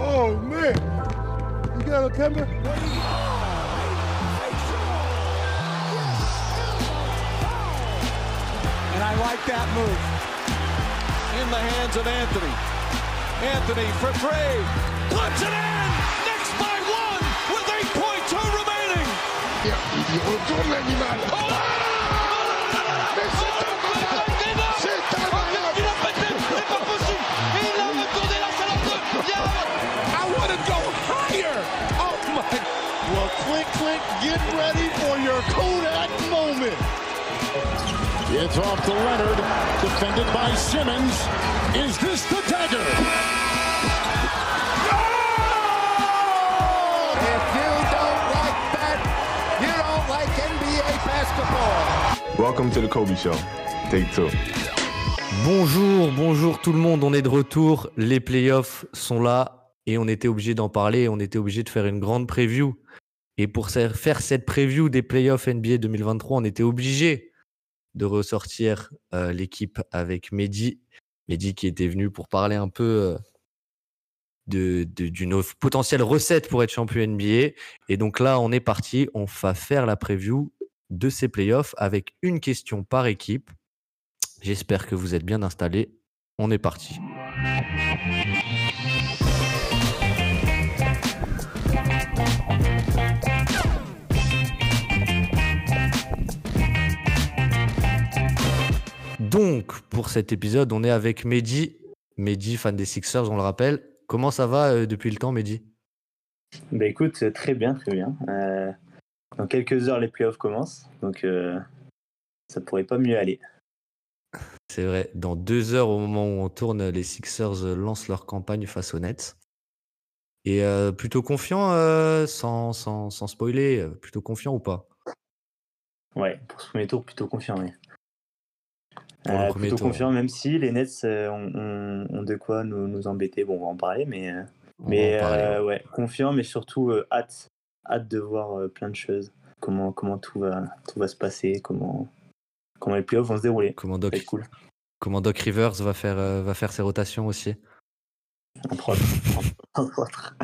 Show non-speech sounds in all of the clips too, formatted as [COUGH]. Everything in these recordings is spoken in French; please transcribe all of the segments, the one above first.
Oh man, you got a camera? And I like that move. In the hands of Anthony. Anthony for three. Puts it in. Knicks by one with 8.2 remaining. Yeah, Il retourne l'animal. Mais c'est Oh. Well, Clint Clint, get ready for your Kodak moment. It's off to Leonard, defended by Simmons. Is this the dagger? If you don't like that, you don't like NBA basketball. Welcome to the Kobe Show. Take two. Bonjour, bonjour tout le monde, on est de retour, les playoffs sont là et on était obligé d'en parler, on était obligé de faire une grande preview. Et pour faire cette preview des playoffs NBA 2023, on était obligé de ressortir euh, l'équipe avec Mehdi. Mehdi qui était venu pour parler un peu euh, de- d'une potentielle recette pour être champion NBA. Et donc là, on est parti, on va faire la preview de ces playoffs avec une question par équipe. J'espère que vous êtes bien installés. On est parti. Donc, pour cet épisode, on est avec Mehdi. Mehdi, fan des Sixers, on le rappelle. Comment ça va euh, depuis le temps, Mehdi? Bah écoute, très bien, très bien. Euh, dans quelques heures, les playoffs commencent, donc euh, ça pourrait pas mieux aller. C'est vrai, dans deux heures, au moment où on tourne, les Sixers lancent leur campagne face aux Nets. Et euh, plutôt confiant, sans, sans, sans spoiler, plutôt confiant ou pas? Ouais, pour ce premier tour, plutôt confiant, oui. Pour le Euh, plutôt tour. confiant, même si les Nets euh, ont, ont- ont de quoi nous, nous embêter. Bon, on va en parler, mais, euh, On va mais en parler, ouais. confiant, mais surtout hâte, hâte de voir plein de choses. Comment, comment tout, va, tout va se passer, comment, comment les playoffs vont se dérouler. Comment Doc, cool. comment Doc Rivers va faire, va faire ses rotations aussi Entre autres. [LAUGHS] Entre autres.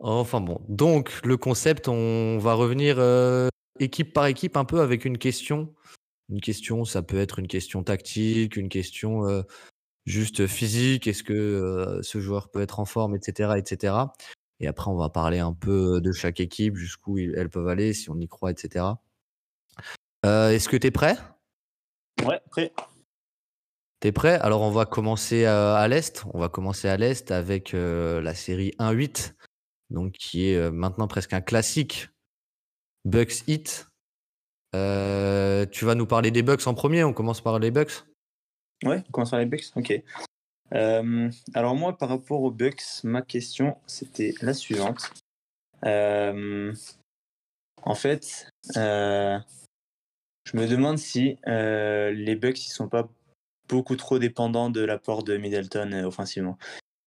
Enfin bon, donc le concept, on va revenir euh, équipe par équipe un peu avec une question. Une question, ça peut être une question tactique, une question euh, juste physique, est-ce que euh, ce joueur peut être en forme, etc., etc. Et après, on va parler un peu de chaque équipe, jusqu'où elles peuvent aller, si on y croit, etc. Euh, est-ce que tu es prêt? Ouais, après. T'es prêt? Alors on va commencer à l'est. On va commencer à l'est avec euh, la série 1-8, donc qui est maintenant presque un classique. Bucks Hit. Euh, tu vas nous parler des Bucks en premier. On commence par les Bucks. Ouais, on commence par les Bucks. Ok. Euh, alors moi, par rapport aux Bucks, ma question, c'était la suivante. Euh, en fait, je me demande si les Bucks ils sont pas beaucoup trop dépendants de l'apport de Middleton offensivement.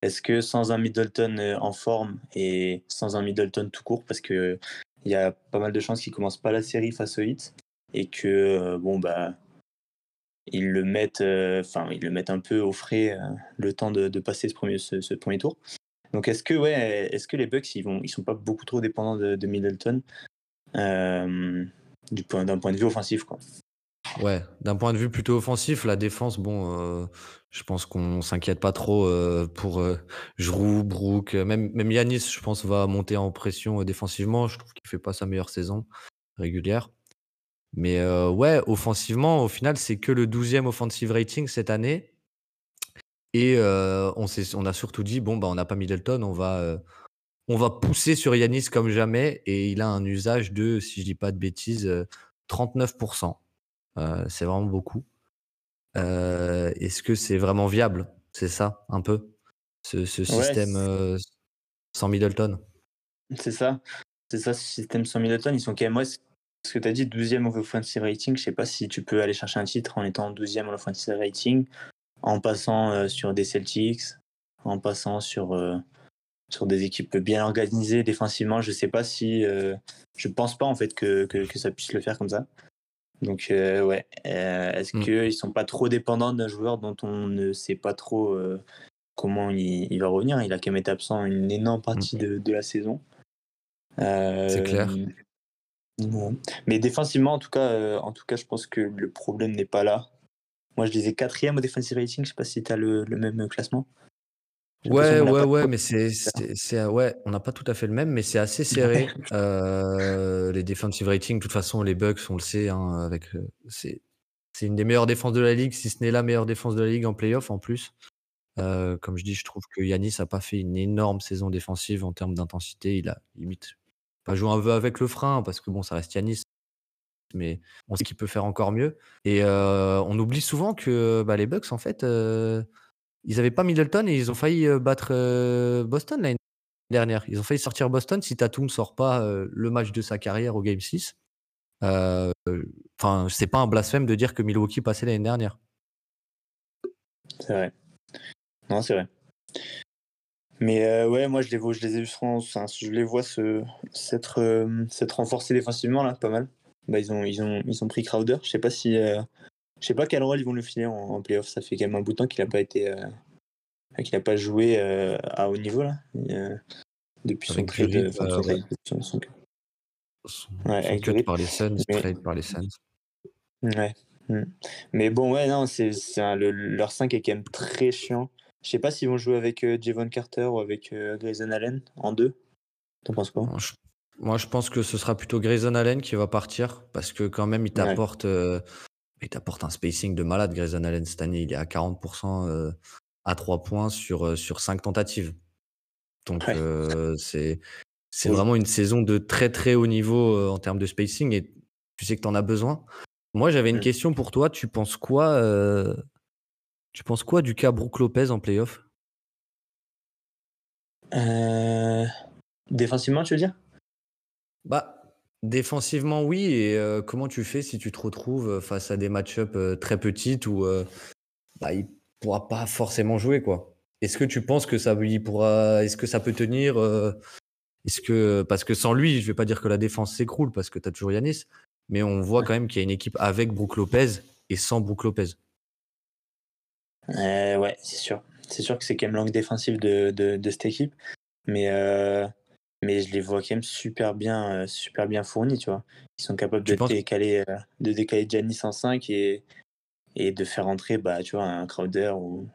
Est-ce que sans un Middleton en forme et sans un Middleton tout court, parce que il y a pas mal de chances qu'il commence pas la série face au Heat et que euh, bon bah ils le mettent, euh, enfin ils le mettent un peu au frais euh, le temps de, passer ce premier, tour. Donc est-ce que est-ce que les Bucks ils vont, sont pas beaucoup trop dépendants de, Middleton du point d'un point de vue offensif quoi? Ouais, d'un point de vue plutôt offensif, la défense, bon, euh, je pense qu'on s'inquiète pas trop euh, pour euh, Jrue, Brook, euh, même, même Yanis, je pense, va monter en pression euh, défensivement. Je trouve qu'il fait pas sa meilleure saison régulière. Mais euh, ouais, offensivement, au final, c'est que le 12e offensive rating cette année. Et on, on a surtout dit, bon, bah, on n'a pas Middleton, on va, on va pousser sur Yanis comme jamais. Et il a un usage de, si je dis pas de bêtises, euh, 39%. Euh, c'est vraiment beaucoup. Euh, Est-ce que c'est vraiment viable? C'est ça, un peu, ce, ce Ouais, système euh, sans Middleton C'est ça, c'est ça ce système sans Middleton. Ils sont quand même ouais, ce que tu as dit 12e au offensive rating. Je sais pas si tu peux aller chercher un titre en étant 12e au offensive rating, en passant euh, sur des Celtics, en passant sur euh, sur des équipes bien organisées défensivement. Je sais pas si, euh, je pense pas en fait que, que, que ça puisse le faire comme ça. Donc, ouais. Est-ce Mmh. qu'ils sont pas trop dépendants d'un joueur dont on ne sait pas trop comment il, il va revenir? Il a quand même été absent une énorme partie Mmh. de, de la saison. C'est clair. Euh. Mais défensivement, en tout cas, euh, en tout cas, je pense que le problème n'est pas là. Moi, je disais quatrième au defensive rating. Je sais pas si tu as le, le même classement. Ouais, ouais, ouais, mais c'est, c'est, c'est- ouais, on n'a pas tout à fait le même, mais c'est assez [LAUGHS] serré. Euh, les defensive ratings, de toute façon, les Bucks, on le sait, hein, avec, euh, c'est, c'est une des meilleures défenses de la ligue, si ce n'est la meilleure défense de la ligue en playoff en plus. Euh, comme je dis, je trouve que Yanis n'a pas fait une énorme saison défensive en termes d'intensité. Il a limite pas joué un peu avec le frein parce que bon, ça reste Yanis, mais on sait qu'il peut faire encore mieux. Et euh, on oublie souvent que bah, les Bucks, en fait, ils n'avaient pas Middleton et ils ont failli euh, battre euh, Boston l'année dernière. Ils ont failli sortir Boston si Tatum ne sort pas euh, le match de sa carrière au Game 6. Euh, Enfin, c'est pas un blasphème de dire que Milwaukee passait l'année dernière. C'est vrai. Non, c'est vrai. Mais euh, ouais, moi, je les vois, je les ai enfin, je les vois se, s'être, euh, renforcés défensivement là, pas mal. Bah, ils ont, ils ont, ils ont pris Crowder. Je sais pas si, euh, je sais pas quel rôle ils vont le filer en, en playoff. Ça fait quand même un bout de temps qu'il a pas été, euh, qu'il a pas joué euh, à haut niveau là. Euh, depuis son Avec trade, Curry, enfin, son ouais. trade, son- son- Son, Ouais, son avec cut par les Suns, Mais- trade par les Suns. Ouais. Mm. Mais bon, ouais, non, c'est, le- leur 5 est quand même très chiant. Je sais pas s'ils vont jouer avec Javon Carter ou avec Grayson Allen en deux. T'en penses quoi? Moi je, pense que ce sera plutôt Grayson Allen qui va partir parce que quand même, il t'apporte euh, il t'apporte un spacing de malade. Grayson Allen cette année, il est à 40% euh, à 3 points sur, euh, sur 5 tentatives. Donc, Ouais. euh, c'est Oui. vraiment une saison de très très haut niveau en termes de spacing et tu sais que tu en as besoin. Moi, j'avais une Mm. question pour toi. Tu penses quoi euh, Tu penses quoi du cas Brook Lopez en playoff? Euh, Défensivement, tu veux dire? Bah, défensivement, oui. Et euh, comment tu fais si tu te retrouves euh, face à des match-ups euh, très petites où euh, bah, il pourra pas forcément jouer, quoi? Est-ce que tu penses que ça, il pourra, est-ce que ça peut tenir Est-ce que parce que sans lui, je vais pas dire que la défense s'écroule parce que tu as toujours Yanis, mais on voit quand même qu'il y a une équipe avec Brook Lopez et sans Brook Lopez. Euh, Ouais, c'est sûr. C'est sûr que c'est quand même l'angle défensif de, de, de cette équipe. Mais, mais je les vois quand même super bien, euh, super bien fournis, tu vois. Ils sont capables Tu de penses- décaler, euh, de décaler Giannis en 5 et, et de faire entrer bah, tu vois, un Crowder ou,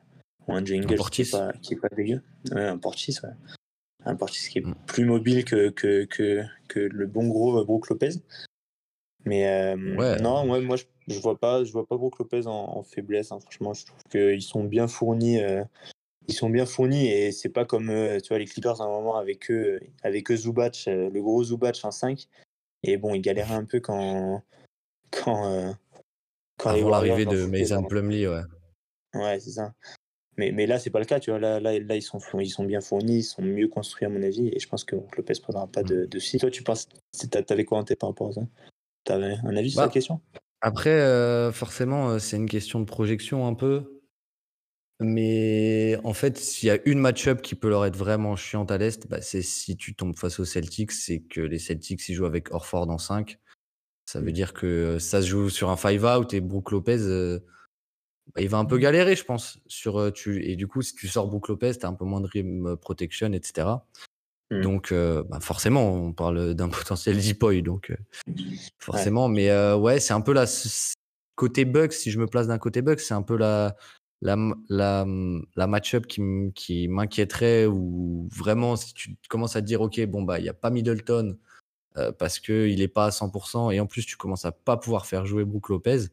ou un Jingles qui Portis. est pas, qui est pas dégueu. Ouais, un Portis, ouais. Un Portis qui est Mm. plus mobile que, que, que, que le bon gros Brook Lopez. Mais euh, Ouais. non, ouais, moi je, je vois pas, je vois pas Brook Lopez en, en faiblesse. hein. Franchement, je trouve qu'ils sont bien fournis. euh, ils sont bien fournis et c'est pas comme euh, tu vois les Clippers à un moment avec eux, avec eux Zubac, euh, le gros Zubac en 5. Et bon, ils galéraient un peu quand quand euh, quand Avant l'arrivée de Mason Plumlee, ouais. Ouais, c'est ça. Mais, mais là, c'est pas le cas, tu vois. Là, là, là ils, sont, ils sont bien fournis, ils sont mieux construits, à mon avis. Et je pense que Lopez prendra pas de, de si. Toi, tu penses, t'avais quoi en tête par rapport à ça? T'avais un avis sur Bah, la question? Après, euh, forcément, c'est une question de projection un peu. Mais en fait, s'il y a une match-up qui peut leur être vraiment chiante à l'Est, bah, c'est si tu tombes face aux Celtics, c'est que les Celtics, ils jouent avec Orford en 5. Ça veut Mm. dire que euh, ça se joue sur un 5-out et Brook Lopez, euh, bah, il va un peu galérer, je pense. Sur, euh, tu... Et du coup, si tu sors Brook Lopez, tu as un peu moins de rim protection, etc. Mm. Donc, euh, bah, forcément, on parle d'un [LAUGHS] potentiel Zipoy. Donc, forcément. Mais ouais, c'est un peu la. Côté Bucks, si je me place d'un côté Bucks, c'est un peu la, la, la, la match-up qui, qui m'inquiéterait ou vraiment, si tu commences à te dire, OK, bon, bah, il n'y a pas Middleton euh, parce qu'il n'est pas à 100% et en plus, tu commences à pas pouvoir faire jouer Brook Lopez,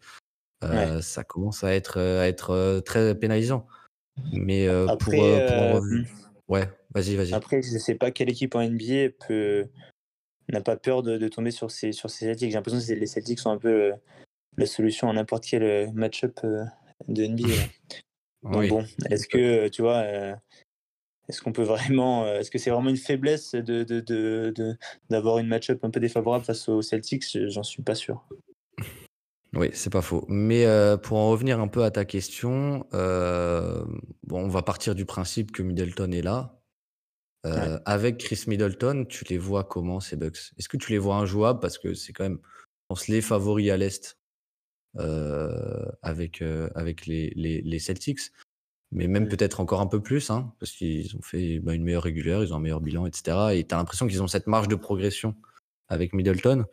euh, ça commence à être, euh, à être euh, très pénalisant. Mais euh, Après, pour, pour en revenir- Ouais, vas-y, vas-y. Après, je sais pas quelle équipe en NBA peut n'a pas peur de, de tomber sur ces, sur ces Celtics. J'ai l'impression que les Celtics sont un peu la solution à n'importe quel match-up de NBA. là. Donc Oui. bon, est-ce que, tu vois, euh, est-ce qu'on peut vraiment, euh, est-ce que c'est vraiment une faiblesse de, de, de, de- d'avoir une match-up un peu défavorable face aux Celtics? J'en suis pas sûr. Oui, c'est pas faux. Mais euh, pour en revenir un peu à ta question, euh, bon, on va partir du principe que Middleton est là. Euh, Avec Chris Middleton, tu les vois comment ces Bucks? Est-ce que tu les vois injouables? Parce que c'est quand même, je pense, les favoris à l'est avec, avec les, les, Celtics. Mais même peut-être encore un peu plus, hein, parce qu'ils ont fait bah, une meilleure régulière, ils ont un meilleur bilan, etc. Et tu as l'impression qu'ils ont cette marge de progression avec Middleton.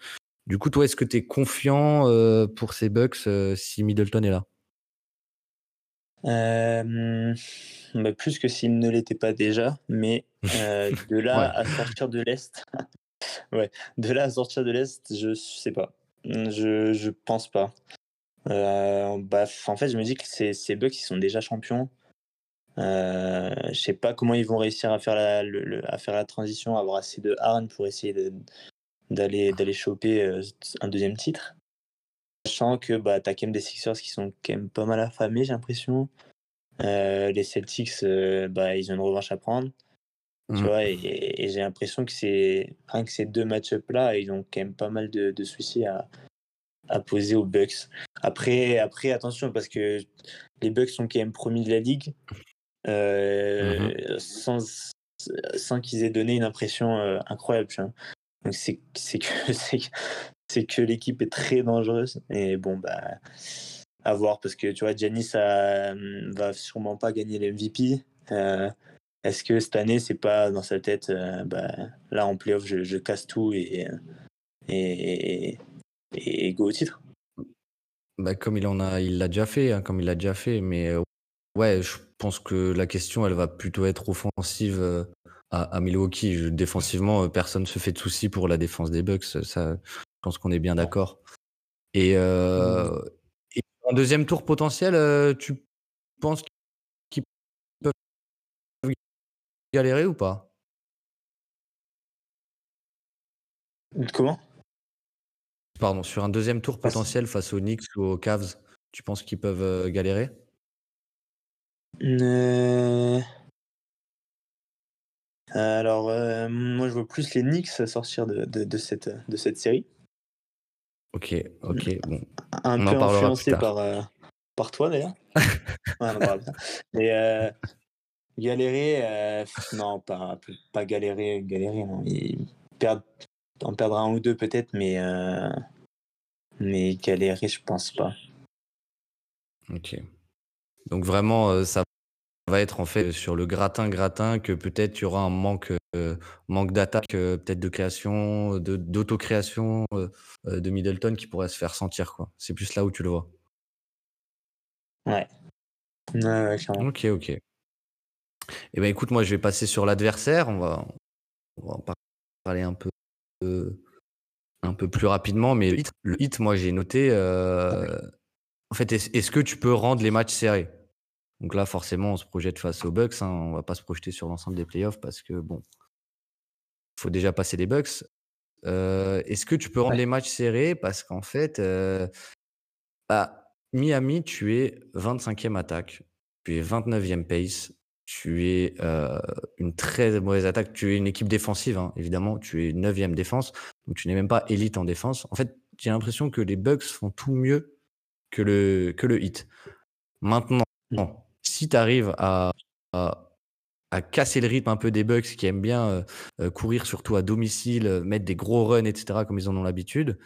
Du coup, toi, est-ce que tu es confiant pour ces Bucks si Middleton est là? Bah, Plus que s'il ne l'était pas déjà, mais [LAUGHS] de là à sortir de l'Est, [LAUGHS] ouais, de là à sortir de l'Est, je sais pas. Je, je pense pas. Euh, bah, en fait, je me dis que ces, ces Bucks, ils sont déjà champions. Euh, je sais pas comment ils vont réussir à faire la, à faire la transition, avoir assez de harne pour essayer d'aller d'aller choper euh, un deuxième titre. Sachant que bah, tu as quand même des Sixers qui sont quand même pas mal affamés, j'ai l'impression. Euh, les Celtics, bah, ils ont une revanche à prendre. Tu mmh. vois, et, j'ai l'impression que c'est rien que ces deux match-up là, ils ont quand même pas mal de, de soucis à, à poser aux Bucks. Après, après, attention, parce que les Bucks sont quand même promis de la ligue, euh, mmh sans, sans qu'ils aient donné une impression euh, incroyable. Donc [LAUGHS] c'est que c'est que l'équipe est très dangereuse. Et bon, bah, à voir, parce que tu vois, Giannis ça va sûrement pas gagner le MVP. Euh, est-ce que cette année, c'est pas dans sa tête, bah, là en playoff, je, je casse tout et, et, et go au titre? Bah, comme il en a, il l'a déjà fait, hein, comme il l'a déjà fait, mais euh, ouais, je pense que la question, elle va plutôt être offensive euh, à, Milwaukee. défensivement, euh, personne ne se fait de soucis pour la défense des Bucks. Ça, je pense qu'on est bien d'accord. Et, mmh. en deuxième tour potentiel, tu penses qu'ils peuvent galérer ou pas? Comment? Pardon, sur un deuxième tour potentiel face aux Knicks ou aux Cavs, tu penses qu'ils peuvent euh, galérer? Euh, Alors, euh, moi, je vois plus les Knicks sortir de, de, cette, de cette série. Ok, ok, bon. Un peu influencé par, par toi, d'ailleurs. [LAUGHS] Mais galérer, non, pas, pas galérer, galérer, non. Ils perdent, en perdra un ou deux peut-être, mais mais galérer, je pense pas. Ok. Donc vraiment, euh, ça va être en fait sur le gratin-gratin que peut-être il y aura un manque, euh, manque d'attaque, euh, peut-être de création, de, d'autocréation de Middleton qui pourrait se faire sentir. quoi. C'est plus là où tu le vois. Ouais. Ouais, ok, ok. Eh ben écoute, moi je vais passer sur l'adversaire. On va, on va en parler un peu un peu plus rapidement, mais le hit, moi j'ai noté. Euh, en fait, est-ce que tu peux rendre les matchs serrés? Donc là, forcément, on se projette face aux Bucks. Hein, on va pas se projeter sur l'ensemble des playoffs parce que bon, faut déjà passer les Bucks. Euh, est-ce que tu peux rendre les matchs serrés? Parce qu'en fait, euh, à Miami, tu es 25e attaque, tu es 29e pace, tu es une très mauvaise attaque. Tu es une équipe défensive, hein, évidemment. Tu es 9 défense. Donc, tu n'es même pas élite en défense. En fait, j'ai l'impression que les Bucks font tout mieux que le, que le hit. Maintenant, si tu arrives à, casser le rythme un peu des Bucks qui aiment bien courir surtout à domicile, mettre des gros runs, etc., comme ils en ont l'habitude,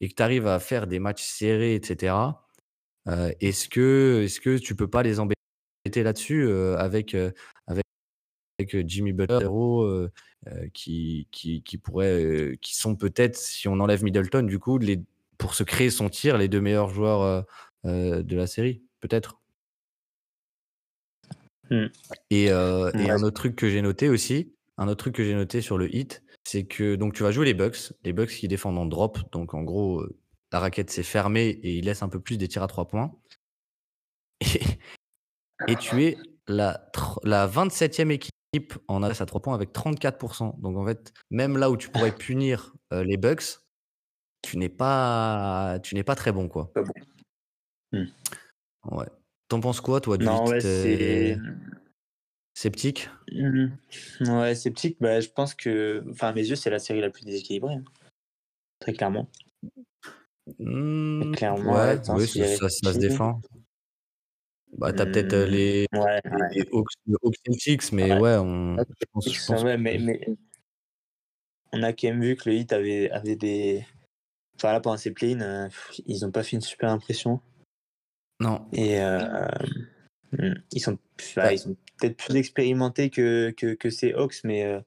et que tu arrives à faire des matchs serrés, etc., est-ce que, est -ce que tu peux pas les embêter? Là-dessus avec, avec, avec Jimmy Butler, qui, qui, qui, pourrait, qui sont peut-être, si on enlève Middleton, du coup, les, pour se créer son tir, les deux meilleurs joueurs de la série, peut-être. Mmh. Et, et un autre truc que j'ai noté aussi, un autre truc que j'ai noté sur le hit, c'est que donc tu vas jouer les Bucks, les Bucks qui défendent en drop, donc en gros la raquette s'est fermée et il laisse un peu plus des tirs à trois points. Et, et tu es la, la 27e équipe en adresse à 3 points avec 34%. Donc en fait, même là où tu pourrais punir euh, les Bucks, tu n'es pas, tu n'es pas très bon quoi. Mmh. Ouais. T'en penses quoi toi du non, ouais, c'est... Sceptique mmh. Ouais, sceptique. Bah, je pense que, enfin, à mes yeux, c'est la série la plus déséquilibrée. Hein. Très clairement. Mmh, clairement, ouais, ouais ça, ça, se défend. Bah, t'as peut-être les, ouais, les Hawks, Celtics, mais ouais, on, je pense, je pense ouais, mais, mais, on a quand même vu que le Heat avait, avait des. enfin là pendant ces play euh, ils n'ont pas fait une super impression. Non. Et euh, hmm, ils sont, ils sont peut-être plus expérimentés que, que, que ces Hawks, mais, euh,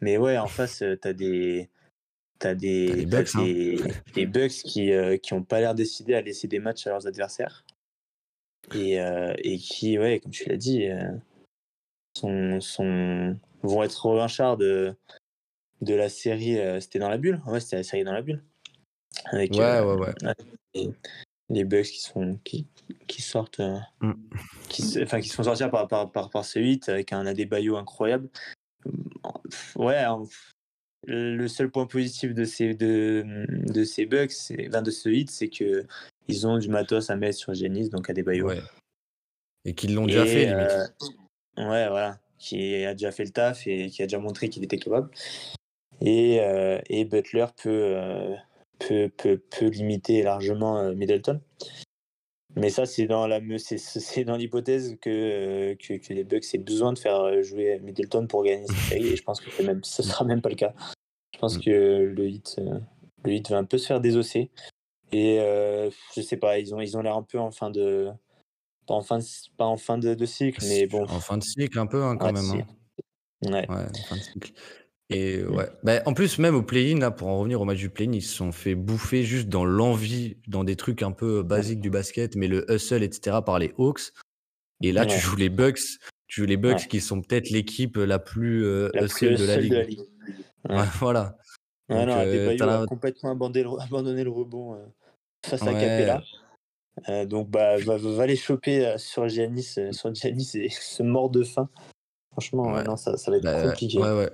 mais ouais, en face, tu as des. T'as des, des, hein. des, des, Bucks qui n'ont pas l'air décidés à laisser des matchs à leurs adversaires. Et, et qui, ouais, comme tu l'as dit, sont, sont, vont être revanchards de, de la série. C'était dans la bulle Ouais, c'était la série dans la bulle. Avec, ouais, ouais, ouais les bugs qui sont qui, qui sortent euh, mm. qui enfin qui se font sortir par par par, par C8 avec un Adebayo incroyable ouais le seul point positif de ces de, de ces bugs c'est de ce hit c'est que ils ont du matos à mettre sur Genis donc Adebayo ouais. et qu'ils l'ont déjà fait limite. Euh, ouais voilà qui a déjà fait le taf et qui a déjà montré qu'il était capable et, euh, et Butler peut peut, peut, peut limiter largement euh, Middleton. Mais ça, c'est dans la c'est dans l'hypothèse que, euh, que, que, les Bucks aient besoin de faire euh, jouer Middleton pour gagner cette série. Et je pense que ce sera même pas le cas. Je pense mm. que le hit, le hit va un peu se faire désosser. Et je sais pas, ils ont ils ont l'air un peu en fin de pas en fin de, pas en fin de, cycle, mais bon. En fin de cycle un peu hein, quand même. Hein. Ouais. ouais. en fin de cycle. Et mmh. ouais. Bah, en plus, même au play-in, pour en revenir au match du play-in, ils se sont fait bouffer juste dans l'envie, dans des trucs un peu basiques du basket, mais le hustle, etc., par les Hawks. Et là, tu joues les Bucks, tu joues les Bucks qui sont peut-être l'équipe la plus euh, hustle, de la ligue. [LAUGHS] voilà. Donc, non, euh, a complètement abandonné le, abandonné le rebond euh, face à Capella. Euh, donc, bah, va, va les choper sur Giannis, sur Giannis et [LAUGHS] se mort de faim. Franchement, non, ça, ça va être bah, compliqué. Ouais, ouais.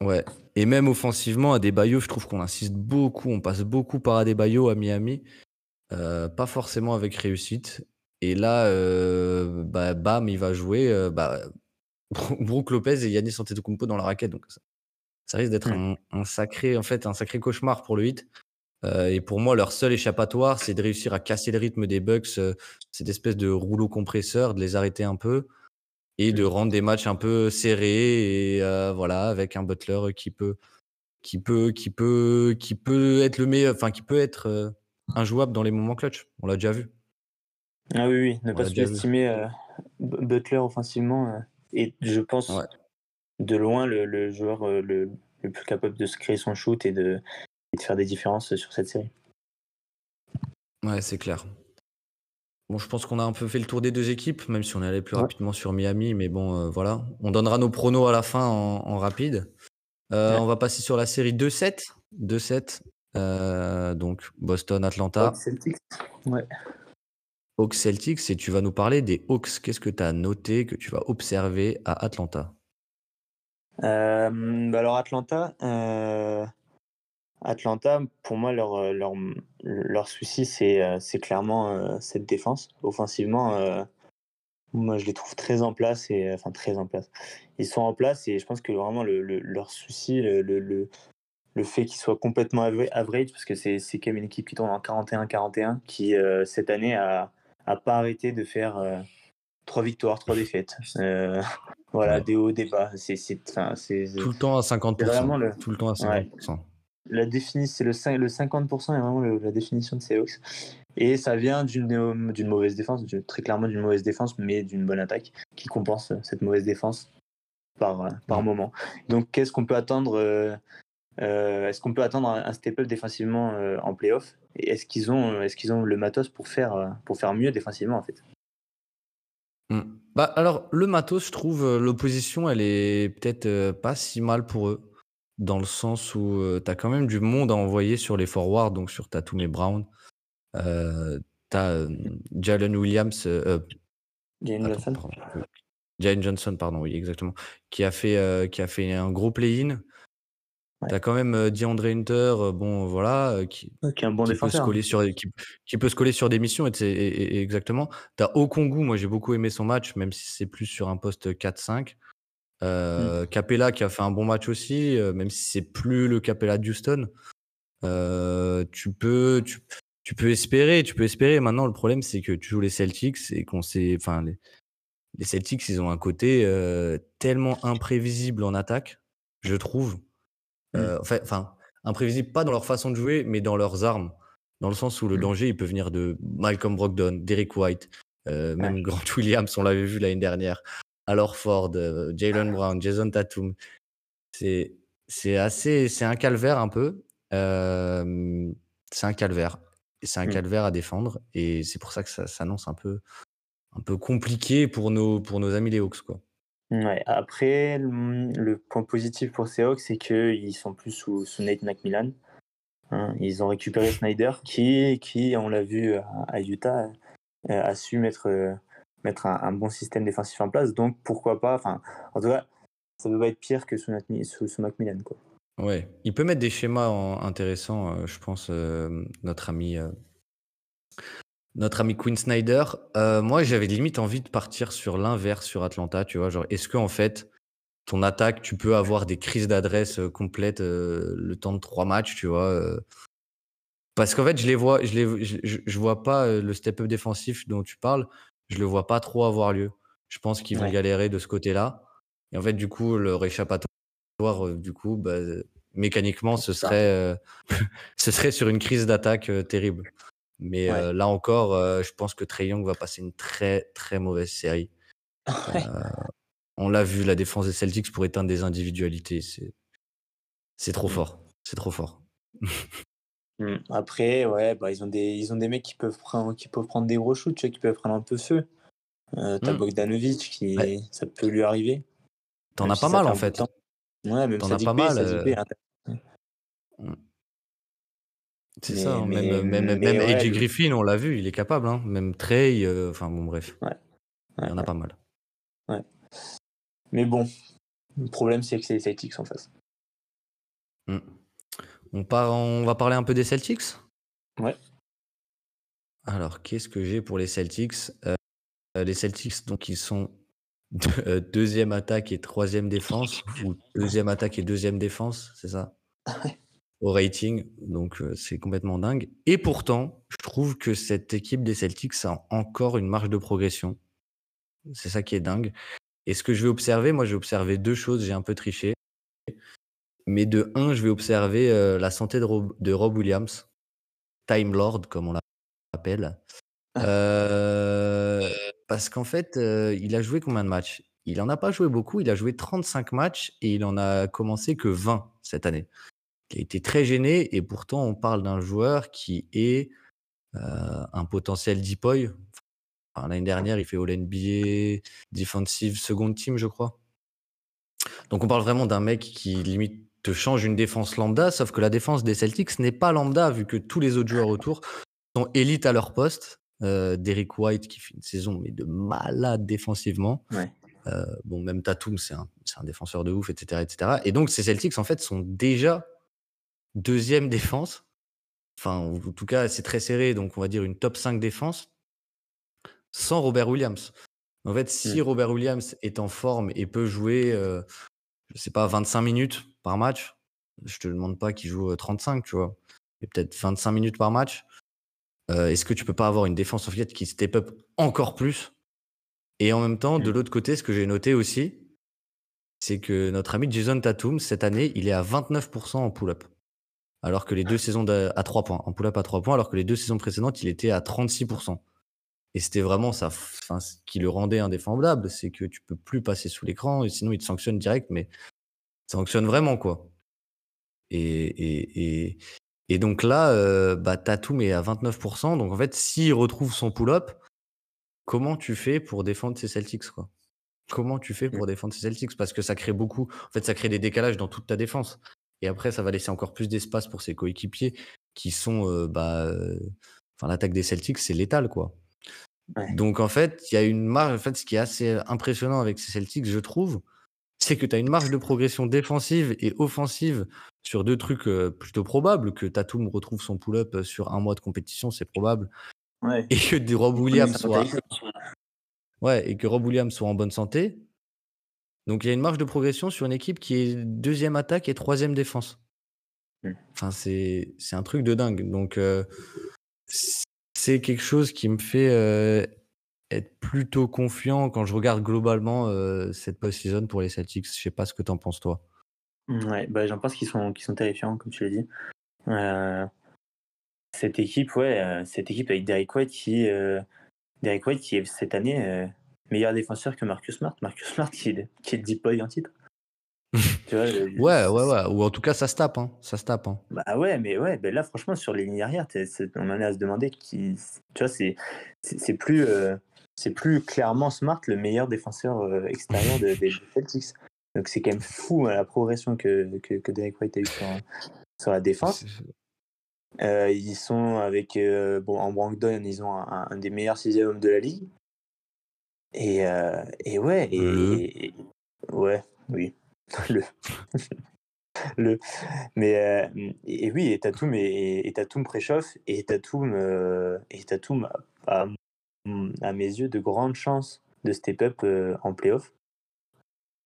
Ouais. Et même offensivement, Adebayo, je trouve qu'on insiste beaucoup, on passe beaucoup par Adebayo à Miami, euh, pas forcément avec réussite. Et là, euh, bah, bam, il va jouer euh, bah, [LAUGHS] Brook Lopez et Yannis Antetokounmpo dans la raquette. Donc ça, risque d'être mmh. un, sacré, en fait, un sacré cauchemar pour le hit. Et pour moi, leur seul échappatoire, c'est de réussir à casser le rythme des Bucks, cette espèce de rouleau compresseur, de les arrêter un peu et de rendre des matchs un peu serrés et euh, voilà avec un Butler qui peut qui peut qui peut qui peut être le meilleur enfin qui peut être euh, injouable dans les moments clutch. On l'a déjà vu. Ah oui oui ne pas sous-estimer euh, Butler offensivement et je pense de loin le, joueur le, le, plus capable de se créer son shoot et de, et de faire des différences sur cette série ouais c'est clair Bon, je pense qu'on a un peu fait le tour des deux équipes, même si on est allé plus rapidement sur Miami, mais bon, euh, voilà. On donnera nos pronos à la fin en, rapide. Euh, on va passer sur la série 2-7. 2-7. Euh, donc Boston-Atlanta. Hawks Celtics. Ouais. Hawks Celtics, et tu vas nous parler des Hawks. Qu'est-ce que tu as noté, que tu vas observer à Atlanta? Bah Alors, Atlanta, Atlanta, pour moi, leur, euh, leur, leur souci, c'est, euh, clairement euh, cette défense. Offensivement, moi, je les trouve très en place. Et, enfin, très en place. Ils sont en place et je pense que vraiment, le, leur souci, le, le, le fait qu'ils soient complètement average, parce que c'est, quand même une équipe qui tourne en 41-41, qui, cette année, a, a pas arrêté de faire trois victoires, trois défaites. [LAUGHS] voilà, des hauts, des bas. C'est, Tout le temps à 50%. Tout le temps à 50% la définition, c'est le, le 50% est vraiment la définition de Seahawks. Et ça vient d'une d'une mauvaise défense, très clairement d'une mauvaise défense, mais d'une bonne attaque qui compense cette mauvaise défense par, par moment. Donc, qu'est-ce qu'on peut attendre euh, euh, Est-ce qu'on peut attendre un, step-up défensivement euh, en playoff? Et est-ce qu'ils ont, est qu'ils ont le matos pour faire, pour faire mieux défensivement en fait? Hmm. bah, Alors, le matos, je trouve, l'opposition, elle est peut-être pas si mal pour eux. Dans le sens où, tu as quand même du monde à envoyer sur les forwards, donc sur Tatum et Brown. Euh, tu as, Jalen Williams, Jalen Johnson. Jalen Johnson, pardon, oui, exactement, qui a fait, qui a fait un gros play-in. Tu as quand même, DeAndre Hunter, bon voilà, qui un bon peut se coller sur qui peut se coller sur des missions et exactement. Tu as Okongu, moi j'ai beaucoup aimé son match, même si c'est plus sur un poste 4-5. Mmh. Euh, Capella qui a fait un bon match aussi, euh, même si c'est plus le Capella de Houston. Euh, tu peux, tu, peux espérer, tu peux espérer. Maintenant, le problème, c'est que tu joues les Celtics et qu'on sait, enfin, les, Celtics, ils ont un côté tellement imprévisible en attaque, je trouve. Mmh. enfin, imprévisible pas dans leur façon de jouer, mais dans leurs armes. Dans le sens où le Mm. danger, il peut venir de Malcolm Brogdon, Derek White, euh, même Ouais. Grant [LAUGHS] Williams, on l'avait vu l'année dernière, alors Ford, euh, Jalen Brown, Jason Tatum. C'est c'est assez, c'est un calvaire un peu. Euh, c'est un calvaire. C'est un Mm. calvaire à défendre. Et c'est pour ça que ça s'annonce un peu, un peu compliqué pour nos, pour nos amis les Hawks. Quoi. Ouais, après, le, le point positif pour ces Hawks, c'est qu'ils sont plus sous, sous Nate McMillan. Hein, ils ont récupéré [LAUGHS] Snyder, qui, qui on l'a vu à, à Utah, euh, a su mettre, euh, mettre un, bon système défensif en place. Donc pourquoi pas, en tout cas, ça ne peut pas être pire que sous, sous, sous McMillan. Quoi. Ouais, il peut mettre des schémas intéressants, euh, je pense, euh, notre ami, euh, notre ami Quinn Snyder. Moi, j'avais limite envie de partir sur l'inverse sur Atlanta, tu vois, genre, est-ce que en fait, ton attaque, tu peux avoir des crises d'adresse complètes le temps de trois matchs, tu vois Parce qu'en fait, je les vois, je les, je, vois pas le step-up défensif dont tu parles, je le vois pas trop avoir lieu. Je pense qu'ils vont Ouais. galérer de ce côté-là. Et en fait, du coup, leur échappatoire, euh, du coup, bah, mécaniquement, ce serait, euh, [LAUGHS] ce serait sur une crise d'attaque euh, terrible. Mais Ouais. euh, là encore, je pense que Trey Young va passer une très très mauvaise série. [LAUGHS] Ouais. On l'a vu, la défense des Celtics pour éteindre des individualités, c'est c'est trop Mm. fort. C'est trop fort. [LAUGHS] Mm. Après, ouais, bah, ils, ont des, ils ont des mecs qui peuvent prendre, qui peuvent prendre des gros shoots, tu vois, qui peuvent prendre un peu feu. Euh, T'as Mm. Bogdanovic, qui, Ouais. ça peut lui arriver. T'en Même as si pas mal en fait. Ouais, même T'en as pas mal. Euh, hein. C'est Mais- ça, hein, mais- même, même, mais même ouais, AJ Griffin, on l'a vu, il est capable. Hein. Même Trey, euh, enfin bon, bref, Ouais, il y en a ouais. pas mal. Mais bon, le problème, c'est que c'est les Celtics en face. Mm. On, part, on va parler un peu des Celtics? Ouais. Alors, qu'est-ce que j'ai pour les Celtics? Euh, Les Celtics, donc, ils sont de- euh, deuxième attaque et troisième défense, ou deuxième attaque et deuxième défense, c'est ça? Au rating, donc euh, c'est complètement dingue. Et pourtant, je trouve que cette équipe des Celtics a encore une marge de progression. C'est ça qui est dingue. Et ce que je vais observer, moi, je vais observer deux choses, j'ai un peu triché. Mais de un, je vais observer euh, la santé de Rob, de Rob Williams, Time Lord, comme on l'appelle. Euh, parce qu'en fait, euh, il a joué combien de matchs? Il en a pas joué beaucoup, il a joué 35 matchs et il en a commencé que 20 cette année. Il a été très gêné et pourtant on parle d'un joueur qui est un potentiel depoy. Enfin, L'année dernière, il fait All-NBA Defensive Second Team, je crois. Donc on parle vraiment d'un mec qui limite te change une défense lambda, sauf que la défense des Celtics n'est pas lambda vu que tous les autres joueurs autour sont élites à leur poste. Euh, Derek White qui fait une saison mais de malade défensivement. Ouais. Euh, bon, même Tatum, c'est un, défenseur de ouf, etc., etc. Et donc ces Celtics en fait sont déjà deuxième défense. Enfin, en tout cas, c'est très serré, donc on va dire une top 5 défense sans Robert Williams. En fait, si Mm. Robert Williams est en forme et peut jouer, euh, je sais pas, 25 minutes par match, je te demande pas qu'il joue euh, 35, tu vois, mais peut-être 25 minutes par match, euh, est-ce que tu peux pas avoir une défense en fait qui step up encore plus? Et en même temps, de Mm. l'autre côté, ce que j'ai noté aussi, c'est que notre ami Jason Tatum, cette année, il est à 29% en pull-up. Alors que les deux saisons d'a- à 3 points, en pull-up à 3 points, alors que les deux saisons précédentes, il était à 36%. Et c'était vraiment ça, enfin, ce qui le rendait indéfendable, c'est que tu peux plus passer sous l'écran, et sinon il te sanctionne direct, mais il te sanctionne vraiment, quoi. Et, et, et, et donc là, euh, bah, Tatum est à 29%, donc en fait, s'il retrouve son pull-up, comment tu fais pour défendre ces Celtics, quoi? Comment tu fais pour défendre ces Celtics? Parce que ça crée beaucoup, en fait, ça crée des décalages dans toute ta défense. Et après, ça va laisser encore plus d'espace pour ses coéquipiers qui sont, euh, bah, euh, enfin, l'attaque des Celtics, c'est létal, quoi. Ouais. Donc en fait, il y a une marge. En fait, ce qui est assez impressionnant avec ces Celtics, je trouve, c'est que tu as une marge de progression défensive et offensive sur deux trucs euh, plutôt probables. Que Tatum retrouve son pull-up euh, sur un mois de compétition, c'est probable. Ouais. Et que Rob Williams soit, ouais, et que Rob Williams soit en bonne santé. Donc il y a une marge de progression sur une équipe qui est deuxième attaque et troisième défense. Mm. Enfin, c'est c'est un truc de dingue. Donc euh, c'est quelque chose qui me fait euh, être plutôt confiant quand je regarde globalement euh, cette post-season pour les Celtics. Je sais pas ce que t'en penses toi. Ouais, bah, j'en pense qu'ils sont, qu'ils sont terrifiants, comme tu l'as dit. Euh, cette équipe, ouais, euh, cette équipe avec Derek White qui, euh, Derek White qui est cette année meilleur défenseur que Marcus Smart. Marcus Smart qui est, qui est deep boy en titre. [LAUGHS] tu vois, ouais, ouais, ouais. Ou en tout cas, ça se tape. Hein. Ça se tape. Hein. Bah ouais, mais ouais, ben là, franchement, sur les lignes arrière, on en est à se demander qui. Tu vois, c'est, c'est, plus, c'est plus clairement Smart le meilleur défenseur extérieur des Celtics. Donc c'est quand même fou hein, la progression que, que, que Derek White a eu sur, sur la défense. Euh, ils sont avec euh, bon en Brandon, ils ont un, des meilleurs sixième hommes de la ligue. Et, euh, et ouais, et, ouais, oui, [LAUGHS] le, [LAUGHS] le, mais et, oui, et Tatum et, et Tatum préchauffe et Tatum et Tatum a, à mes yeux de grandes chances de step up en playoff.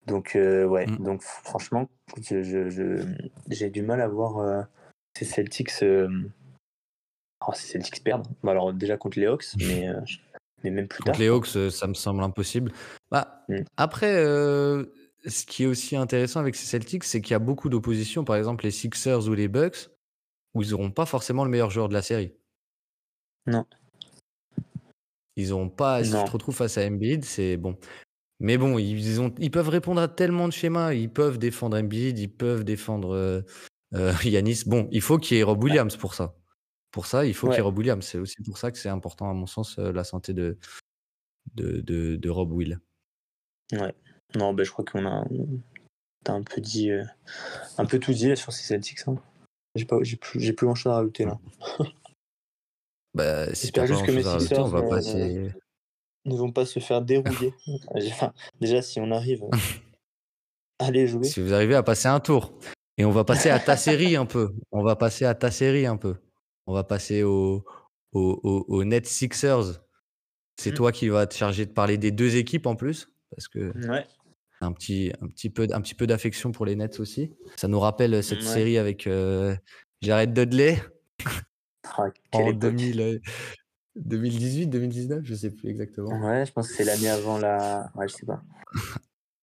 Donc ouais, mmh. donc franchement, je, je, j'ai du mal à voir ces Celtics, euh... oh, ces Celtics perdent. alors déjà contre les Hawks, mais, euh, mais même plus contre tard. les Hawks, euh, ça me semble impossible. Bah, mm. Après, euh, ce qui est aussi intéressant avec ces Celtics, c'est qu'il y a beaucoup d'opposition. Par exemple, les Sixers ou les Bucks, où ils n'auront pas forcément le meilleur joueur de la série. Non. Ils n'auront pas. Si tu te retrouves face à Embiid, c'est bon. Mais bon, ils, ont, ils peuvent répondre à tellement de schémas. Ils peuvent défendre Embiid, ils peuvent défendre euh, [LAUGHS] Yanis, bon, il faut qu'il y ait Rob Williams pour ça. Pour ça, il faut qu'il y ait Rob Williams. C'est aussi pour ça que c'est important, à mon sens, euh, la santé de, de, de, Rob Will. Ouais. Non, ben, je crois qu'on a, as un peu dit, euh, un peu tout dit sur ces Celtics. Hein. J'ai pas, j'ai plus, j'ai plus grand chose à rajouter là. [LAUGHS] bah, si juste que mes Sixers on va passer... ne vont pas se faire dérouiller. [LAUGHS] [LAUGHS] déjà, si on arrive [LAUGHS] à les jouer. Si vous arrivez à passer un tour. Et on va passer à ta série un peu. On va passer à ta série un peu. On va passer au, au, au, Net Sixers. C'est mmh. toi qui vas te charger de parler des deux équipes en plus. Parce que ouais. un petit, un petit peu, un petit peu d'affection pour les Nets aussi. Ça nous rappelle cette série avec euh, Jared Dudley. Ah, en 2000, 2018, 2019, je sais plus exactement. Ouais, je pense que c'est l'année avant la. Ouais, je sais pas.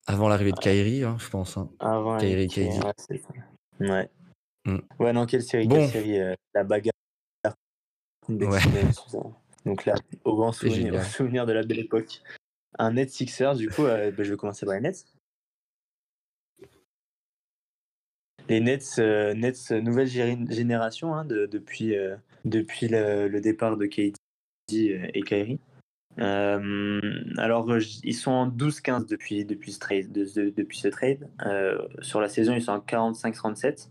Avant l'arrivée de Kyrie, hein, je pense. Hein. Avant Kyrie, Kyrie. Ouais. Mmh. Ouais, non, quelle série, quelle série euh, La bagarre. Ouais. Donc là, au grand souvenir, [LAUGHS] souvenir, de la belle époque. Un Net Sixer, du coup, euh, bah, je vais commencer par les Nets. Les Nets, euh, Nets nouvelle génération hein, de, depuis, depuis le, le, départ de KD et Kyrie. Euh, alors, ils sont en 12-15 depuis, depuis ce trade. depuis ce trade. Euh, sur la saison, ils sont en 45-37.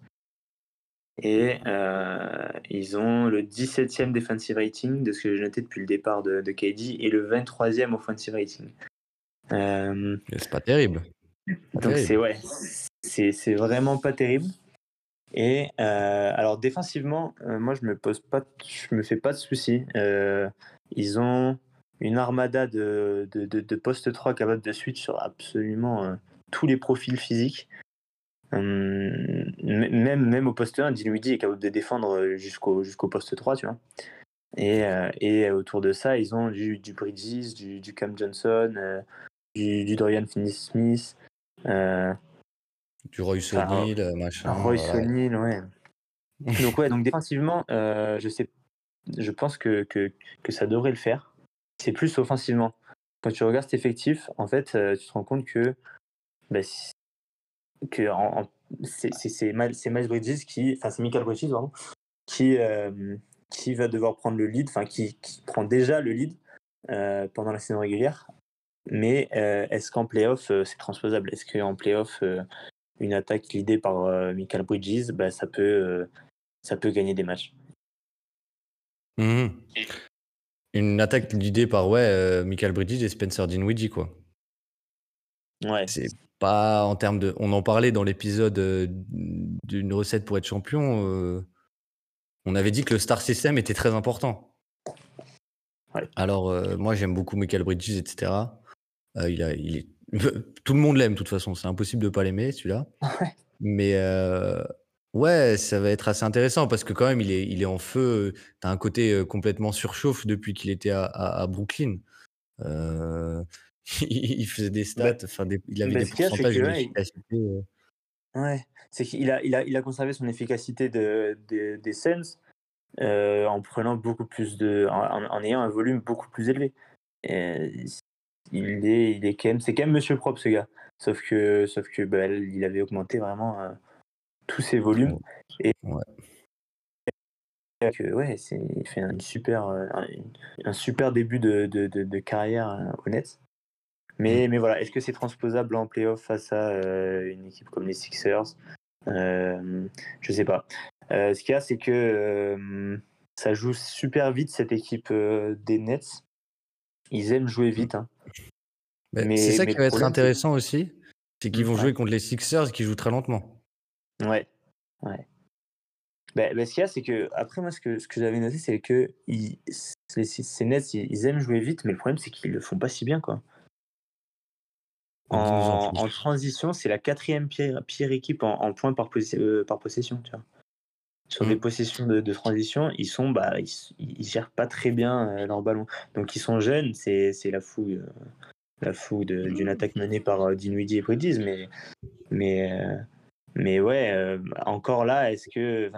Et euh, ils ont le 17e defensive rating de ce que j'ai noté depuis le départ de, de KD et le 23e offensive rating. c'est pas terrible. donc c'est ouais, c'est vraiment pas terrible. Et alors défensivement, moi je me pose pas, je me fais pas de soucis. ils ont une armada de, de, de, poste 3 capable de switch sur absolument euh, tous les profils physiques. Hum, même, même au poste 1, Dinwiddie est capable de défendre euh, jusqu'au jusqu'au poste 3, tu vois. Et, euh, et, autour de ça, ils ont du, du Bridges, du, du, Cam Johnson, du, du, Dorian Finney-Smith. Du Royce O'Neal, machin. Royce O'Neal, ouais. [LAUGHS] donc, ouais, donc défensivement, je, sais, je pense que, que, que ça devrait le faire c'est plus offensivement. Quand tu regardes cet effectif, en fait, euh, tu te rends compte que, bah, que c'est Miles Bridges qui, enfin c'est Michael Bridges qui, euh, qui va devoir prendre le lead, enfin qui, qui, prend déjà le lead euh, pendant la saison régulière. Mais est-ce qu'en playoff c'est transposable? Est-ce qu'en playoff une attaque l'idée par Michael Bridges, bah, ça peut ça peut gagner des matchs. Mmh une attaque l'idée par ouais, euh, Michael Bridges et Spencer Dinwiddie, quoi. Ouais. C'est pas en termes de. On en parlait dans l'épisode euh, d'une recette pour être champion. Euh, on avait dit que le star system était très important. Ouais. Alors, moi, j'aime beaucoup Michael Bridges, etc. il a, il est... Tout le monde l'aime, de toute façon. C'est impossible de pas l'aimer, celui-là. Ouais. Mais Ouais, ça va être assez intéressant parce que quand même, il est, il est en feu. Tu as un côté complètement surchauffe depuis qu'il était à, à, Brooklyn. Euh, [LAUGHS] il faisait des bah, stats, enfin, il avait bah, des pourcentages d'efficacité. Ouais, c'est qu'il a, il a, il a conservé son efficacité de, de, des Suns, en prenant beaucoup plus de, en, ayant un volume beaucoup plus élevé. Il est, il est quand même, c'est quand même Monsieur Propre ce gars. Sauf que, sauf que, bah, il avait augmenté vraiment tous ses volumes et que ouais, c'est il fait un super, un, super début de, de, de, carrière honnête. Mais, mmh. mais voilà, est-ce que c'est transposable en playoff face à une équipe comme les Sixers? Euh, Je sais pas. ce qu'il y a, c'est que ça joue super vite cette équipe des Nets. Ils aiment jouer vite. Hein. Mais, c'est ça qui va être intéressant aussi, c'est qu'ils vont jouer contre les Sixers qui jouent très lentement. Ouais, ouais. Bah, bah, ce qu'il y a, c'est que, après, moi, ce que, ce que j'avais noté, c'est que ils, ces Nets, ils, aiment jouer vite, mais le problème, c'est qu'ils le font pas si bien, quoi. En, en transition, c'est la quatrième pire, pire équipe en, points par, euh, par possession, tu vois. Sur des mmh. possessions de, de, transition, ils sont, bah, ils, gèrent pas très bien euh, leur ballon. Donc, ils sont jeunes, c'est la fouille, euh, la fouille d'une attaque menée par Dinwiddie et Bridges, mais, mais mais ouais, euh, encore là, est-ce que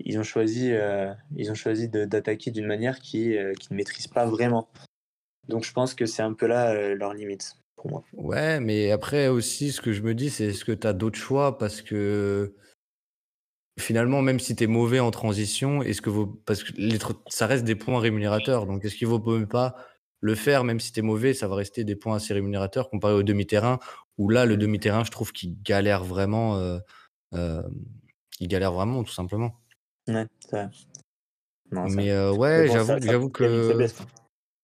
ils ont choisi, euh, ils ont choisi d'attaquer d'une manière qui, euh, qui ne maîtrise pas vraiment. Donc je pense que c'est un peu là leur limite pour moi. Ouais, mais après aussi, ce que je me dis, c'est est-ce que tu as d'autres choix? Parce que finalement, même si tu es mauvais en transition, est-ce que vous, parce que ça reste des points rémunérateurs, donc est-ce qu'il vaut pas le faire, même si tu es mauvais, ça va rester des points assez rémunérateurs comparé au demi-terrain où là, le demi-terrain, je trouve qu'il galère vraiment. Euh, euh, il galère vraiment, tout simplement. Ouais, c'est Mais euh, ouais, j'avoue, que.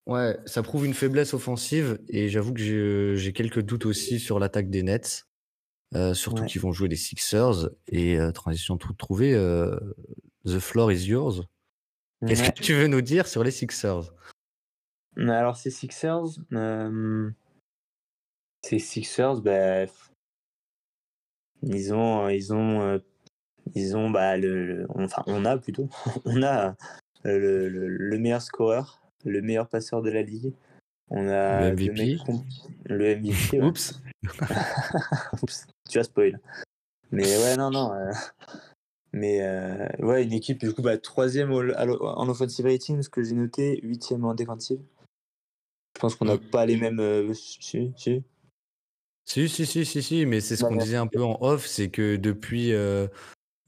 Ouais, ça prouve une faiblesse offensive et j'avoue que j'ai quelques doutes aussi sur l'attaque des Nets. Surtout qu'ils vont jouer les Sixers et transition tout trouvé. the floor is yours. Qu'est-ce que tu veux nous dire sur les Sixers? Alors, ces Sixers, ces Sixers, bah, ils ont, ils ont, euh, ils ont, bah, le, enfin, on a plutôt, [LAUGHS] on a euh, le, meilleur scoreur, le meilleur passeur de la ligue. On a le MVP. Le, MVP. Oups. [LAUGHS] Oups. Tu as spoil. Mais ouais, non, non. Euh, mais ouais, une équipe, du coup, bah, troisième en offensive rating, ce que j'ai noté, huitième en défensive. Je pense qu'on n'a pas les mêmes. si, si. Si, si, si, si, si, mais c'est ce qu'on disait un peu en off, c'est que depuis euh,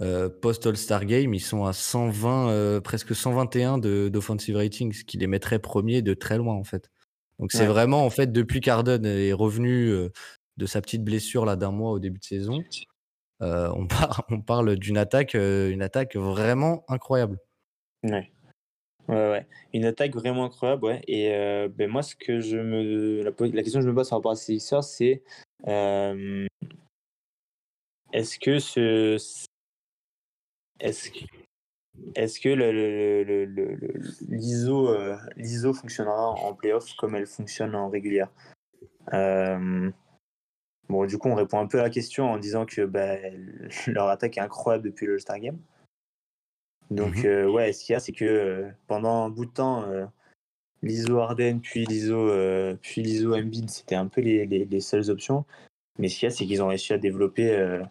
euh, post-All-Star Game, ils sont à 120, euh, presque 121 d'offensive rating, ce qui les mettrait premiers de très loin en fait. Donc c'est vraiment en fait depuis qu'Arden est revenu de sa petite blessure là d'un mois au début de saison, on, [LAUGHS] on parle d'une attaque, une attaque vraiment incroyable. Ouais. Ouais, ouais. Une attaque vraiment incroyable, ouais. Et ben moi, ce que je me, la, question que je me pose par rapport à ces Sixers, c'est euh, est-ce que ce est-ce que est-ce que le, euh, l'ISO fonctionnera en playoff comme elle fonctionne en régulière euh, Bon, du coup, on répond un peu à la question en disant que bah, [LAUGHS] leur attaque est incroyable depuis le Star Game. Donc, mmh ouais, ce qu'il y a, c'est que pendant un bout de temps, l'ISO Arden puis l'ISO euh, puis l'ISO Embiid, c'était un peu les, les, seules options. Mais ce qu'il y a, c'est qu'ils ont réussi à développer. Euh,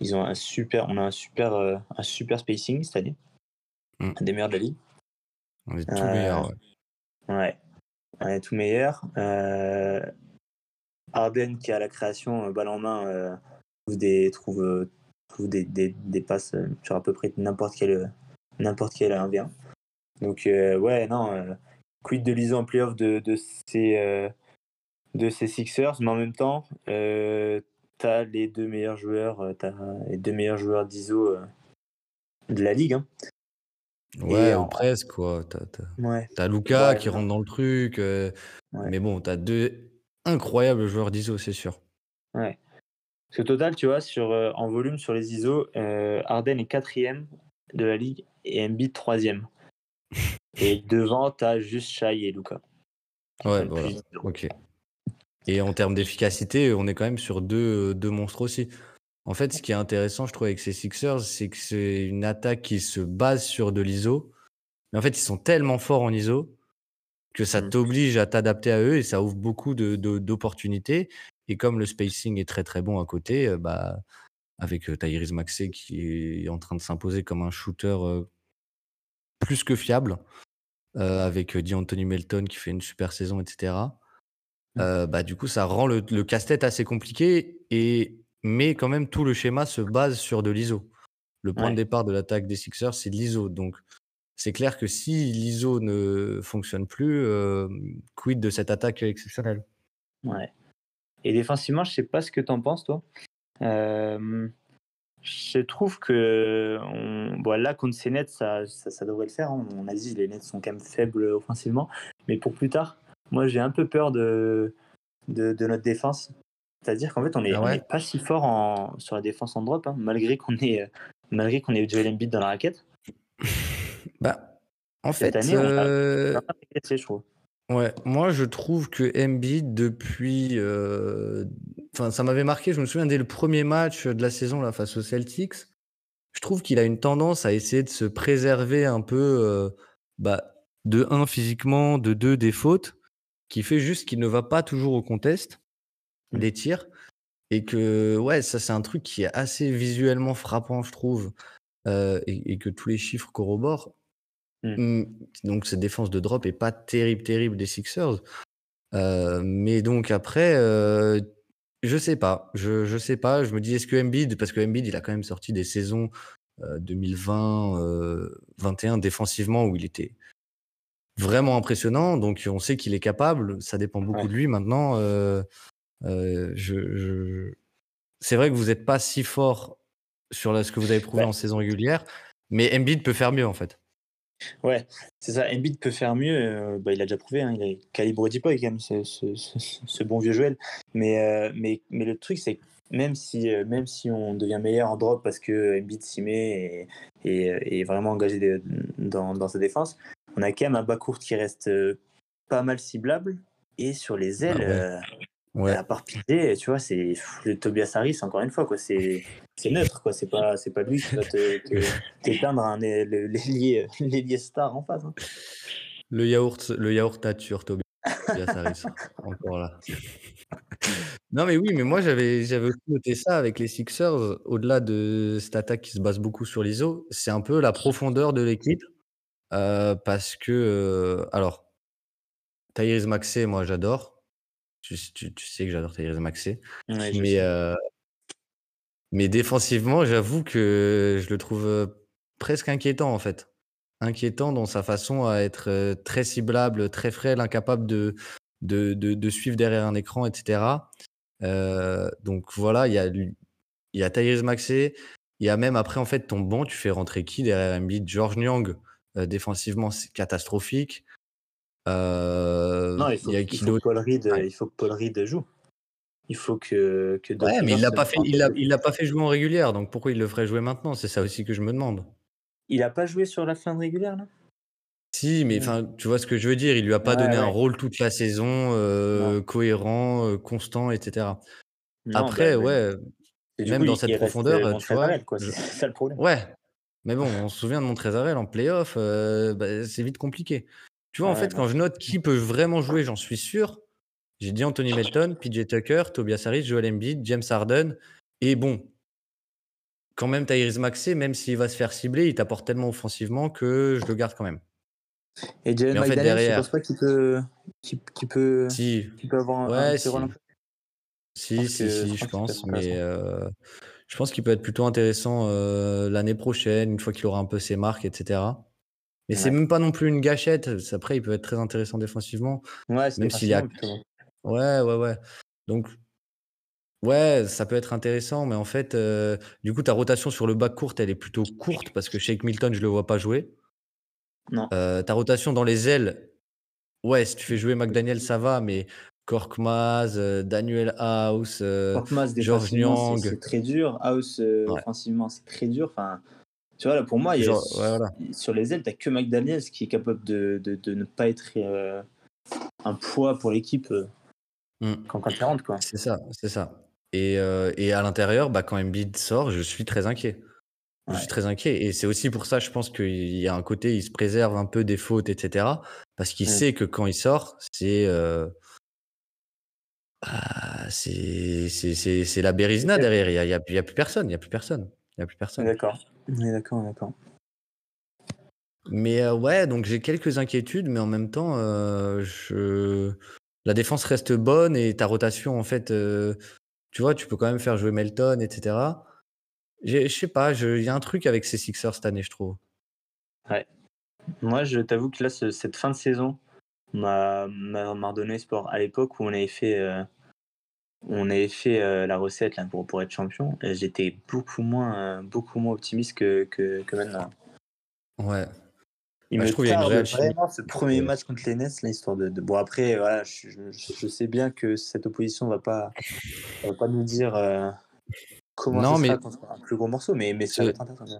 ils ont un super, on a un super, euh, un super spacing cette année, mm. un des meilleurs de la ligue. On est tout meilleur. Ouais. on est tout meilleur. Arden qui a la création balle en main trouve des trouve, trouve des, des, des, passes sur à peu près n'importe quel n'importe quel 1v1. Donc ouais non quid de l'ISO en playoff de, de, ces, euh, de ces Sixers, mais en même temps, euh, tu as les deux meilleurs joueurs, euh, as les deux meilleurs joueurs d'ISO de la ligue. Hein. Ouais, ou presque, quoi. T'as as, Luca qui rentre dans le truc. Mais bon, t'as deux incroyables joueurs d'ISO, c'est sûr. Ouais. Parce total, tu vois, sur, en volume sur les ISO, Arden est quatrième de la ligue et Embiid troisième. [LAUGHS] Et devant, tu as juste Shai et Luca. Ouais, voilà. Ok. Et en termes d'efficacité, on est quand même sur deux, deux monstres aussi. En fait, ce qui est intéressant, je trouve, avec ces Sixers, c'est que c'est une attaque qui se base sur de l'ISO. Mais en fait, ils sont tellement forts en ISO que ça mm. t'oblige à t'adapter à eux et ça ouvre beaucoup d'opportunités. De, et comme le spacing est très très bon à côté, euh, bah, avec euh, Tyrese Maxey qui est en train de s'imposer comme un shooter euh, plus que fiable, avec D'Anthony Melton qui fait une super saison, etc. Mmh. bah, du coup, ça rend le, casse-tête assez compliqué, et, mais quand même, tout le schéma se base sur de l'ISO. Le point de départ de l'attaque des Sixers, c'est de l'ISO. Donc, c'est clair que si l'ISO ne fonctionne plus, quid de cette attaque exceptionnelle? Ouais. Et défensivement, je sais pas ce que tu en penses, toi. je trouve que on... bon, là, contre ces Nets, ça, ça, devrait le faire. Hein. On a dit les Nets sont quand même faibles offensivement. Mais pour plus tard, moi, j'ai un peu peur de, de, notre défense. C'est-à-dire qu'en fait, on n'est ah pas si fort en, sur la défense en drop, hein, malgré qu'on ait, malgré qu'on ait Joel Embiid dans la raquette. [LAUGHS] bah, en fait, euh, je trouve. Ouais, moi je trouve que Embiid depuis, euh, enfin ça m'avait marqué. Je me souviens dès le premier match de la saison là face aux Celtics, je trouve qu'il a une tendance à essayer de se préserver un peu, euh, bah, de un physiquement, de deux des fautes, qui fait juste qu'il ne va pas toujours au contest mmh. des tirs et que ouais ça c'est un truc qui est assez visuellement frappant je trouve et, que tous les chiffres corroborent. Mmh. Mmh, donc cette défense de drop est pas terrible terrible des Sixers. mais donc après je sais pas, je, je sais pas, je me dis est-ce que Embiid parce que Embiid il a quand même sorti des saisons 2020 21 défensivement où il était vraiment impressionnant. Donc on sait qu'il est capable. Ça dépend beaucoup de lui. Maintenant, euh, euh, je, c'est vrai que vous n'êtes pas si fort sur ce que vous avez prouvé en saison régulière, mais Embiid peut faire mieux en fait. Ouais, c'est ça. Embiid peut faire mieux. Euh, bah, il a déjà prouvé. Hein, il a calibre deploy quand même, ce, ce, bon vieux Joël. Mais, mais, mais le truc, c'est que même si, même si on devient meilleur en drop parce que Embiid s'y met et, et, est vraiment engagé dans, dans sa défense, on a quand même un bas court qui reste euh, pas mal ciblable. Et sur les ailes, ah ouais. Euh, à part Pité, tu vois, c'est le Tobias Harris, encore une fois, quoi. C'est, c'est neutre, quoi. C'est pas, c'est pas lui qui va t'éteindre un l'ailier star en face. Hein. Le yaourt, le yaourt nature, Tobias Harris, encore là. Non, mais oui, mais moi j'avais j'avais aussi noté ça avec les Sixers, au-delà de cette attaque qui se base beaucoup sur l'ISO, c'est un peu la profondeur de l'équipe parce que, alors, Tyrese Maxey, moi j'adore. Tu, sais que j'adore Tyrese Maxey. mais, mais défensivement, j'avoue que je le trouve presque inquiétant en fait. Inquiétant dans sa façon à être très ciblable, très frêle, incapable de, de, de, suivre derrière un écran, etc. donc voilà, il y a, y a Tyrese Maxey. Il y a même après, en fait, ton banc, tu fais rentrer qui derrière Embiid? George Nyang, euh, défensivement, c'est catastrophique. Euh, non, il faut, il, faut que Paul Reed, il faut que Paul Reed joue. Il faut que. que ouais, mais il l'a pas fait. Il l'a, il l'a pas fait jouer en régulière. Donc pourquoi il le ferait jouer maintenant? C'est ça aussi que je me demande. Il a pas joué sur la fin de régulière là? Si, mais enfin, tu vois ce que je veux dire. Il lui a pas donné un rôle toute la saison euh, cohérent, constant, etc. Après, bah, ouais. Même dans cette profondeur, tu vois. C'est [LAUGHS] ça le problème. Ouais, mais bon, on se souvient de Montrezarel en playoff, euh, bah, c'est vite compliqué. Tu vois, en fait, quand je note qui peut vraiment jouer, j'en suis sûr. J'ai dit Anthony Melton, PJ Tucker, Tobias Harris, Joel Embiid, James Harden. Et bon, quand même, Tyrese Maxey, même s'il va se faire cibler, il t'apporte tellement offensivement que je le garde quand même. Et Jalen derrière... je pense pas qu'il peut, si. peut avoir un, si. Si, si, si, je pense, mais euh, je pense qu'il peut être plutôt intéressant euh, l'année prochaine, une fois qu'il aura un peu ses marques, etc. Mais c'est même pas non plus une gâchette. Après, il peut être très intéressant défensivement. Ouais, c'est même s'il y a. Ouais, ouais, ouais. Donc, ouais, ça peut être intéressant, mais en fait, euh, du coup, ta rotation sur le bas courte, elle est plutôt courte parce que Shake Milton, je le vois pas jouer. Non. Euh, ta rotation dans les ailes, ouais, si tu fais jouer McDaniel, ça va, mais Korkmaz, euh, Daniel House, euh, George Nyang. C'est très dur. House, offensivement, c'est très dur. Enfin, tu vois, là, pour moi, sur les ailes, tu n'as que McDaniels qui est capable de, de, ne pas être un poids pour l'équipe mm. quand, quand 40. Quoi. C'est ça, c'est ça. Et, et à l'intérieur, bah, quand Embiid sort, je suis très inquiet. Je suis très inquiet. Et c'est aussi pour ça, je pense qu'il y a un côté, il se préserve un peu des fautes, etc. Parce qu'il sait que quand il sort, c'est ah, c'est la Bérisna derrière. Il n'y a, a, plus personne. Il n'y a plus personne. Il y a plus personne. D'accord. D'accord, d'accord. Mais euh, ouais, donc j'ai quelques inquiétudes, mais en même temps, euh, je... la défense reste bonne et ta rotation, en fait, euh, tu vois, tu peux quand même faire jouer Melton, etc. Je sais pas, il y a un truc avec ces Sixers cette année, je trouve. Ouais. Moi, je t'avoue que là, cette fin de saison m'a redonné espoir. À l'époque où on avait fait, on avait fait la recette là, pour, pour être champion, j'étais beaucoup moins, beaucoup moins optimiste que, que, que maintenant. Ouais, il bah, me je trouve vraiment ce premier match contre les Nets, l'histoire de, Bon, après, voilà, je, sais bien que cette opposition va pas, va pas nous dire euh, comment non, ça mais... sera un plus gros morceau, mais, mais ça va être intéressant.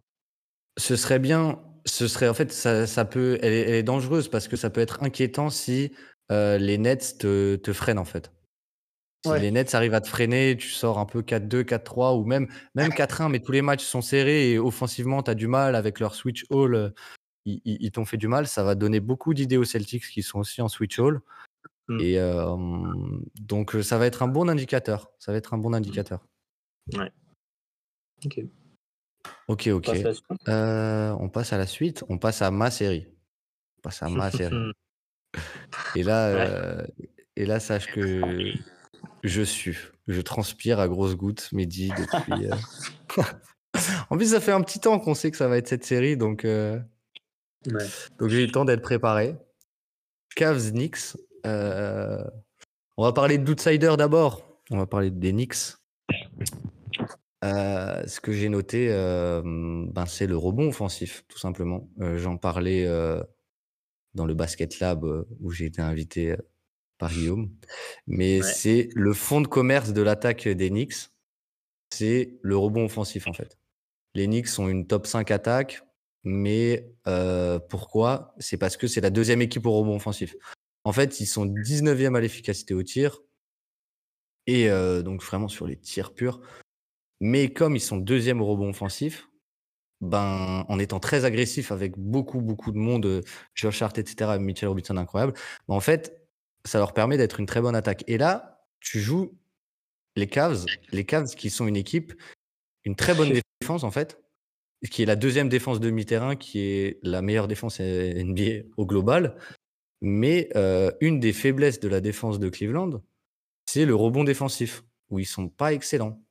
Ce serait bien, ce serait en fait, ça, ça peut, elle est, dangereuse parce que ça peut être inquiétant si euh, les Nets te, te, freinent en fait. Si les Nets arrivent à te freiner, tu sors un peu 4-2, 4-3 ou même, même 4-1, mais tous les matchs sont serrés et offensivement, tu as du mal avec leur switch all ils, t'ont fait du mal. Ça va donner beaucoup d'idées aux Celtics qui sont aussi en switch all. Mmh. Et donc, ça va être un bon indicateur. Ça va être un bon mmh. indicateur. Ouais. Ok. Ok, ok. On passe, à la suite. On passe à ma série. On passe à ma [LAUGHS] série. et là, et là, sache que je suis. Je transpire à grosses gouttes, Mehdi, depuis. [LAUGHS] en plus, ça fait un petit temps qu'on sait que ça va être cette série, donc. Donc j'ai eu le temps d'être préparé. Cavs, Knicks. Euh, on va parler d'outsider d'abord. On va parler des Knicks. Euh, ce que j'ai noté, euh, ben, c'est le rebond offensif, tout simplement. J'en parlais dans le Basket Lab où j'ai été invité par Guillaume. Mais c'est le fond de commerce de l'attaque des Knicks. C'est le rebond offensif, en fait. Les Knicks sont une top 5 attaque. Mais pourquoi? C'est parce que c'est la deuxième équipe au rebond offensif. En fait, ils sont 19e à l'efficacité au tir. Et donc vraiment sur les tirs purs. Mais comme ils sont deuxième au rebond offensif, ben, en étant très agressif avec beaucoup, beaucoup de monde, Josh Hart, etc., Mitchell Robinson incroyable, ben, en fait, ça leur permet d'être une très bonne attaque. Et là, tu joues les Cavs, les Cavs qui sont une équipe, une très bonne défense en fait, qui est la deuxième défense demi-terrain, qui est la meilleure défense NBA au global. Mais euh, une des faiblesses de la défense de Cleveland, c'est le rebond défensif, où ils sont pas excellents.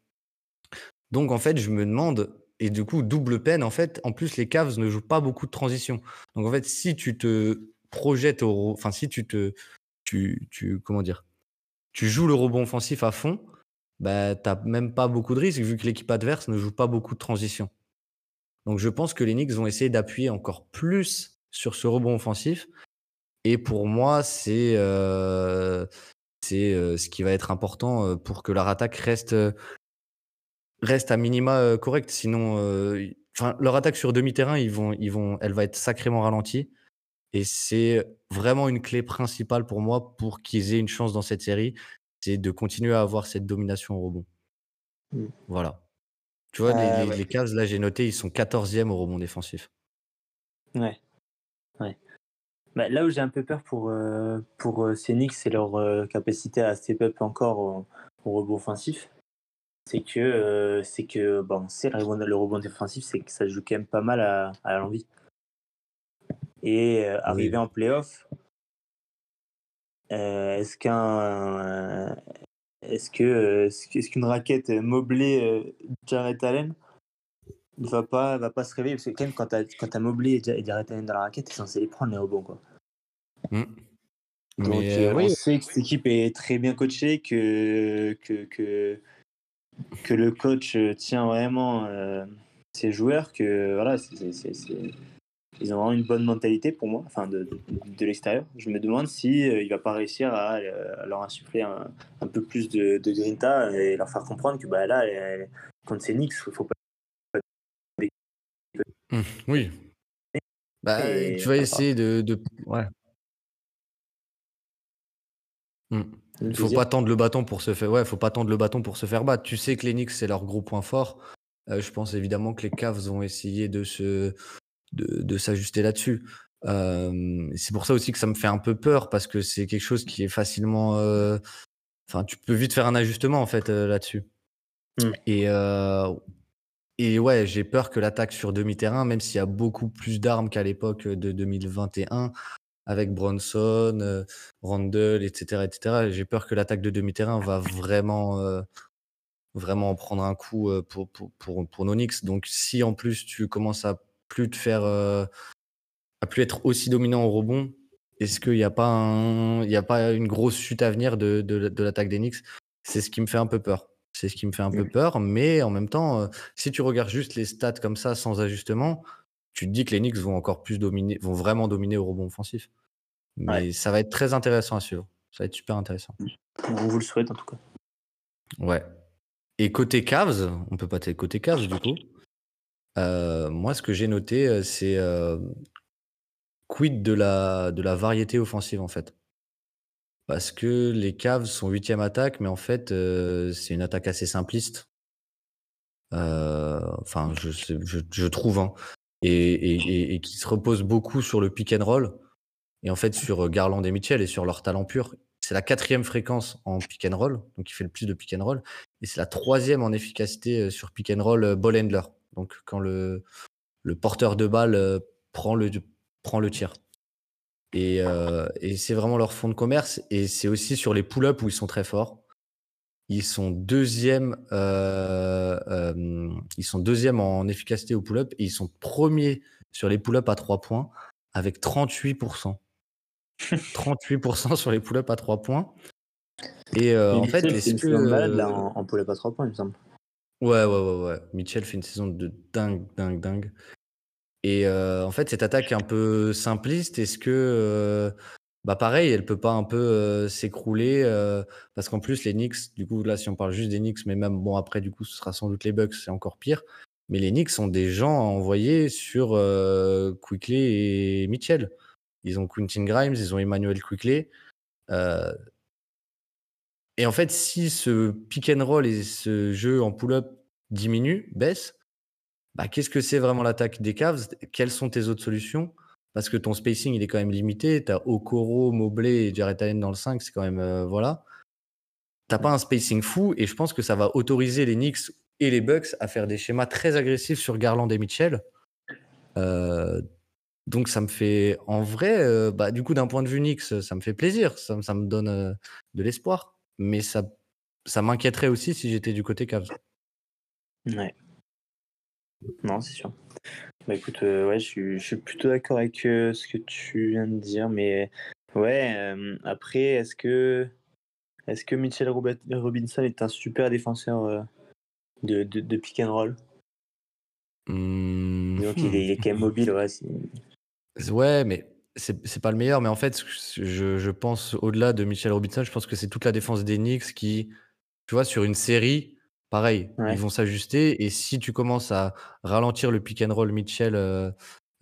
Donc en fait, je me demande, et du coup, double peine, en fait, en plus, les Cavs ne jouent pas beaucoup de transition. Donc en fait, si tu te projettes au. Enfin, si tu te. Tu, comment dire Tu joues le rebond offensif à fond, bah, tu n'as même pas beaucoup de risques, vu que l'équipe adverse ne joue pas beaucoup de transition. Donc je pense que les Knicks vont essayer d'appuyer encore plus sur ce rebond offensif. Et pour moi, c'est euh, euh, ce qui va être important euh, pour que leur attaque reste, à minima correcte. Sinon, leur attaque sur demi-terrain, elle va être sacrément ralentie. Et c'est vraiment une clé principale pour moi pour qu'ils aient une chance dans cette série, c'est de continuer à avoir cette domination au rebond. Mmh. Voilà. Tu vois, les, les, Cavs, là, j'ai noté, ils sont 14e au rebond défensif. Ouais. ouais. Bah, là où j'ai un peu peur pour, euh, pour euh, c'est leur euh, capacité à step up encore au, rebond offensif. C'est que, c'est que bon, c'est le, le rebond défensif, c'est que ça joue quand même pas mal à, à l'envie. Et arriver en playoff, est-ce qu'un est-ce que euh, est-ce qu'une raquette moblée euh, Jared Allen ne va pas va pas se réveiller? Parce que quand même quand tu quand as moblé Jared Allen dans la raquette, tu es censé les prendre les rebonds quoi. Mmh. Donc euh, on sait que cette équipe est très bien coachée, que que, que, que le coach tient vraiment ses joueurs, que voilà, c'est ils ont vraiment une bonne mentalité pour moi, enfin de, de, l'extérieur. Je me demande si euh, il va pas réussir à, euh, leur insuffler un, un, peu plus de, de, grinta et leur faire comprendre que bah, là, quand c'est Nix, il faut pas. Mmh, oui. Bah, tu vas essayer de. de... Ouais. Il faut pas tendre le bâton pour se faire. Ouais, faut pas tendre le bâton pour se faire battre. Tu sais que les Knicks c'est leur gros point fort. Euh, je pense évidemment que les Cavs vont essayer de se de, s'ajuster là-dessus. c'est pour ça aussi que ça me fait un peu peur parce que c'est quelque chose qui est facilement. Enfin, tu peux vite faire un ajustement en fait là-dessus. Mmh. Et et ouais, j'ai peur que l'attaque sur demi-terrain, même s'il y a beaucoup plus d'armes qu'à l'époque de 2021, avec Bronson, euh, Randle, etc., etc. J'ai peur que l'attaque de demi-terrain va vraiment, euh, vraiment en prendre un coup euh, pour, pour, pour, pour nos Knicks. Donc, si en plus tu commences à plus te faire, à plus être aussi dominant au rebond, est-ce qu'il n'y a, pas un, il y a pas une grosse chute à venir de, de, de l'attaque des Knicks C'est ce qui me fait un peu peur. C'est ce qui me fait un peu peur, mais en même temps, si tu regardes juste les stats comme ça, sans ajustement, tu te dis que les Knicks vont encore plus dominer, vont vraiment dominer au rebond offensif. Mais ça va être très intéressant à suivre. Ça va être super intéressant. On vous le souhaite en tout cas. Ouais. Et côté Cavs, on peut pas être côté Cavs du coup. Moi, ce que j'ai noté, c'est quid de la, de la variété offensive en fait. Parce que les Cavs sont huitième attaque, mais en fait, c'est une attaque assez simpliste. enfin, je, je, trouve, hein. et, qui se repose beaucoup sur le pick and roll, et en fait sur Garland et Mitchell et sur leur talent pur. C'est la quatrième fréquence en pick and roll, donc il fait le plus de pick and roll, et c'est la troisième en efficacité sur pick and roll ball handler. Donc quand le, le porteur de balle prend le, prend le tir. Euh, et, c'est vraiment leur fond de commerce. Et c'est aussi sur les pull-ups où ils sont très forts. Ils sont deuxième, euh, euh, ils sont deuxième en efficacité au pull-up et ils sont premiers sur les pull-ups à 3 points avec 38%. 38% [LAUGHS] sur les pull-ups à 3 points. Et en fait, saison malade là, en, pull-up à 3 points, il me semble. Ouais, ouais, ouais, ouais. Mitchell fait une saison de dingue, dingue, dingue. Et en fait, cette attaque est un peu simpliste, est-ce que, bah pareil, elle peut pas un peu s'écrouler parce qu'en plus les Knicks, du coup là, si on parle juste des Knicks, mais même bon après du coup, ce sera sans doute les Bucks, c'est encore pire. Mais les Knicks sont des gens à envoyer sur Quickly et Mitchell. Ils ont Quentin Grimes, ils ont Emmanuel Quickly. Et en fait, si ce pick and roll et ce jeu en pull-up diminue, baisse, bah, qu'est-ce que c'est vraiment l'attaque des Cavs? Quelles sont tes autres solutions? Parce que ton spacing, il est quand même limité. Tu as Okoro, Mobley et Jared Allen dans le 5, c'est quand même. Euh, voilà. T'as pas un spacing fou et je pense que ça va autoriser les Knicks et les Bucks à faire des schémas très agressifs sur Garland et Mitchell. Euh, donc ça me fait, en vrai, euh, bah, du coup d'un point de vue Knicks, ça me fait plaisir, ça, ça me donne de l'espoir. Mais ça, ça m'inquiéterait aussi si j'étais du côté Cavs. Ouais. Non, c'est sûr. Bah écoute, euh, ouais, je suis, plutôt d'accord avec euh, ce que tu viens de dire, mais ouais, euh, après, est-ce que, est-ce que Mitchell Robinson est un super défenseur de, de, pick and roll? Mmh. Donc il est, quand même mobile, ouais. Ouais, mais c'est pas le meilleur, mais en fait, je, je pense au-delà de Mitchell Robinson, je pense que c'est toute la défense des Knicks qui, tu vois, sur une série, Pareil, ils vont s'ajuster. Et si tu commences à ralentir le pick and roll Mitchell, euh,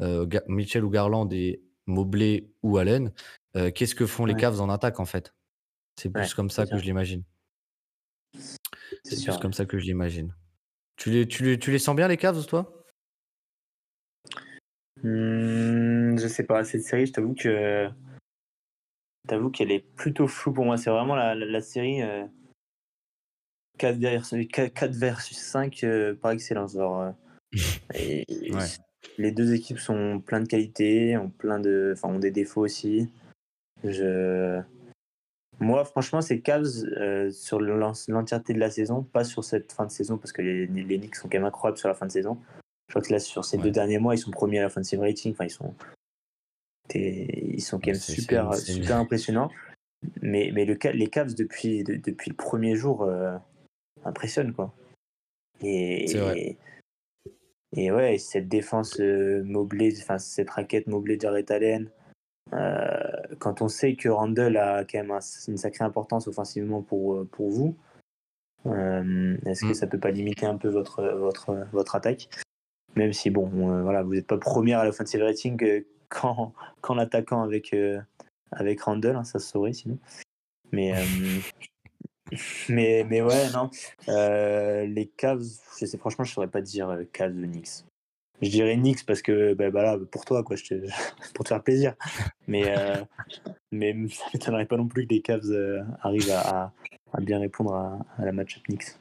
euh, Mitchell ou Garland et Mobley ou Allen, euh, qu'est-ce que font les Cavs en attaque en fait? C'est plus comme ça que je l'imagine. C'est plus comme ça que je l'imagine. Tu les, tu, les, tu les sens bien les Cavs toi? Mmh, Je sais pas, cette série, je t'avoue que t'avoue qu'elle est plutôt floue pour moi. C'est vraiment la, la, série. 4 versus, 4 versus 5 euh, par excellence. Euh, [LAUGHS] les deux équipes sont plein de qualités, ont, plein de, ont des défauts aussi. Je... Moi, franchement, c'est Cavs euh, sur l'entièreté de la saison, pas sur cette fin de saison, parce que les, les Knicks sont quand même incroyables sur la fin de saison. Je crois que là, sur ces deux derniers mois, ils sont premiers à la fin de saison rating. Enfin, ils sont, ils sont quand même super, super impressionnants. Mais, mais le, les Cavs, depuis, depuis le premier jour, impressionne quoi. Et, et, ouais, cette défense euh, moblée, enfin cette raquette moblée Jared Allen, euh, quand on sait que Randall a quand même une sacrée importance offensivement pour, euh, pour vous, est-ce que mm. ça peut pas limiter un peu votre, votre, votre attaque? Même si, bon, voilà, vous n'êtes pas première à l'offensive rating [LAUGHS] quand, quand l'attaquant avec, avec Randall, hein, ça se saurait sinon. Mais, [LAUGHS] mais, mais ouais, non. Euh, les Cavs, je sais, franchement, je saurais pas dire euh, Cavs ou Knicks. Je dirais Knicks parce que, bah, bah là, pour toi, quoi, [LAUGHS] pour te faire plaisir. Mais, euh, mais ça m'étonnerait pas non plus que les Cavs arrivent à, bien répondre à, la match-up Knicks.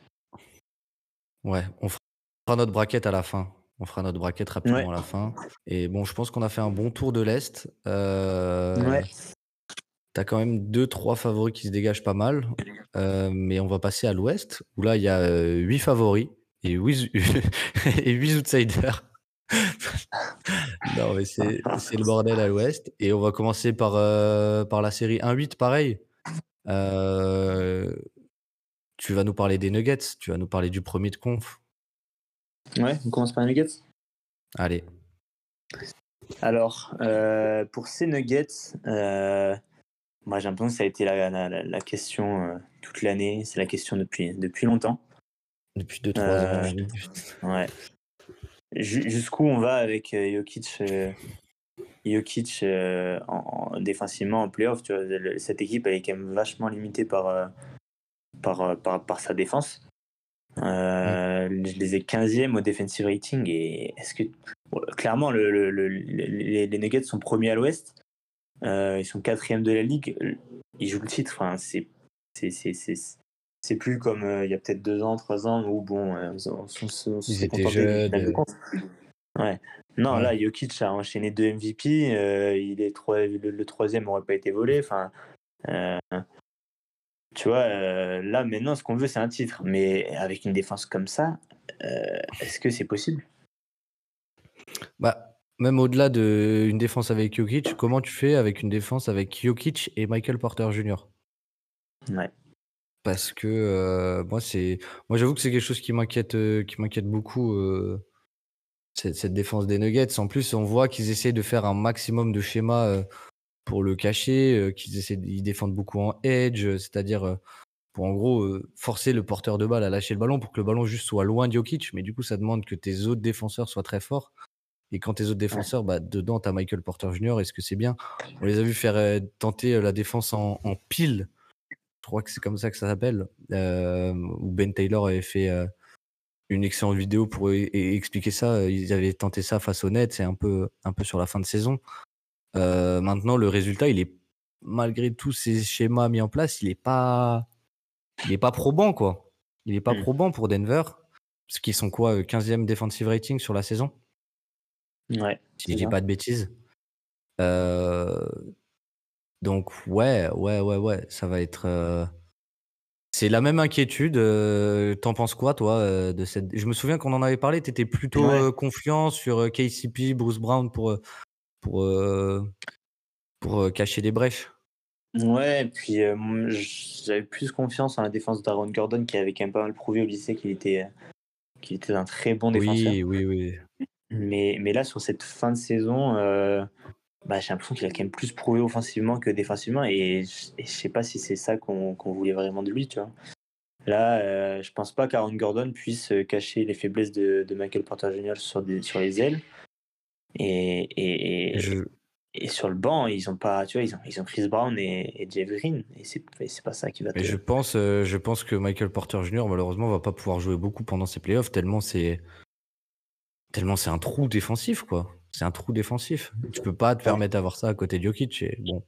Ouais, on fera notre braquette à la fin. On fera notre braquette rapidement à la fin. Et bon, je pense qu'on a fait un bon tour de l'Est. Euh, Ouais. T'as quand même deux, trois favoris qui se dégagent pas mal. Euh, mais on va passer à l'Ouest, où là, il y a euh, huit favoris et huit, [LAUGHS] et huit outsiders. [LAUGHS] non, mais c'est c'est le bordel à l'Ouest. Et on va commencer par, euh, par la série 1-8, pareil. Euh, tu vas nous parler des Nuggets, tu vas nous parler du premier de conf. Ouais, on commence par les Nuggets? Allez. Alors, euh, pour ces Nuggets, euh, moi j'ai l'impression que ça a été la, la, la- la question euh, toute l'année. C'est la question depuis, depuis longtemps. Depuis 2-3 Euh, ans. Ouais. Ju- Jusqu'où on va avec Jokic, Jokic en, en- défensivement en playoff tu vois, Cette équipe elle est quand même vachement limitée par, par, par, par sa défense. Euh, Je les ai 15e au defensive rating et est-ce que bon, clairement le, le- le- les, les Nuggets sont premiers à l'Ouest, Euh, ils sont quatrième de la ligue, ils jouent le titre. Enfin, c'est c'est c'est c'est c'est plus comme euh, il y a peut-être deux ans, trois ans où bon, on, s'est contenté de. Ouais. Non, Ouais. là, Jokic a enchaîné deux MVP. il est trois- le, troisième n'aurait pas été volé. Enfin, tu vois, euh, là maintenant, ce qu'on veut, c'est un titre. Mais avec une défense comme ça, euh, est-ce que c'est possible? Bah, même au-delà d'une défense avec Jokic, comment tu fais avec une défense avec Jokic et Michael Porter Jr. Ouais. Parce que euh, moi, c'est, moi, j'avoue que c'est quelque chose qui m'inquiète, qui m'inquiète beaucoup. cette, cette défense des Nuggets. En plus, on voit qu'ils essaient de faire un maximum de schémas pour le cacher, euh, qu'ils essaient, ils défendent beaucoup en edge, euh, c'est-à-dire euh, pour en gros forcer le porteur de balle à lâcher le ballon pour que le ballon juste soit loin de Jokic. Mais du coup, ça demande que tes autres défenseurs soient très forts. Et quand tes autres défenseurs, bah, dedans, tu as Michael Porter Jr., est-ce que c'est bien? On les a vus faire euh, tenter la défense en, en pile. Je crois que c'est comme ça que ça s'appelle. Euh, où Ben Taylor avait fait euh, une excellente vidéo pour e- e- expliquer ça. Ils avaient tenté ça face au Nets, c'est un peu, un peu sur la fin de saison. Euh, maintenant, le résultat, il est, malgré tous ces schémas mis en place, il est pas, il est pas probant, quoi. Il est pas Mm. probant pour Denver. Parce qu'ils sont quoi, euh, 15e defensive rating sur la saison? Ouais. si je dis pas de bêtises. Euh, donc ouais, ouais, ouais, ouais, ça va être. euh, C'est la même inquiétude. euh, T'en penses quoi, toi, euh, de cette Je me souviens qu'on en avait parlé. T'étais plutôt Ouais. euh, confiant sur euh, KCP, Bruce Brown pour euh, pour pour cacher des brèches. Ouais, et puis j'avais plus confiance en la défense d'Aaron Gordon qui avait quand même pas mal prouvé au lycée qu'il était, qu'il était un très bon défenseur. Oui, oui, oui. Mais, mais là, sur cette fin de saison, bah, j'ai l'impression qu'il a quand même plus prouvé offensivement que défensivement. Et, je- je sais pas si c'est ça qu'on voulait vraiment de lui, tu vois. Là, euh, je pense pas qu'Aaron Gordon puisse cacher les faiblesses de, de Michael Porter Jr. sur, des, sur les ailes. Et, et, et, Je- et sur le banc, ils ont pas, tu vois, ils ont, ils ont Chris Brown et, Jeff Green. Et c'est pas ça qui va te. Mais je pense, euh, je pense que Michael Porter Jr. malheureusement va pas pouvoir jouer beaucoup pendant ces playoffs tellement c'est tellement c'est un trou défensif quoi. C'est un trou défensif. Tu peux pas te permettre d'avoir ça à côté de Jokic. Et bon,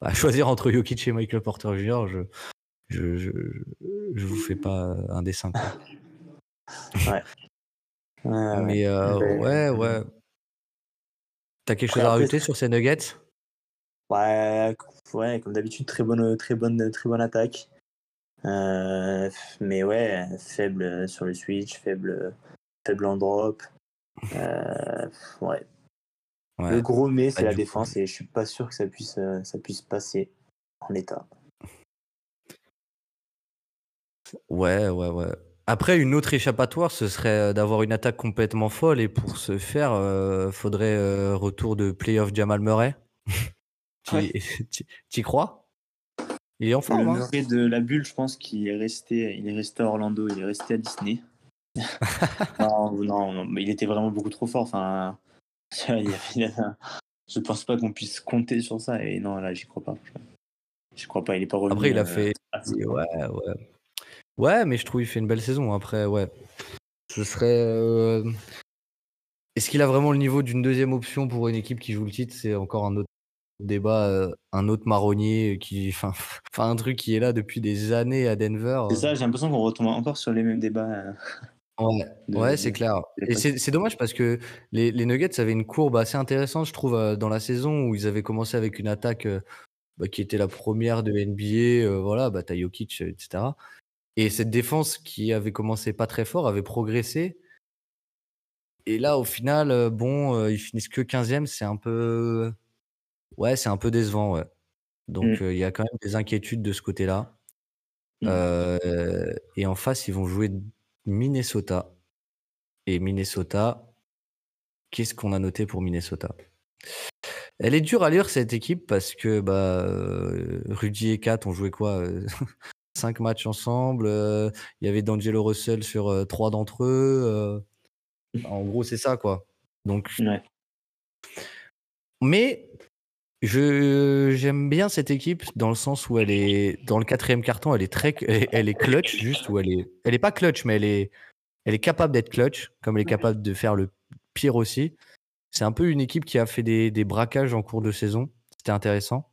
à [LAUGHS] choisir entre Jokic et Michael Porter Jr. Je je, je, je vous fais pas un dessin. quoi. [LAUGHS] Ouais, ouais. Mais euh, ouais ouais. T'as quelque chose à rajouter sur ces Nuggets? Ouais, ouais, comme d'habitude, très bonne, très bonne, très bonne attaque. Euh, mais ouais, faible sur le switch, faible, faible en drop. Euh, ouais. Ouais. Le gros mais, c'est Bah, la coup- défense et je suis pas sûr que ça puisse, euh, ça puisse passer en l'état. Ouais, ouais, ouais. Après, une autre échappatoire, ce serait euh, d'avoir une attaque complètement folle. Et pour ce faire, euh, faudrait euh, retour de playoff Jamal Murray. [LAUGHS] Tu Ouais. tu- crois? Il est en Le forme. hein Murray de la bulle, je pense qu'il est resté, il est resté à Orlando, il est resté à Disney. [LAUGHS] non, non, non, mais il était vraiment beaucoup trop fort. Enfin, [LAUGHS] il avait- je pense pas qu'on puisse compter sur ça. Et non, là, j'y crois pas. J'y crois pas. Il est pas revenu. Après, il a euh, fait. Ouais, ouais. Ouais, mais je trouve qu'il fait une belle saison. Après, ouais. Ce serait. euh, Est-ce qu'il a vraiment le niveau d'une deuxième option pour une équipe qui joue le titre? C'est encore un autre débat. euh, Un autre marronnier qui. Enfin, [LAUGHS] enfin, un truc qui est là depuis des années à Denver. C'est ça, j'ai l'impression qu'on retombe encore sur les mêmes débats. euh. Ouais, de- ouais, de- c'est clair. de- Et c'est c'est dommage parce que les, les Nuggets avaient une courbe assez intéressante, je trouve, euh, dans la saison où ils avaient commencé avec une attaque euh, bah, qui était la première de NBA. euh, voilà, bah, t'as Jokic, euh, etc. Et cette défense qui avait commencé pas très fort avait progressé. Et là, au final, euh, bon, euh, ils finissent que 15e, c'est un peu. Ouais, c'est un peu décevant, ouais. Donc, Mm. euh, il y a quand même des inquiétudes de ce côté-là. Mm. Euh, et en face, ils vont jouer Minnesota. Et Minnesota, qu'est-ce qu'on a noté pour Minnesota? Elle est dure à lire cette équipe parce que bah, Rudy et Kat ont joué quoi? [LAUGHS] Cinq matchs ensemble. euh, Il y avait D'Angelo Russell sur euh, trois d'entre eux. euh, en gros, c'est ça quoi. Donc, [LAUGHS] Ouais. mais je j'aime bien cette équipe dans le sens où elle est dans le quatrième carton, elle est très, elle, elle est clutch juste où elle est, elle est pas clutch, mais elle est, elle est capable d'être clutch, comme elle est capable de faire le pire aussi. C'est un peu une équipe qui a fait des, des braquages en cours de saison. C'était intéressant.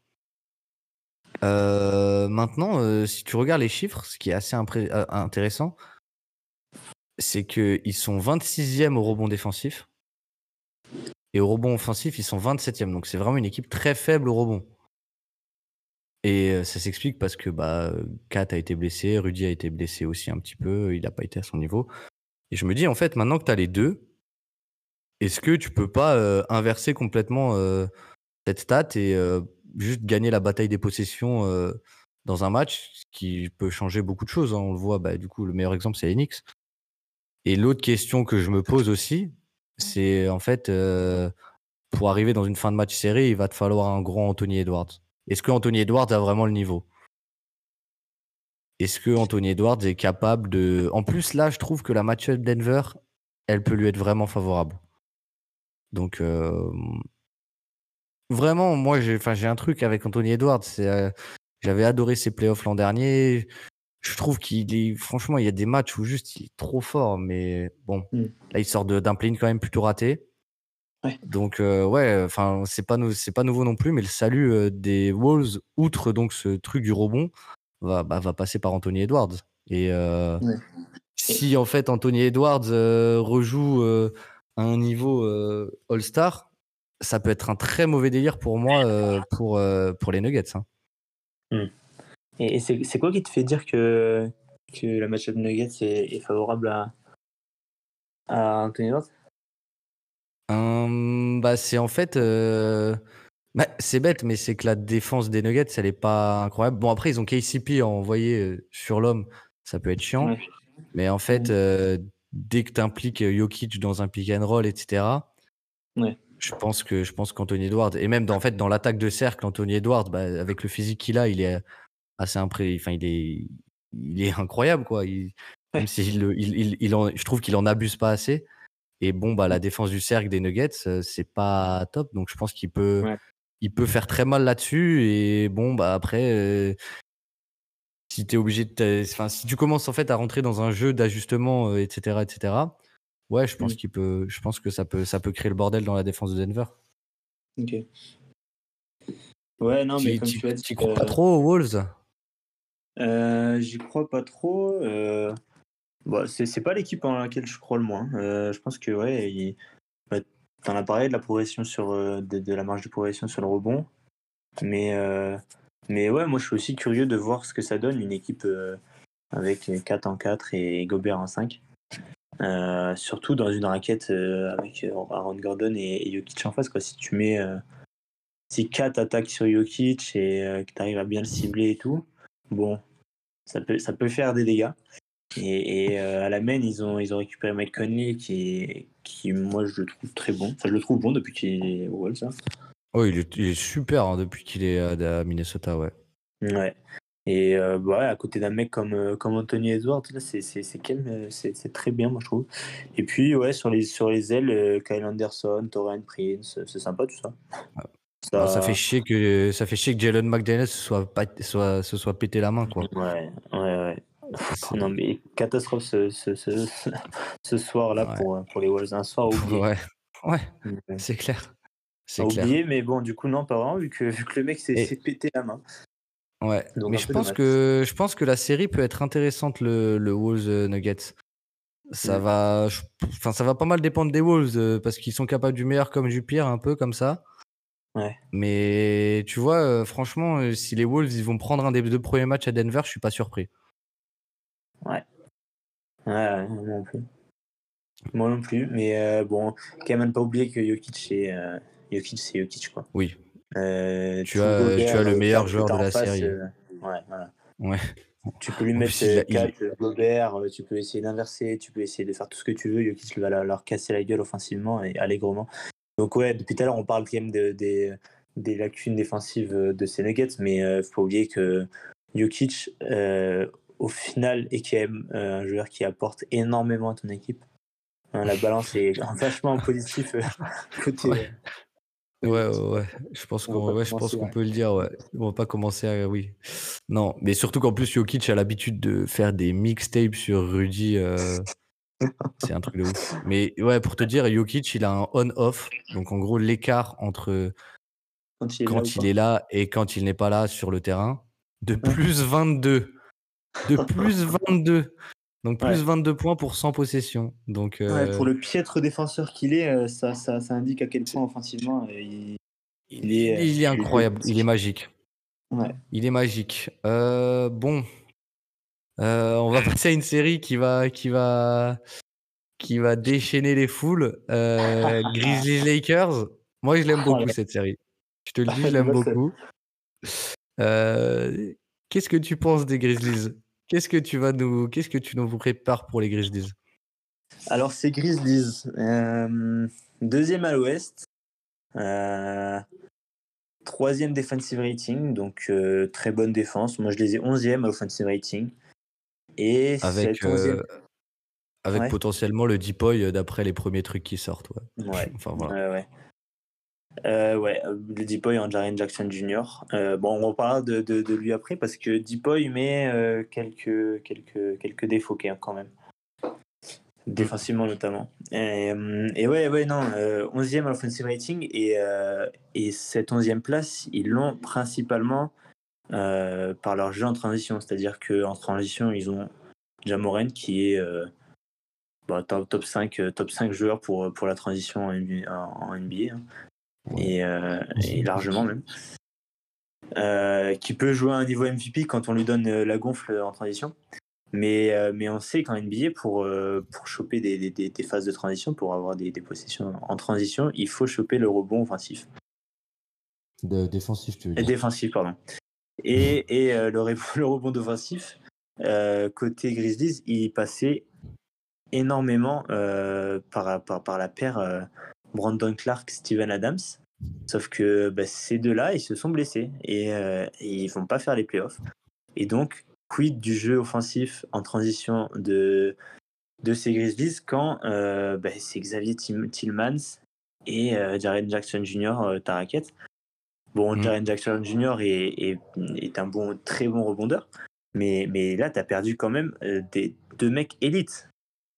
Euh, maintenant, euh, si tu regardes les chiffres, ce qui est assez euh, intéressant, c'est qu'ils sont 26e au rebond défensif. Et au rebond offensif, ils sont 27e. Donc c'est vraiment une équipe très faible au rebond. Et ça s'explique parce que bah, Kat a été blessé, Rudy a été blessé aussi un petit peu, il n'a pas été à son niveau. Et je me dis, en fait, maintenant que tu as les deux, est-ce que tu peux pas inverser complètement cette stat et juste gagner la bataille des possessions euh, dans un match, ce qui peut changer beaucoup de choses. hein. On le voit, bah, du coup, le meilleur exemple, c'est Enix. Et l'autre question que je me pose aussi, c'est en fait, euh, pour arriver dans une fin de match serrée, il va te falloir un grand Anthony Edwards. Est-ce que Anthony Edwards a vraiment le niveau? Est-ce que Anthony Edwards est capable de. En plus, là, je trouve que la match-up Denver, elle peut lui être vraiment favorable. Donc, euh, vraiment, moi, j'ai enfin, j'ai un truc avec Anthony Edwards. c'est, euh, J'avais adoré ses playoffs l'an dernier. Je trouve qu'il est. Franchement, il y a des matchs où juste il est trop fort. Mais bon, Mm. là, il sort de- d'un play quand même plutôt raté. Ouais. Donc, euh, ouais, enfin, c'est pas, c'est pas nouveau non plus. Mais le salut euh, des Wolves, outre donc ce truc du rebond, va, bah, va passer par Anthony Edwards. Et Ouais. si en fait Anthony Edwards rejoue à un niveau All-Star, ça peut être un très mauvais délire pour moi euh, pour, euh, pour les Nuggets. hein. Et, et c'est quoi qui te fait dire que, que la match-up Nuggets est, est favorable à, à Anthony Edwards Hum, bah, c'est en fait. euh, bah, c'est bête, mais c'est que la défense des Nuggets, elle est pas incroyable. Bon, après, ils ont KCP à envoyer euh, sur l'homme, ça peut être chiant. Ouais. Mais en fait, euh, dès que tu impliques Jokic dans un pick and roll, etc., Ouais. Je pense que je pense qu'Anthony Edwards, et même dans, en fait, dans l'attaque de cercle, Anthony Edwards, bah, avec le physique qu'il a, il est assez impré... enfin, il est, il est incroyable, quoi. Il, Même Ouais. le- il, il, il en, je trouve qu'il en abuse pas assez. Et bon, bah, la défense du cercle des Nuggets, euh, c'est pas top. Donc, je pense qu'il peut, Ouais. il peut faire très mal là-dessus. Et bon, bah, après, euh, si tu obligé de. Enfin, si tu commences en fait à rentrer dans un jeu d'ajustement, euh, etc., etc., ouais, je pense Mm. qu'il peut, je pense que ça peut, ça peut créer le bordel dans la défense de Denver. Ok. Ouais, non, mais Tu comme tu- as dit, tu crois euh, pas trop aux Wolves? Euh, J'y crois pas trop. Euh... Bah, c'est pas l'équipe en laquelle je crois le moins. Euh, je pense que ouais, il... bah, t'en as parlé de la progression sur euh, de, de la marge de progression sur le rebond, mais euh, mais ouais, moi je suis aussi curieux de voir ce que ça donne une équipe euh, avec 4 en 4 et Gobert en 5. Euh, surtout dans une raquette euh, avec euh, Aaron Gordon et, et Jokic en face. Quoi. Si tu mets euh, si 4 attaques sur Jokic et que tu arrives à bien le cibler et tout, bon, ça peut, ça peut faire des dégâts. Et, et, à la main, ils ont, ils ont récupéré Mike Conley qui, qui, moi, je le trouve très bon. Enfin, je le trouve bon depuis qu'il est au Wolves. hein. Oh, il est, il est super hein, depuis qu'il est à, à Minnesota, ouais. Ouais. Et euh, bah à côté d'un mec comme, euh, comme Anthony Edwards, là, c'est, c'est, c'est, quel- euh, c'est, c'est très bien, moi, je trouve. Et puis, ouais, sur les, sur les ailes, euh, Kyle Anderson, Torian Prince, c'est sympa tout ça. Alors, ça fait chier que ça fait chier que Jalen McDaniels se soit, pas- soit, se soit pété la main, quoi. Ouais, ouais, ouais. Non, mais catastrophe ce, ce, ce, [LAUGHS] ce soir-là Ouais. pour, pour les Wolves. Un soir oublié. Ouais, ouais, c'est clair. C'est oublié, mais bon, du coup, non, pas vraiment, vu que, vu que le mec s'est Et- s'est pété la main. Ouais, Donc, mais je pense dommage. que je pense que la série peut être intéressante le, le Wolves euh, Nuggets Ça Mm. va, je- ça va pas mal dépendre des Wolves euh, parce qu'ils sont capables du meilleur comme du pire, un peu comme ça. Ouais. Mais tu vois, euh, franchement, si les Wolves ils vont prendre un des deux premiers matchs à Denver, je suis pas surpris. Ouais, ouais, moi non plus. Moi non plus, mais euh, bon, quand même pas oublier que Jokic, c'est euh, Jokic, Jokic, quoi. Oui. Euh, Tu as- Gobert, tu as le euh, meilleur joueur de la face, série. euh, ouais, voilà. Ouais. Tu peux lui En mettre plus, a- euh, il- quatre, Gobert, euh, tu peux essayer d'inverser, tu peux essayer de faire tout ce que tu veux. Jokic va leur, casser la gueule offensivement et allègrement. Donc ouais, depuis tout à l'heure, on parle quand même de- des, des lacunes défensives euh, de ces Nuggets, mais il faut pas oublier que Jokic, euh, au final, est quand même euh, un joueur qui apporte énormément à ton équipe. Hein, la balance est [LAUGHS] vachement positif euh, [LAUGHS] côté. Ouais. Ouais, ouais, ouais. Je pense qu'on ouais, je pense commencer, qu'on ouais. peut le dire, ouais. On va pas commencer à. Oui. Non, mais surtout qu'en plus, Jokic a l'habitude de faire des mixtapes sur Rudy. euh, [LAUGHS] C'est un truc de ouf. Mais ouais, pour te dire, Jokic, il a un on-off. Donc en gros, l'écart entre Quand il est là il est là et quand il n'est pas là sur le terrain, de plus 22. De plus [LAUGHS] 22. Donc plus Ouais. 22 points pour 100 possessions. Donc Ouais, euh, pour le piètre défenseur qu'il est, euh, ça, ça, ça indique à quel point offensivement euh, il, il est. il est incroyable. Il est magique. Ouais. Il est magique. Euh, bon, Euh, on va [LAUGHS] passer à une série qui va, qui va, qui va déchaîner les foules. [LAUGHS] Grizzlies Lakers. Moi, je l'aime beaucoup cette série. Je te le dis, [LAUGHS] je l'aime beaucoup. Qu'est-ce que tu penses des Grizzlies? Qu'est-ce que tu vas nous, qu'est-ce que tu nous prépares pour les Grizzlies Alors, c'est Grizzlies. Euh, deuxième à l'ouest. Euh, troisième defensive rating, donc euh, très bonne défense. Moi, je les ai 11e à offensive rating. Et Avec, cette 11e euh, avec Ouais. potentiellement le euh, d'après les premiers trucs qui sortent. Ouais. Ouais. [LAUGHS] Enfin voilà. Ouais, ouais. Euh, ouais, euh, le Deepoy en Jaren Jackson Jr. Euh, bon, on reparlera de, de, lui après parce que Deepoy met quelques, quelques, quelques défauts quand même. Défensivement notamment. Et, ouais, ouais, non, euh, 11e à l'offensive rating et, et cette 11e place, ils l'ont principalement par leur jeu en transition. C'est-à-dire qu'en transition, ils ont Jamoran qui est bah, top, top, 5, euh, top 5 joueurs pour, pour la transition en NBA. en- en NBA, hein. Et, euh, et largement même. Euh, qui peut jouer à un niveau MVP quand on lui donne euh, la gonfle en transition. Mais, mais on sait qu'en NBA, pour, pour choper des, des- phases de transition, pour avoir des, des possessions en transition, il faut choper le rebond offensif. De défensif, tu veux Et défensif, pardon. Et, et euh, le, [LAUGHS] rebond offensif, côté Grizzlies, il passait énormément euh, par, par, par la paire euh, Brandon Clark, Steven Adams. Sauf que bah, ces deux-là, ils se sont blessés et, euh, et ils vont pas faire les playoffs. Et donc, quid du jeu offensif en transition de, de ces Grizzlies quand euh, bah, c'est Xavier Tillmans et euh, Jaren Jackson Jr. euh, ta raquette. Bon, Mm. Jaren Jackson Jr. est, est, est un bon, très bon rebondeur, mais, mais là, tu as perdu quand même euh, des deux mecs élites.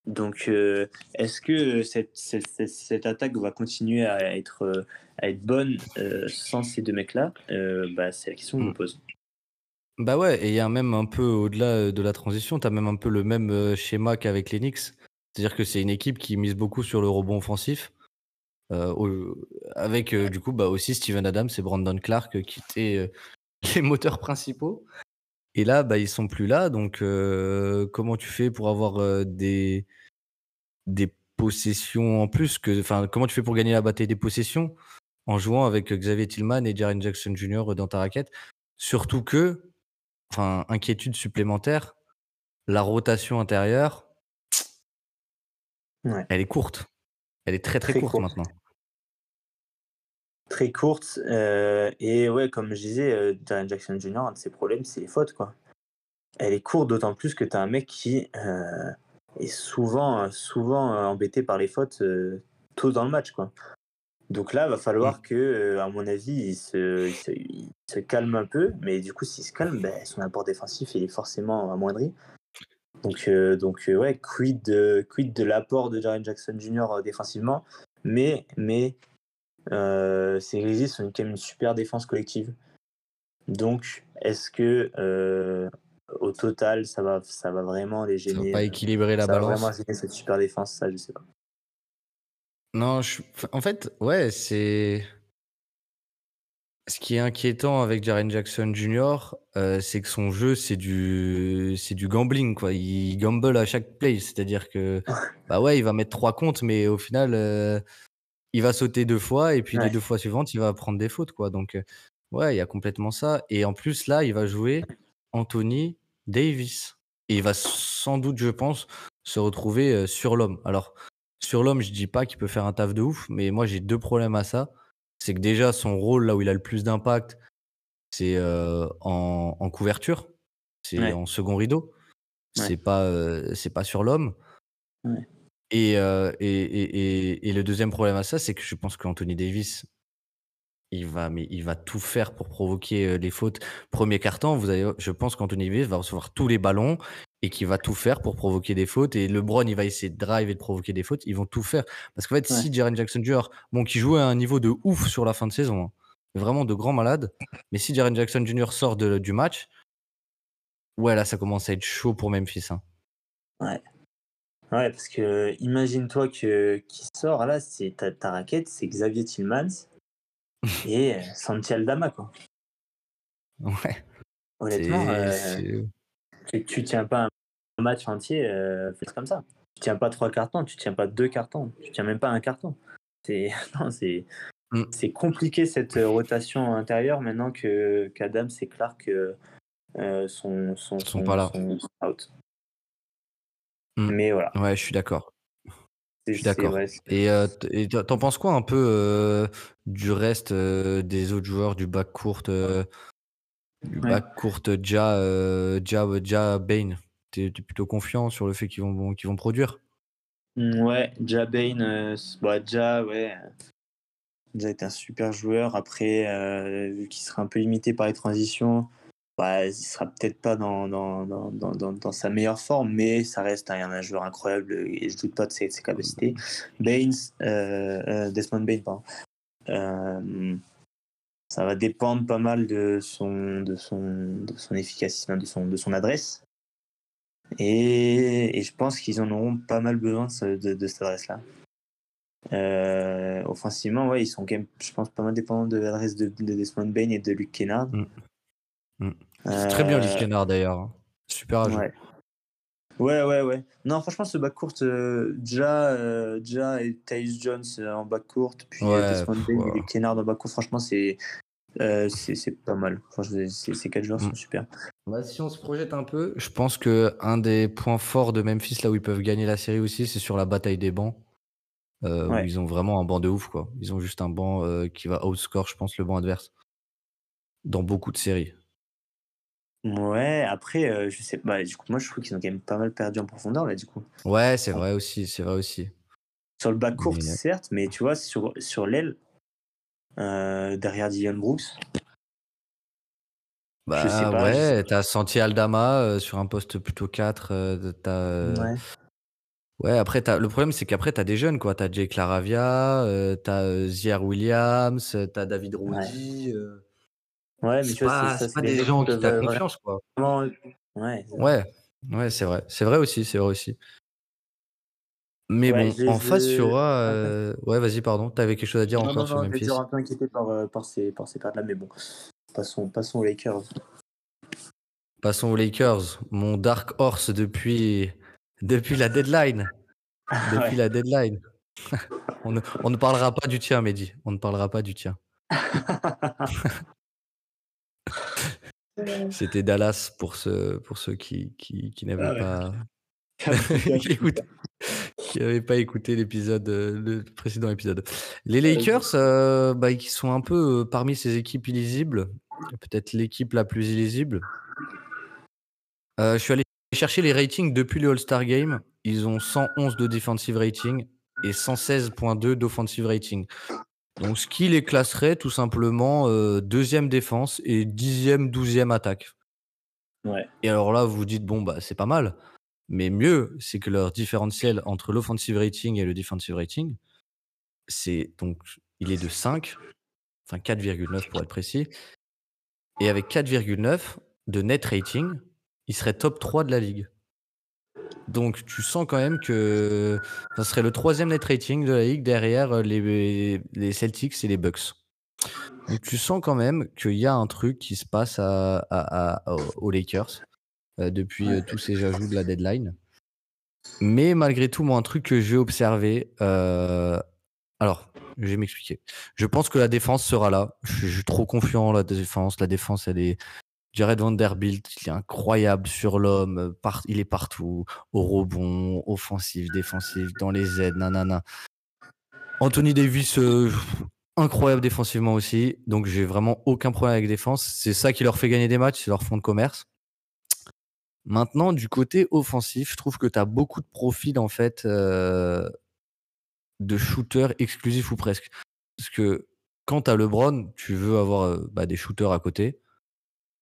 Donc, euh, est-ce que cette, cette, cette- cette attaque va continuer à être, euh, à être bonne euh, sans ces deux mecs-là bah, C'est la question que je me Mm. pose. Bah ouais, et il y a même un peu au-delà de la transition, tu as même un peu le même schéma qu'avec les Knicks. C'est-à-dire que c'est une équipe qui mise beaucoup sur le rebond offensif. euh, avec euh, du coup bah, aussi Steven Adams et Brandon Clark qui étaient euh, [LAUGHS] les moteurs principaux. Et là, bah, ils sont plus là. Donc, euh, comment tu fais pour avoir euh, des, des possessions en plus que, enfin, Comment tu fais pour gagner la bataille des possessions en jouant avec euh, Xavier Tillman et Jaren Jackson Jr. dans ta raquette? Surtout que, enfin, inquiétude supplémentaire, la rotation intérieure, Ouais. elle est courte. Elle est très très, Très courte, courte. maintenant. Très courte. euh, et ouais, comme je disais, euh, Jaren Jackson Jr., un de ses problèmes, c'est les fautes. Quoi. Elle est courte, d'autant plus que tu as un mec qui euh, est souvent, souvent euh, embêté par les fautes tôt dans le match. Quoi. Donc là, va falloir que, euh, à mon avis, il se, il, se, il se calme un peu. Mais du coup, s'il se calme, ben, son apport défensif il est forcément amoindri. Donc, donc ouais, quid de, quid de l'apport de Jaren Jackson Jr. défensivement? Mais, mais euh, ces Grizzlies sont quand même une super défense collective. Donc, est-ce que euh, au total, ça va, ça va vraiment les Ça va gêner. pas euh, équilibrer la ça va balance. vraiment gêner cette super défense, ça, je sais pas. Non, je... en fait, ouais, c'est. Ce qui est inquiétant avec Jaren Jackson Jr., euh, c'est que son jeu, c'est du, c'est du gambling, quoi. Il gamble à chaque play, c'est-à-dire que, [LAUGHS] bah ouais, il va mettre trois comptes, mais au final, euh, il va sauter deux fois et puis les deux fois suivantes, il va prendre des fautes, quoi. Donc, euh, ouais, il y a complètement ça. Et en plus, là, il va jouer Anthony Davis. Et il va sans doute, je pense, se retrouver euh, sur l'homme. Alors, sur l'homme, je dis pas qu'il peut faire un taf de ouf, mais moi, j'ai deux problèmes à ça. C'est que déjà, son rôle, là où il a le plus d'impact, c'est euh, en, en couverture, c'est Ouais. en second rideau. Ouais. C'est pas, euh, c'est pas sur l'homme. Ouais. Et, euh, et, et, et, et le deuxième problème à ça, c'est que je pense qu'Anthony Davis, il va, mais il va tout faire pour provoquer euh, les fautes. Premier carton, vous avez, je pense qu'Anthony Davis va recevoir tous les ballons et qu'il va tout faire pour provoquer des fautes. Et LeBron, il va essayer de drive et de provoquer des fautes. Ils vont tout faire. Parce qu'en fait, Ouais. si Jaren Jackson Jr., bon, qui jouait à un niveau de ouf sur la fin de saison, hein, vraiment de grand malade, mais si Jaren Jackson Jr. sort de- du match, ouais, là, ça commence à être chaud pour Memphis. hein. Ouais. Ouais, parce que imagine-toi que qui sort là, c'est ta, ta raquette, c'est Xavier Tillmans [LAUGHS] et euh, Santi Aldama, quoi. Ouais. Honnêtement, euh, tu, tu tiens pas un match entier, euh, comme ça. Tu tiens pas trois cartons, tu tiens pas deux cartons, tu tiens même pas un carton. C'est [LAUGHS] Mm. c'est compliqué cette euh, rotation intérieure maintenant que qu'Adam c'est clair que euh, son son Ils sont son- pas là. out. Mm. Mais voilà, Ouais, je suis d'accord. c'est- Je suis d'accord. Et euh, t'en penses quoi un peu euh, du reste euh, des autres joueurs du bac court, euh, du Ouais. bac court Ja, Ja, Ja Bane? T'es plutôt confiant sur le fait qu'ils vont, qu'ils vont produire? Mm, Ouais, Ja Bane, bah, Ja, ouais. Ja est un super joueur. Après, vu qu'il sera un peu limité par les transitions, bah, il sera peut-être pas dans, dans, dans, dans, dans- sa meilleure forme, mais ça reste un, un joueur incroyable et je doute pas de ses, capacités. Baines, euh, euh, Desmond Bain, pardon. Euh, ça va dépendre pas mal de son, de son, de son efficacité, de son, de son adresse. Et, et je pense qu'ils en auront pas mal besoin de, ce- de, de cette adresse-là. Offensivement, ouais, ils sont quand même, je pense, pas mal dépendants de l'adresse de, de Desmond Bain et de Luke Kennard. Mm. Mm. C'est Très bien, Euh, Liv Kennard d'ailleurs. hein. Super à jouer. Ouais. Ouais, ouais, ouais. Non, franchement, ce backcourt, euh, Ja, euh, ja et Tyus Jones euh, en backcourt, puis euh, Ouais, Desmond pff, Bain ouais. et Kennard en backcourt, franchement, c'est euh, c'est c'est pas mal. Franchement, ces ces quatre joueurs Mm. sont super. Bah, si on se projette un peu, je pense que un des points forts de Memphis, là où ils peuvent gagner la série aussi, c'est sur la bataille des bancs. euh, Ouais. Où ils ont vraiment un banc de ouf, quoi. Ils ont juste un banc euh, qui va outscore, je pense, le banc adverse. Dans beaucoup de séries. Ouais, après, euh, je sais pas, du coup, moi, je trouve qu'ils ont quand même pas mal perdu en profondeur, là, du coup. Ouais, c'est vrai aussi, c'est vrai aussi. Sur le backcourt, Mais- certes, mais tu vois, sur, sur l'aile, euh, derrière Dylan Brooks, Bah Je sais pas, je ouais, t'as senti Aldama euh, sur un poste plutôt 4. euh, t'as, euh, ouais. ouais, après, t'as, le problème, c'est qu'après, t'as des jeunes, quoi. T'as Jake Laravia, euh, t'as euh, Zier Williams, euh, t'as David euh, Ouais, mais c'est tu vois, pas, c'est ça, c'est des gens qui t'as confiance, quoi. Ouais, Ouais, ouais, c'est vrai. C'est vrai aussi, c'est vrai aussi. Mais Ouais, bon, je- en face, je- il y aura. euh, Ouais, vas-y, pardon. T'avais quelque chose à dire non, encore non, sur non, je Memphis dire un peu inquiété par, euh, par ces, par ces pertes-là, mais bon, passons, passons aux Lakers. Passons aux Lakers. Mon Dark Horse depuis, depuis la deadline. [LAUGHS] Depuis Ouais. la deadline. [LAUGHS] on, ne, on ne parlera pas du tien, Mehdi. On ne parlera pas du tien. [LAUGHS] C'était Dallas pour ceux, pour ceux qui, qui, qui n'avaient Ah ouais. pas. [LAUGHS] qui écoute- qui n'avaient pas écouté l'épisode, euh, le précédent épisode. Les Lakers, euh, bah, ils sont un peu euh, parmi ces équipes illisibles, peut-être l'équipe la plus illisible. Euh, je suis allé chercher les ratings depuis le All-Star Game. Ils ont 111 de defensive rating et 116.2 d'offensive rating. Donc, ce qui les classerait tout simplement euh, deuxième défense et dixième, douzième attaque. Ouais. Et alors là, vous vous dites, bon, bah, c'est pas mal. Mais mieux, c'est que leur différentiel entre l'offensive rating et le defensive rating, c'est donc, il est de 5, enfin 4,9 pour être précis. Et avec 4,9 de net rating, il serait top 3 de la ligue. Donc tu sens quand même que ça serait le troisième net rating de la ligue derrière euh, les, les Celtics et les Bucks. Donc tu sens quand même qu'il y a un truc qui se passe à, aux Lakers euh, depuis euh, tous ces ajouts de la deadline. Mais malgré tout, moi, un truc que j'ai observé, alors, je vais m'expliquer. Je pense que la défense sera là. Je suis, je suis trop confiant en la défense. La défense, elle est. Jared Vanderbilt, il est incroyable sur l'homme. euh, il est partout. Au rebond, offensif, défensif, dans les aides, nanana. Anthony Davis, euh, incroyable défensivement aussi. Donc, j'ai vraiment aucun problème avec défense. C'est ça qui leur fait gagner des matchs, c'est leur fond de commerce. Maintenant, du côté offensif, je trouve que tu as beaucoup de profils en fait euh, de shooters exclusifs ou presque. Parce que quand tu as LeBron, tu veux avoir bah, des shooters à côté.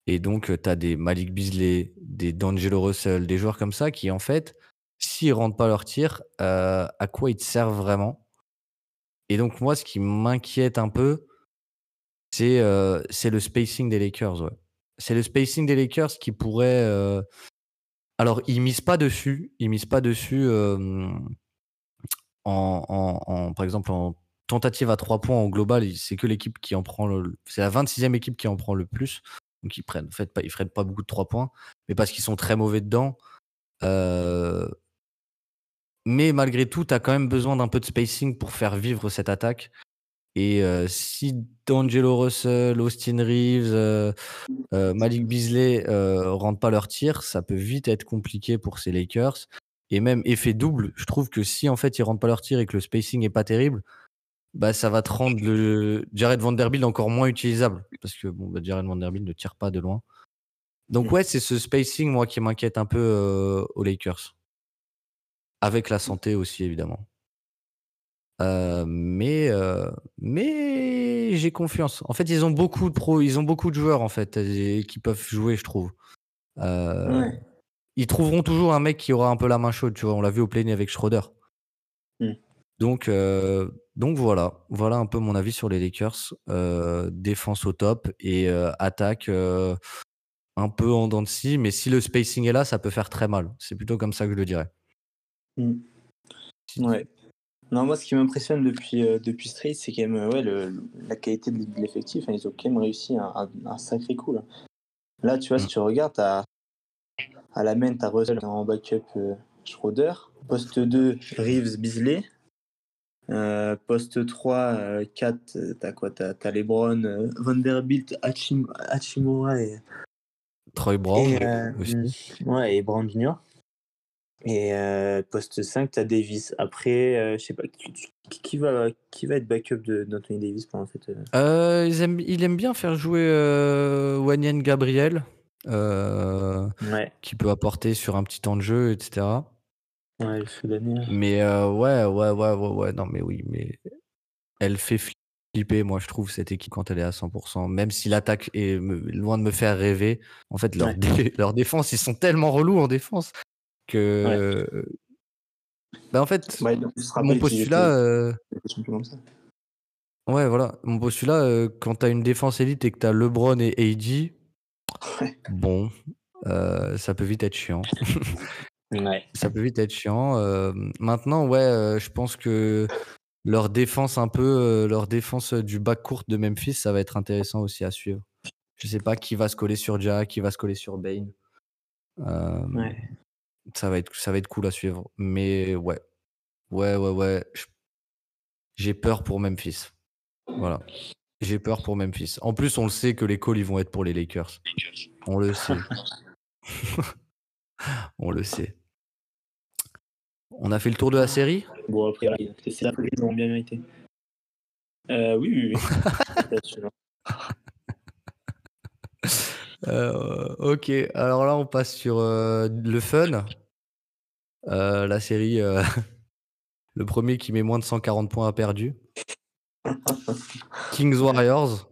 Et donc, tu as des Malik Beasley, des D'Angelo Russell, des joueurs comme ça qui, en fait, s'ils rentrent pas leur tir, à quoi ils te servent vraiment? Et donc, moi, ce qui m'inquiète un peu, c'est le spacing des Lakers. C'est le spacing des Lakers qui pourrait. alors, ils misent pas dessus. Ils misent pas dessus en, par exemple, en tentative à trois points en global. C'est que l'équipe qui en prend le. C'est la 26e équipe qui en prend le plus. Donc, ils prennent, en fait, pas, ils pas beaucoup de trois points. Mais parce qu'ils sont très mauvais dedans. Euh, mais malgré tout, tu as quand même besoin d'un peu de spacing pour faire vivre cette attaque. Et euh, si D'Angelo Russell, Austin Reeves, euh, Malik Beasley rentrent pas leur tir, ça peut vite être compliqué pour ces Lakers. Et même effet double, je trouve que si en fait ils rentrent pas leur tir et que le spacing est pas terrible, bah ça va te rendre le Jared Vanderbilt encore moins utilisable parce que bon, bah, Jared Vanderbilt ne tire pas de loin. Donc ouais, c'est ce spacing moi qui m'inquiète un peu euh, aux Lakers, avec la santé aussi évidemment. Euh, mais euh, mais j'ai confiance. En fait, ils ont beaucoup de pros, ils ont beaucoup de joueurs en fait et- qui peuvent jouer, je trouve. Euh, Ouais. Ils trouveront toujours un mec qui aura un peu la main chaude, tu vois. On l'a vu au play avec Schroeder. Mm. Donc euh, donc voilà, voilà un peu mon avis sur les Lakers. Euh, défense au top et euh, attaque euh, un peu en dents de scie, mais si le spacing est là, ça peut faire très mal. C'est plutôt comme ça que je le dirais. Mm. Ouais. Non, moi, ce qui m'impressionne depuis, depuis Street, c'est quand même ouais, le, la qualité de l'effectif. hein. Ils ont quand même réussi un, un- un sacré coup. Là, Là, tu vois, si Mm. tu regardes, à, à la main, tu as Russell en backup Schroeder. Poste 2, Reeves, Beasley. Euh, poste 3, euh, 4, euh, t'as quoi? T'as as Lebron, euh, Vanderbilt, Hachim, Hachimura et, Troy Brown et, euh, aussi. Ouais, et Brown Jr. Et euh, poste 5, tu as Davis. Après, euh, je sais pas, qui, va, qui va être backup de- d'Anthony Davis pendant cette. euh, Euh, ils aiment- il aime bien faire jouer euh, Wanyan Gabriel, euh, Ouais, qui peut apporter sur un petit temps de jeu, etc. ouais, le Soudanais. là. Mais euh, ouais, ouais, ouais, ouais, ouais, non, mais oui, mais elle fait flipper, moi, je trouve, cette équipe quand elle est à 100%. Même si l'attaque est loin de me faire rêver, en fait, leur, Ouais. dé- [LAUGHS] leur défense, ils sont tellement relous en défense que. Bah, en fait, Ouais, donc, mon postulat. euh. Ouais, voilà. Mon postulat, euh, quand t'as une défense élite et que t'as LeBron et AD, Ouais. bon, euh, ça peut vite être chiant. [LAUGHS] Ouais. ça peut vite être chiant. Euh, maintenant, ouais, euh, je pense que leur défense un peu, euh, leur défense du bac court de Memphis, ça va être intéressant aussi à suivre. Je sais pas qui va se coller sur Ja, qui va se coller sur Bane. Ouais. ça va être, ça va être cool à suivre. Mais ouais, ouais, ouais, ouais. J'ai peur pour Memphis. Voilà. J'ai peur pour Memphis. En plus, on le sait que les calls ils vont être pour les Lakers. On le sait. [LAUGHS] [LAUGHS] on le sait. On a fait le tour de la série Bon, après, c'est ils ont bien mérité. Euh, oui, oui, oui. [LAUGHS] Euh, Ok, alors là on passe sur euh, le fun. La série, [LAUGHS] le premier qui met moins de 140 points a perdu. [LAUGHS] Kings Warriors.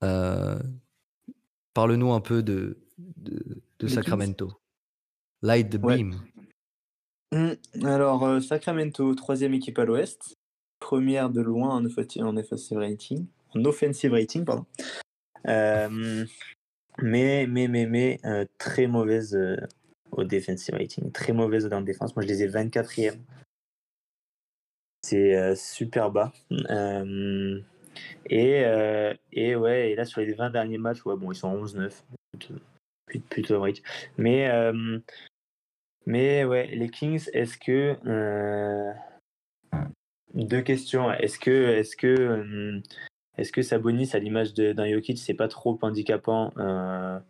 Parle-nous un peu de, de, de Des Sacramento. Light the Ouais. Hum, Alors, euh, Sacramento, troisième équipe à l'ouest. Première de loin en offensive, en offensive rating. En offensive rating, pardon. Euh, Mais, mais, mais, mais, euh, très mauvaise au defensive rating. Très mauvaise dans la défense. Moi, je les ai 24e. C'est super bas. Et, et ouais, et là, sur les 20 derniers matchs, ouais, bon, ils sont 11-9. Plutôt, plutôt. Mais, mais ouais, les Kings, est-ce que. euh, deux questions. Est-ce que, est-ce que, euh, est-ce que Sabonis, à l'image d'un Jokic, c'est pas trop handicapant euh,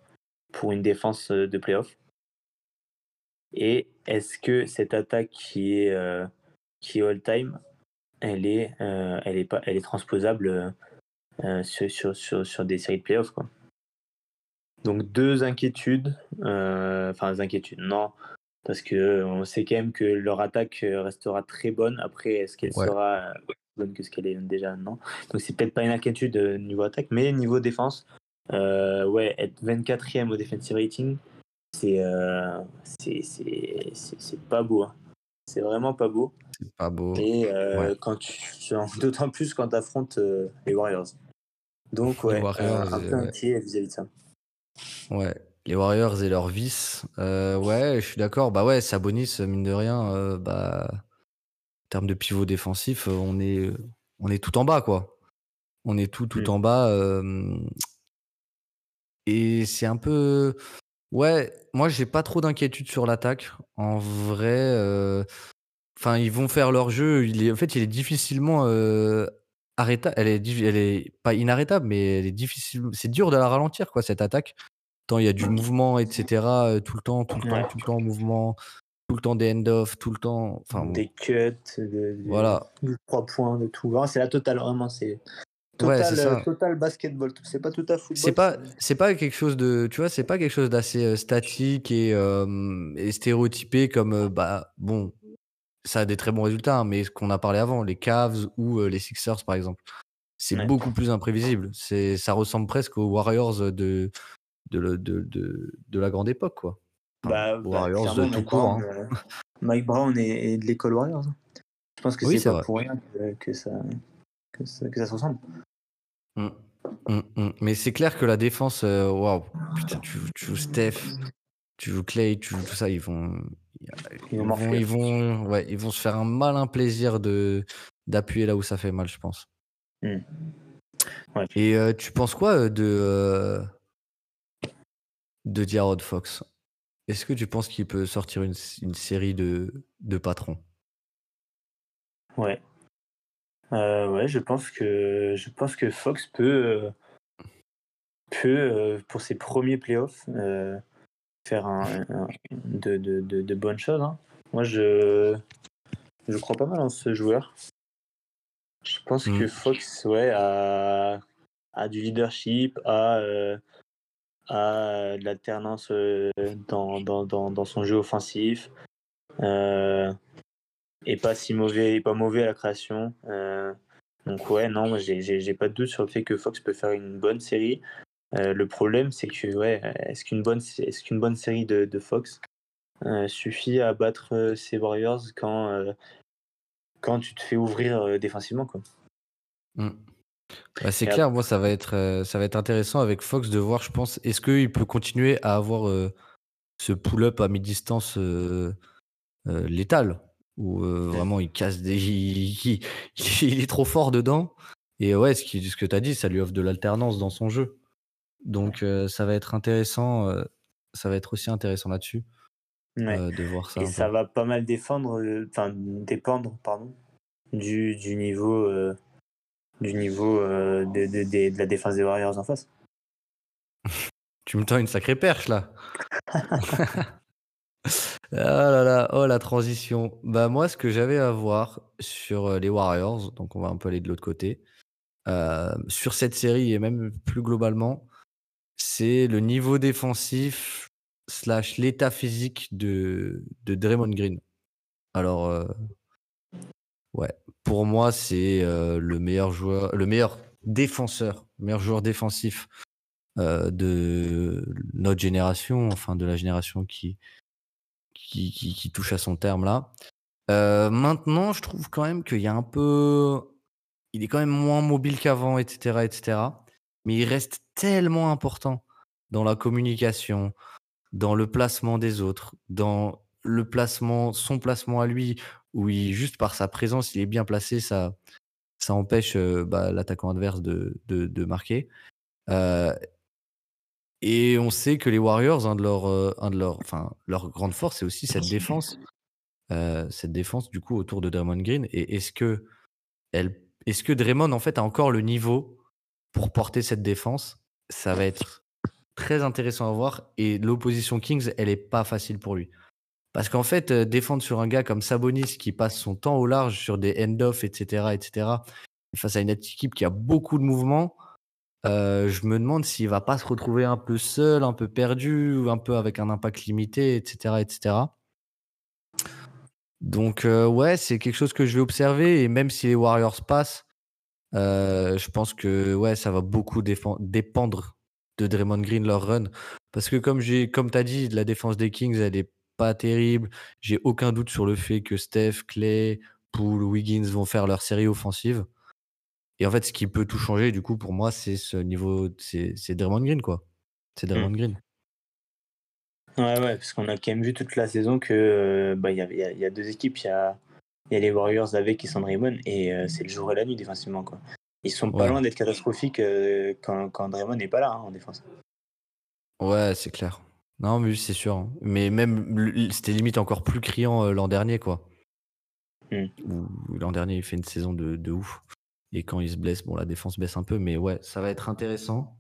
pour une défense de playoff? Et est-ce que cette attaque qui est, qui est all-time, elle est, elle est pas, elle est transposable sur, sur, sur, des séries de playoffs. Donc deux inquiétudes, enfin des inquiétudes, non, parce que euh, on sait quand même que leur attaque euh, restera très bonne. Après, est-ce qu'elle Ouais. sera aussi bonne que ce qu'elle est déjà? Non. Donc c'est peut-être pas une inquiétude euh, niveau attaque, mais niveau défense, euh, ouais, être 24e au defensive rating, c'est euh, c'est pas beau. hein. C'est vraiment pas beau. C'est pas beau. Et euh, Ouais. quand tu, [LAUGHS] d'autant plus quand tu affrontes les Warriors. Donc ouais, Warriors, euh, un peu inquiet vis-à-vis de ça. Ouais, les Warriors et leur vice. Euh, ouais, je suis d'accord. Bah ouais, Sabonis, mine de rien, euh, bah, en termes de pivot défensif, euh, on est, on est tout en bas, quoi. On est tout, tout Mm. en bas. euh, et c'est un peu. Ouais, moi, j'ai pas trop d'inquiétude sur l'attaque. En vrai, enfin, ils vont faire leur jeu. Il est, en fait, il est difficilement arrêtable. Elle est, elle est pas inarrêtable, mais elle est difficile. C'est dur de la ralentir, quoi, cette attaque. Tant il y a du mouvement, etc. euh, tout le temps, tout le temps, tout le temps en mouvement, tout le temps des end-off, tout le temps. Enfin, bon, Des cuts, de, de- voilà. trois points, de tout. Vraiment, C'est la totale, vraiment. C'est total, euh, total basketball. C'est pas tout à football. C'est pas, c'est pas quelque chose de, tu vois, c'est pas quelque chose d'assez euh, statique et, euh, et stéréotypé comme, euh, bah, bon, ça a des très bons résultats, hein, mais ce qu'on a parlé avant, les Cavs ou euh, les Sixers par exemple, c'est Ouais. beaucoup plus imprévisible. C'est, ça ressemble presque aux Warriors de, de, le- de, de, de la grande époque, quoi. Enfin, Bah, bah, Warriors de tout Mike court. Brown, hein. euh, Mike Brown est, est de l'école Warriors. hein. Je pense que Oui, c'est c'est pas vrai. pour rien que, que ça, que, ça, que ça se ressemble. Mm. Mm, mm. Mais c'est clair que la défense, euh, waouh, putain, tu, joues- tu joues Steph, tu joues Clay, tu joues tout ça, ils vont, Ils ils vont ils vont, ouais, ils vont se faire un malin plaisir de d'appuyer là où ça fait mal, je pense. Ouais. Et euh, tu penses quoi de euh, de Diarod Fox Est-ce que tu penses qu'il peut sortir une, une série de de patrons? Ouais. Euh, ouais, je pense que je pense que Fox peut euh, peut euh, pour ses premiers playoffs faire un, un- de, de, de, de bonnes choses. hein. Moi, je je crois pas mal en ce joueur. Je pense que Fox, ouais, a, a du leadership, a, de l'alternance dans, dans, dans, dans son jeu offensif. Et pas si mauvais, pas mauvais à la création. Donc ouais, non, j'ai- pas de doute sur le fait que Fox peut faire une bonne série. Le problème, c'est que ouais, est-ce qu'une bonne, qu'une bonne série de, de Fox suffit à battre euh, ces Warriors quand quand tu te fais ouvrir défensivement quoi? Mm. Bah, c'est Et clair, moi ça va être euh, ça va être intéressant avec Fox de voir, je pense, est-ce qu'il peut continuer à avoir euh, ce pull-up à mi-distance euh, létal? Où vraiment il casse des il, il- il est trop fort dedans? Et ouais ce, qui, ce que tu as dit ça lui offre de l'alternance dans son jeu. Donc ça va être intéressant ça va être aussi intéressant là-dessus Ouais. de voir ça Et ça peu. va pas mal défendre, enfin dépendre, pardon, du, du niveau, du niveau euh, de, de, de- de la défense des Warriors en face. [LAUGHS] tu me tends une sacrée perche là [LAUGHS] Ah là là, oh la transition. Bah moi, ce que j'avais à voir sur euh, les Warriors, donc on va un peu aller de l'autre côté, euh, sur cette série et même plus globalement, c'est le niveau défensif slash l'état physique de, de Draymond Green. Alors, ouais, pour moi, c'est euh, le meilleur joueur, le meilleur défenseur, le meilleur joueur défensif euh, de notre génération, enfin de la génération qui, qui, touche à son terme là. Euh, maintenant, je trouve quand même qu'il y a un peu. Il est quand même moins mobile qu'avant, etc., etc. Mais il reste tellement important dans la communication, dans le placement des autres, dans le placement, son placement à lui, où il, juste par sa présence, il est bien placé, ça, ça empêche euh, bah, l'attaquant adverse de, de, marquer. Euh, et on sait que les Warriors, un de leurs, euh, un de leur, enfin, leur grande force, c'est aussi cette défense, cette défense du coup autour de Draymond Green. Et est-ce que elle, est-ce que Draymond en fait a encore le niveau pour porter cette défense? Ça va être très intéressant à voir. Et l'opposition Kings, elle est pas facile pour lui. Parce qu'en fait, euh, défendre sur un gars comme Sabonis qui passe son temps au large sur des end-off, etc., etc., face à une équipe qui a beaucoup de mouvements, euh, je me demande s'il va pas se retrouver un peu seul, un peu perdu, ou un peu avec un impact limité, etc., etc. Donc euh, ouais, c'est quelque chose que je vais observer et même si les Warriors passent, je pense que ouais, ça va beaucoup dépendre de Draymond Green leur run parce que comme j'ai comme tu as dit, la défense des Kings, elle est pas terrible. J'ai aucun doute sur le fait que Steph, Clay, Poole, Wiggins vont faire leur série offensive. Et en fait, ce qui peut tout changer, du coup, pour moi, c'est ce niveau, c'est Draymond Green, quoi. C'est Draymond mmh. Green. Ouais, ouais, parce qu'on a quand même vu toute la saison que euh, bah, il y, a, y, a deux équipes. Il y a, y a, les Warriors avec qui sont Draymond et euh, c'est le jour et la nuit défensivement, quoi. Ils sont pas loin d'être catastrophiques euh, quand, quand Draymond n'est pas là hein, en défense. Ouais, c'est clair. Non, mais c'est sûr. Hein. Mais même, c'était limite encore plus criant euh, l'an dernier, quoi. Hmm. L'an dernier, il fait une saison de, de, ouf. Et quand il se blesse, bon, la défense baisse un peu, mais ouais, ça va être intéressant.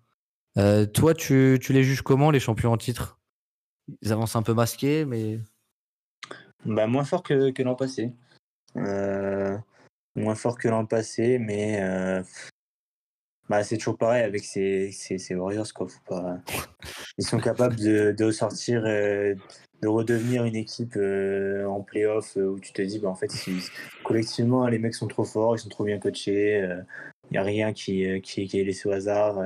Euh, toi, tu, tu, les juges comment, les champions en titre? Ils avancent un peu masqués, mais. Bah, moins fort que, que l'an passé. Euh, moins fort que l'an passé, mais bah, c'est toujours pareil avec ces, ces, ces Warriors. Quoi. Faut pas... [LAUGHS] Ils sont capables de, de sortir, euh, de redevenir une équipe euh, en playoff euh, où tu te dis, bah, en fait, collectivement, les mecs sont trop forts, ils sont trop bien coachés. Il n'y a rien qui, qui, qui, est laissé au hasard.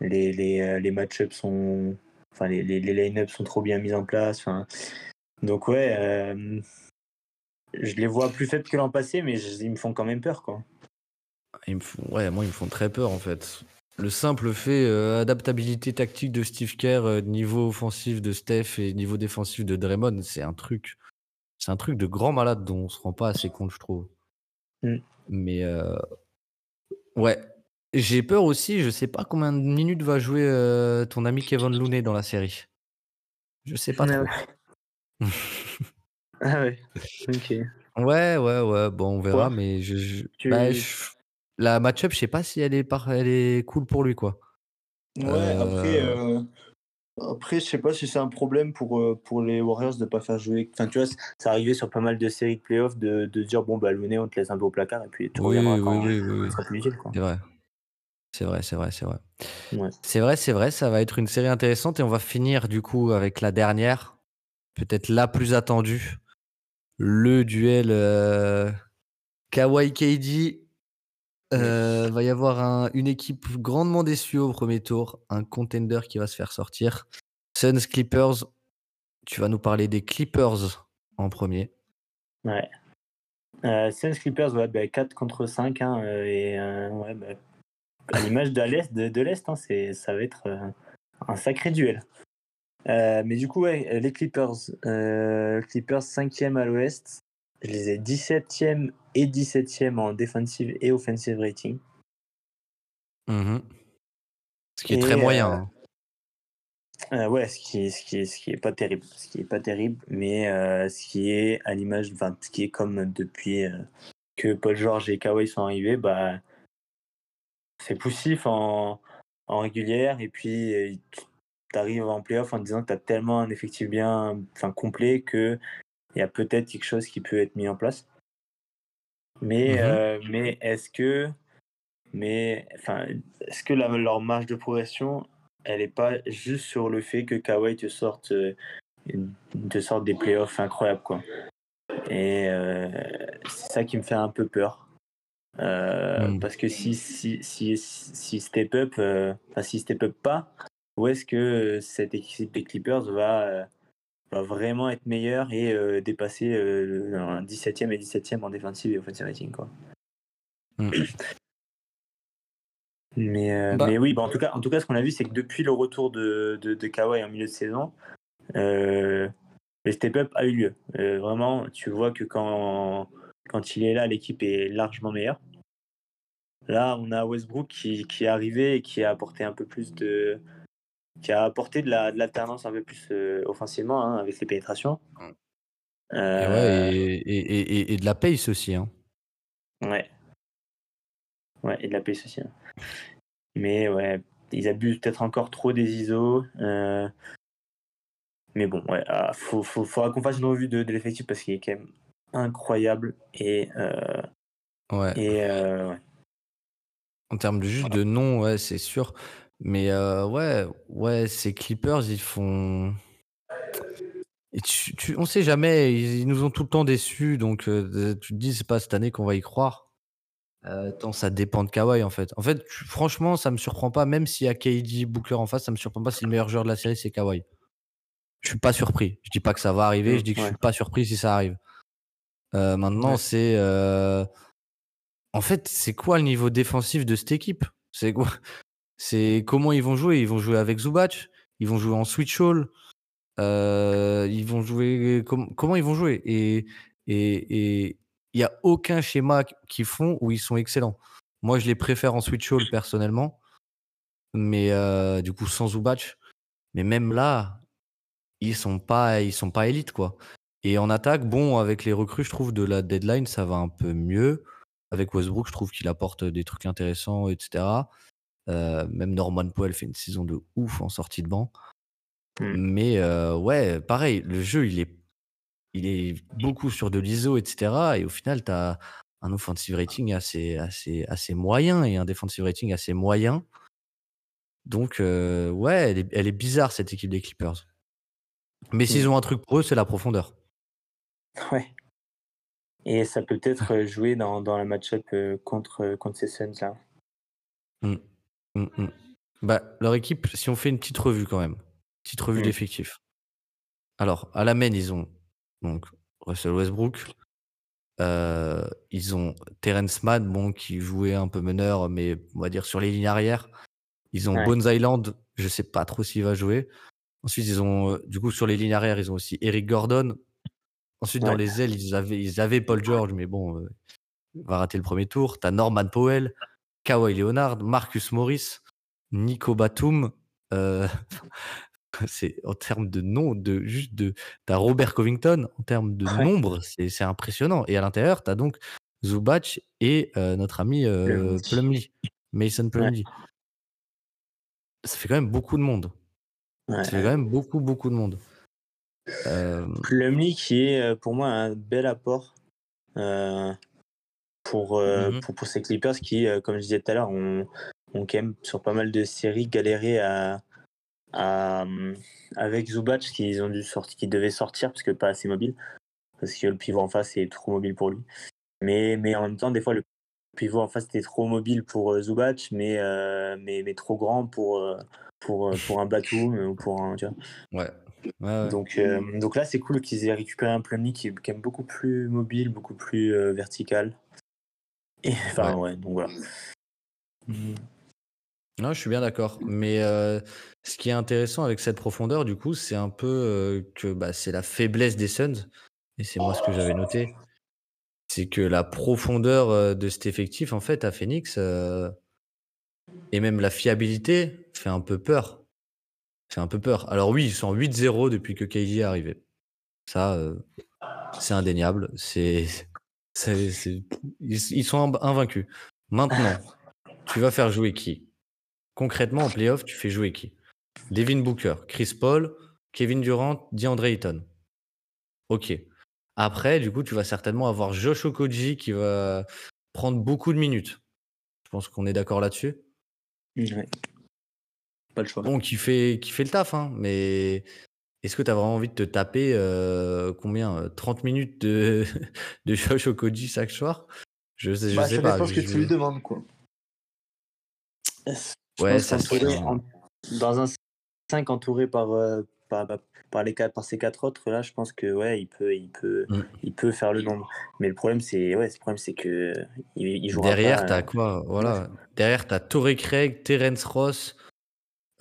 les les, les match-ups sont. Enfin, les, les, les line-ups sont trop bien mis en place. Donc, ouais, je les vois plus faibles que l'an passé, mais ils me font quand même peur. Quoi. Ils me font, ouais, moi, ils me font très peur en fait. Le simple fait, euh, adaptabilité tactique de Steve Kerr, euh, niveau offensif de Steph et niveau défensif de Draymond, c'est un truc, c'est un truc de grand malade dont on se rend pas assez compte, je trouve. Mm. Mais euh, ouais, j'ai peur aussi. Je sais pas combien de minutes va jouer ton ami Kevin Looney dans la série. Je sais pas ah trop. ah ouais. [LAUGHS] Ok. Ouais, ouais, ouais. Bon, on verra, mais je, bah, je la match-up, je sais pas si elle est, par... elle est cool pour lui, quoi. Ouais, après, euh. Euh, après, je sais pas si c'est un problème pour, euh, pour les Warriors de pas faire jouer. Enfin, tu vois, ça arrivait sur pas mal de séries de playoffs de, de dire bon, bah, Looney, on te laisse un peu au placard et puis tu oui, reviendras quand oui, oui. C'est vrai. C'est vrai, c'est vrai, c'est vrai. Ouais. C'est vrai, c'est vrai, ça va être une série intéressante et on va finir du coup avec la dernière, peut-être la plus attendue, le duel euh, Kawhi KD euh, va y avoir une équipe grandement déçue au premier tour, un contender qui va se faire sortir. Suns Clippers, tu vas nous parler des Clippers en premier. Ouais. Euh, Suns Clippers, ouais, 4 bah, contre 5. Hein, euh, et ouais, bah, à l'image de l'Est, de, l'Est hein, ça va être un sacré duel. mais du coup, ouais, les Clippers, Clippers 5e à l'Ouest, je les ai 17e et 17e en defensive et offensive rating. Mmh ce qui est très moyen. Euh, hein. euh, ouais, ce qui, est, ce, qui est, ce qui est pas terrible. Ce qui est pas terrible, mais euh, ce qui est à l'image, enfin, ce qui est comme depuis que Paul George et Kawhi sont arrivés, bah, c'est poussif en, en régulière et puis tu arrives en playoff en disant que tu as tellement un effectif bien enfin, complet que il y a peut-être quelque chose qui peut être mis en place. Mais, mmh euh, mais est-ce que, mais, enfin, est-ce que leur marge de progression, elle n'est pas juste sur le fait que Kawhi te sorte, euh, te sorte des playoffs incroyables, quoi. Et euh, c'est ça qui me fait un peu peur. Mmh. Parce que si, si, si, si step up, enfin, si step up pas, où est-ce que cette équipe des Clippers va va vraiment être meilleur et euh, dépasser euh, un 17e et 17e en défensive et offensive rating. Quoi. Hmm. Mais, euh, Bah. mais oui, bah, en, tout cas, en tout cas, ce qu'on a vu, c'est que depuis le retour de, de, de Kawhi en milieu de saison, le step-up a eu lieu. Vraiment, tu vois que quand, quand il est là, l'équipe est largement meilleure. Là, on a Westbrook qui, qui est arrivé et qui a apporté un peu plus de. Qui a apporté de la- de l'alternance un peu plus euh, offensivement hein, avec ses pénétrations. Et, Euh, ouais, et, et, et, et de la pace aussi. Hein. Ouais. Ouais, et de la pace aussi. hein. Mais ouais, ils abusent peut-être encore trop des ISO. euh, Mais bon, ouais, ah, faut, faut, faudra qu'on fasse une revue de, de l'effectif parce qu'il est quand même incroyable. Et, euh, Ouais. et euh, ouais. En termes de juste de nom, ouais, c'est sûr. Mais euh, ouais, ouais, ces Clippers, ils font. Et tu, tu- on sait jamais, ils, ils nous ont tout le temps déçus, donc euh, tu te dis, c'est pas cette année qu'on va y croire. Euh, tant ça dépend de Kawhi en fait. En fait, tu- franchement, ça me surprend pas, même s'il y a KD Booker en face, ça me surprend pas si le meilleur joueur de la série c'est Kawhi. Je suis pas surpris. Je dis pas que ça va arriver, je dis que je ouais. suis pas surpris si ça arrive. Euh, maintenant, Ouais. c'est. En fait, c'est quoi le niveau défensif de cette équipe? C'est quoi? C'est comment ils vont jouer? Ils vont jouer avec Zubac Ils vont jouer en switch all euh, Ils vont jouer. com- comment ils vont jouer? Et il y a aucun schéma qu'ils font où ils sont excellents. Moi, je les préfère en switch all personnellement, mais euh, du coup sans Zubac. Mais même là, ils sont pas ils sont pas élites quoi. Et en attaque, bon, avec les recrues, je trouve de la deadline, ça va un peu mieux. Avec Westbrook, je trouve qu'il apporte des trucs intéressants, etc. Euh, même Norman Powell fait une saison de ouf en sortie de banc. Mm. Mais euh, ouais, pareil, le jeu, il est, il est beaucoup sur de l'ISO, etc. Et au final, tu as un offensive rating assez, assez, assez moyen et un defensive rating assez moyen. Donc, euh, ouais, elle est, elle est bizarre, cette équipe des Clippers. Mais s'ils ont un truc pour eux, c'est la profondeur. ouais. Et ça peut peut-être jouer dans, dans la match-up contre, contre ces Suns là. Mm, mm. Bah, leur équipe, si on fait une petite revue quand même, petite revue d'effectifs. Alors, à la main, ils ont donc Russell Westbrook. euh, ils ont Terrence Mann, bon, qui jouait un peu meneur, mais on va dire sur les lignes arrière. Ils ont Ouais. Bones Island, je sais pas trop s'il va jouer. Ensuite, ils ont, euh, du coup, sur les lignes arrière, ils ont aussi Eric Gordon. Ensuite, dans les ailes, ils avaient, ils avaient Paul George, mais bon, euh, il va rater le premier tour. T'as Norman Powell, Kawhi Leonard, Marcus Morris, Nico Batum. euh, [LAUGHS] c'est en termes de nom, de juste de. T'as Robert Covington en termes de Ouais. nombre, c'est impressionnant. Et à l'intérieur, t'as donc Zubac et euh, notre ami euh, Plumlee. Mason Plumlee. Ça fait quand même beaucoup de monde. Ouais. Ça fait quand même beaucoup, beaucoup de monde. Euh, Plumlee qui est euh, pour moi un bel apport euh, pour, euh, Mhm. pour, pour ces Clippers qui, euh, comme je disais tout à l'heure, ont, ont quand même sur pas mal de séries galéré à, à, euh, avec Zubac qu'ils ont dû sortir, qui devait sortir parce que pas assez mobile, parce que le pivot en face est trop mobile pour lui. Mais, mais en même temps, des fois, le pivot en face était trop mobile pour Zubac, mais, euh, mais, mais trop grand pour, pour, pour un Batum ou pour un. Tu vois. ouais. Ouais, ouais. Donc, euh, donc là, c'est cool qu'ils aient récupéré un Plumlee qui est quand même beaucoup plus mobile, beaucoup plus euh, vertical. Et enfin, ouais, donc voilà. Mhm. Non, je suis bien d'accord. Mais euh, ce qui est intéressant avec cette profondeur, du coup, c'est un peu euh, que bah, c'est la faiblesse des Suns. Et c'est moi ce que j'avais noté. C'est que la profondeur euh, de cet effectif, en fait, à Phoenix, euh, et même la fiabilité, fait un peu peur. Fait un peu peur. Alors oui, ils sont en 8-0 depuis que KD est arrivé. Ça, euh, c'est indéniable. C'est, c'est, c'est- ils, ils sont inv- invaincus. Maintenant, tu vas faire jouer qui? Concrètement, en playoff, tu fais jouer qui? Devin Booker, Chris Paul, Kevin Durant, DeAndre Ayton. Ok. Après, du coup, tu vas certainement avoir Josh Okoji qui va prendre beaucoup de minutes. Je pense qu'on est d'accord là-dessus. Ouais. Pas le choix. Bon, qui fait, qui fait le taf, hein, mais est-ce que tu as vraiment envie de te taper euh, combien euh, 30 minutes de, [LAUGHS] de Josh Okoji chaque soir? Je sais, je Bah, sais ça pas. dépend ce que je- tu lui demandes, quoi. Je Ouais, pense ça en- dans un 5 entouré par, euh, par, par, les quatre, par ces quatre autres là, je pense que ouais, il peut, il peut, Mm. il peut faire le nombre. Mais le problème, c'est ouais, le problème, c'est que il, il jouera Derrière, t'as euh, quoi? Voilà. Derrière, t'as Torrey Craig, Terence Ross,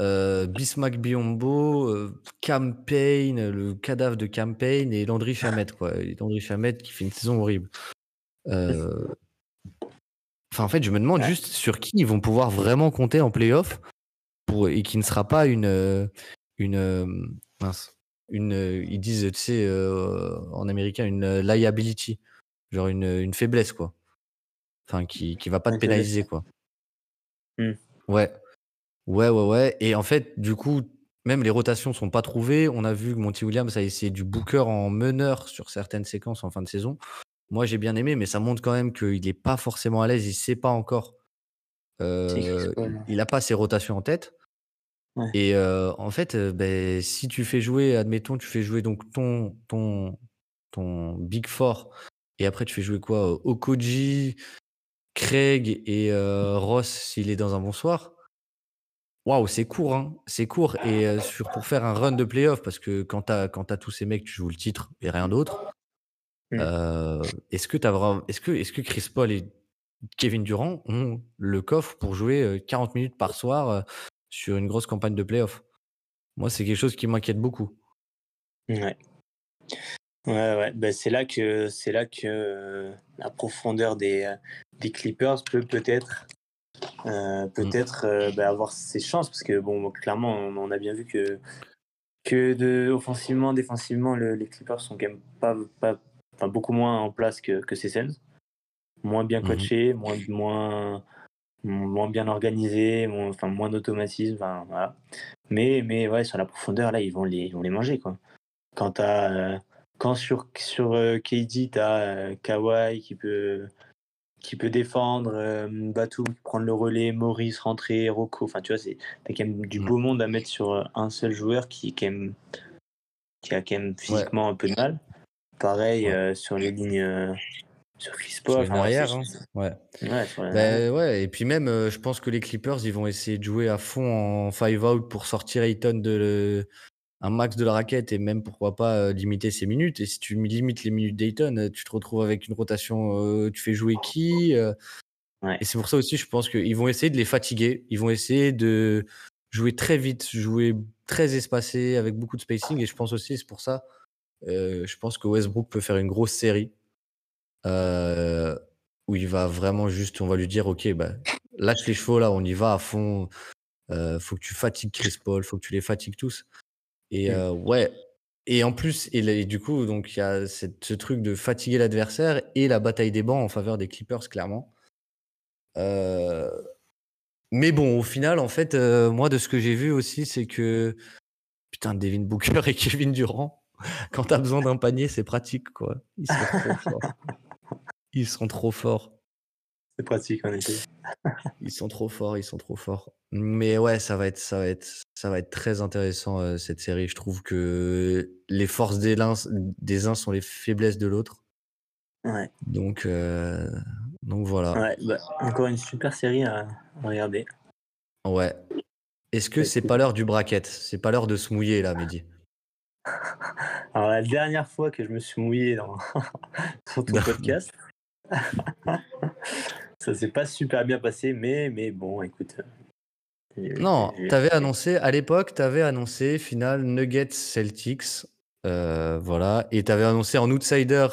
euh, Bismack Biombo, euh, Cam Payne, le cadavre de Cam Payne et Landry Chamette, quoi. Et Landry Chamette qui fait une saison horrible. Euh, Enfin, en fait, je me demande Ouais. juste sur qui ils vont pouvoir vraiment compter en playoff pour... et qui ne sera pas une. euh, une euh, mince. Une, ils disent, tu sais, en américain, une liability. Genre une, une faiblesse, quoi. Enfin, qui, qui va pas te pénaliser, quoi. Hmm. Ouais. Ouais, ouais, ouais. Et en fait, du coup, même les rotations sont pas trouvées. On a vu que Monty Williams a essayé du Booker en meneur sur certaines séquences en fin de saison. Moi, j'ai bien aimé, mais ça montre quand même qu'il n'est pas forcément à l'aise. Il sait pas encore. Euh, il- il a pas ses rotations en tête. Ouais. Et euh, en fait, euh, ben, si tu fais jouer, admettons, tu fais jouer donc ton, ton, ton Big Four, et après tu fais jouer quoi Okoji, Craig et Ross s'il est dans un bon soir. Waouh, c'est court, hein. C'est court. Et euh, sur, pour faire un run de playoff, parce que quand tu as, tous ces mecs, tu joues le titre et rien d'autre. Mm. euh, est-ce que, Chris Paul et Kevin Durant ont le coffre pour jouer euh, 40 minutes par soir euh, sur une grosse campagne de playoff? Moi, c'est quelque chose qui m'inquiète beaucoup. Ouais. Ouais, ouais. Ben, c'est là que c'est là que euh, la profondeur des, euh, des Clippers peut peut-être euh, peut-être euh, ben, avoir ses chances parce que bon clairement on, on a bien vu que que de offensivement défensivement le- les Clippers sont quand même pas, pas enfin beaucoup moins en place que que ces Suns. Moins bien Mhm. coachés moins moins moins bien organisés moins enfin moins d'automatisme enfin, voilà. Mais mais ouais sur la profondeur là ils vont les ils vont les manger quoi. Quand t'as euh, quand sur sur euh, KD t'as Kawhi qui peut qui peut défendre euh, Batum qui prend le relais Maurice rentrer Rocco enfin tu vois c'est t'as quand même du Mm. beau monde à mettre sur euh, un seul joueur qui est quand même qui a quand même physiquement un peu de mal pareil Ouais. euh, sur les lignes euh, sur Chris Paul enfin, c'est- hein. Ouais. ouais, sur les arrières. Ben ouais, et puis même, euh, je pense que les Clippers, ils vont essayer de jouer à fond en five out pour sortir Ayton de le- un max de la raquette et même pourquoi pas euh, limiter ses minutes. Et si tu limites les minutes d'Ayton, euh, tu te retrouves avec une rotation, euh, tu fais jouer qui Ouais. Et c'est pour ça aussi, je pense qu'ils vont essayer de les fatiguer. Ils vont essayer de jouer très vite, jouer très espacé, avec beaucoup de spacing. Et je pense aussi, c'est pour ça, euh, je pense que Westbrook peut faire une grosse série euh, où il va vraiment juste, on va lui dire, ok, bah, lâche les chevaux là, on y va à fond. Euh, faut que tu fatigues Chris Paul, faut que tu les fatigues tous. Et Mm. euh, ouais. Et en plus, et, du coup, donc il y a cette- ce truc de fatiguer l'adversaire et la bataille des bancs en faveur des Clippers, clairement. Euh, mais bon, au final, en fait, euh, moi, de ce que j'ai vu aussi, c'est que putain, Devin Booker [LAUGHS] et Kevin Durant, quand t'as besoin d'un panier, c'est pratique, quoi. Ils sont trop forts. [LAUGHS] Ils sont trop forts. c'est pratique en effet Ils sont trop forts, ils sont trop forts. Mais ouais, ça va être, ça va être, ça va être très intéressant euh, cette série. Je trouve que les forces des, uns, des uns sont les faiblesses de l'autre. ouais Donc, euh, donc voilà. ouais bah, encore une super série à, regarder Ouais. Est-ce que Ouais, c'est pas l'heure du bracket? C'est pas l'heure de se mouiller là, Mehdi [LAUGHS] Alors la dernière fois que je me suis mouillé dans... [LAUGHS] sur ton podcast, [LAUGHS] ça s'est pas super bien passé, mais, mais bon, écoute. euh, Non, j'ai- t'avais annoncé, à l'époque, t'avais annoncé finale Nuggets Celtics. euh, voilà. Et t'avais annoncé en outsider,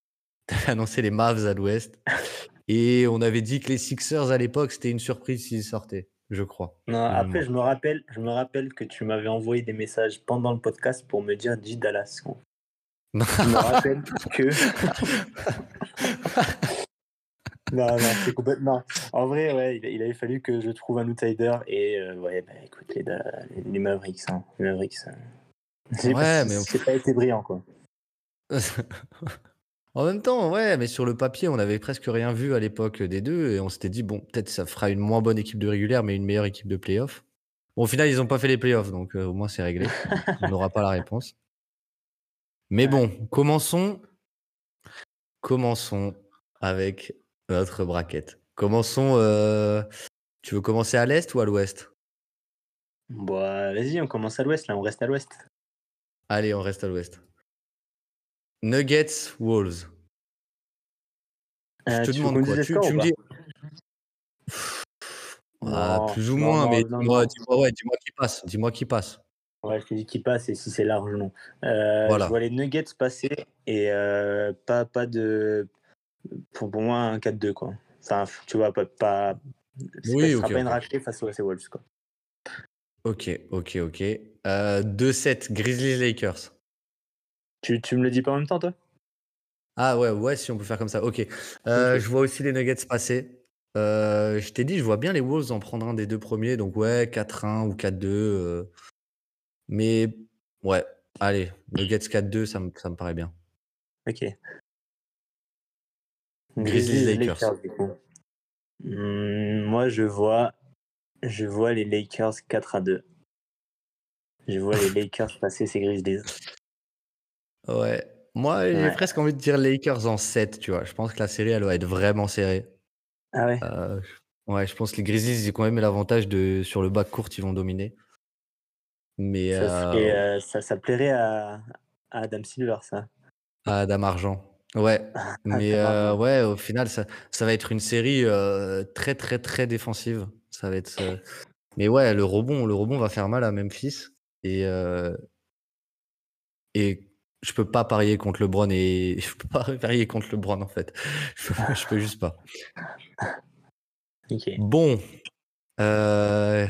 [LAUGHS] t'avais annoncé les Mavs à l'ouest. [LAUGHS] Et on avait dit que les Sixers à l'époque, c'était une surprise s'ils sortaient, je crois. Non, de après, je me rappelle, je me rappelle que tu m'avais envoyé des messages pendant le podcast pour me dire dis Dallas. [LAUGHS] Je me rappelle que. Non, non, c'est complètement. En vrai, ouais, il, il avait fallu que je trouve un outsider et euh, ouais, bah écoute, les, les, les Mavericks, hein, les Mavericks. c'est Ouais, pas, mais- c'est pas été brillant, quoi. [LAUGHS] en même temps, ouais, mais sur le papier, on avait presque rien vu à l'époque des deux. Et on s'était dit, bon, peut-être ça fera une moins bonne équipe de régulière, mais une meilleure équipe de playoff. Bon, au final, ils n'ont pas fait les playoffs, donc euh, au moins c'est réglé. [LAUGHS] on n'aura pas la réponse. Mais bon, commençons. Commençons avec notre braquette. Commençons. euh, Tu veux commencer à l'est ou à l'ouest? Bon, euh, vas-y, on commence à l'ouest, là, on reste à l'ouest. Allez, on reste à l'ouest. Nuggets, Wolves. Je Euh, te tu veux demande qu'on quoi? les Tu, scores tu ou me pas? dis. Ah, Non, plus ou non, moins, non, mais non, dis-moi non. ouais, dis-moi qui passe. Dis-moi qui passe. Ouais, je te dis qui passe et si c'est large non. Euh, Voilà. Je vois les Nuggets passer et euh, pas, pas de. Pour, pour moi, un 4-2, quoi. Enfin, tu vois, pas. pas Oui, pas, ce sera ok, pas une ok. raclée face aux Wolves, quoi. Ok, ok, ok. Euh, 2-7, Grizzlies Lakers. Tu, tu me le dis pas en même temps, toi? Ah ouais, ouais, si on peut faire comme ça. Ok. Euh. Je vois aussi les Nuggets passer. Euh, je t'ai dit, je vois bien les Wolves en prendre un des deux premiers. Donc ouais, 4-1 ou 4-2. euh. Mais ouais, allez, Nuggets 4-2, ça me, ça me paraît bien. Ok. Grizzlies, Grizzlies Lakers. Lakers, du coup. Hmm, moi, je vois, je vois les Lakers 4 à 2. Je vois les [LAUGHS] Lakers passer ces Grizzlies. Ouais. Moi, j'ai Ouais. presque envie de dire Lakers en 7, tu vois. Je pense que la série, elle va être vraiment serrée. Ah ouais? Euh, ouais, je pense que les Grizzlies, ils ont quand même l'avantage de sur le bac court, ils vont dominer. Mais ça, euh, serait, euh, ça, ça plairait à, à Adam Silver, ça. à Adam Argent. Ouais. [LAUGHS] Mais Adam euh, ouais, au final, ça, ça va être une série euh, très, très, très défensive. Ça va être. euh, Mais ouais, le rebond, le rebond va faire mal à Memphis. Et, euh, et je peux pas parier contre LeBron et [LAUGHS] je peux pas parier contre LeBron en fait. [LAUGHS] Je peux, je peux juste pas. Ok. Bon. Euh,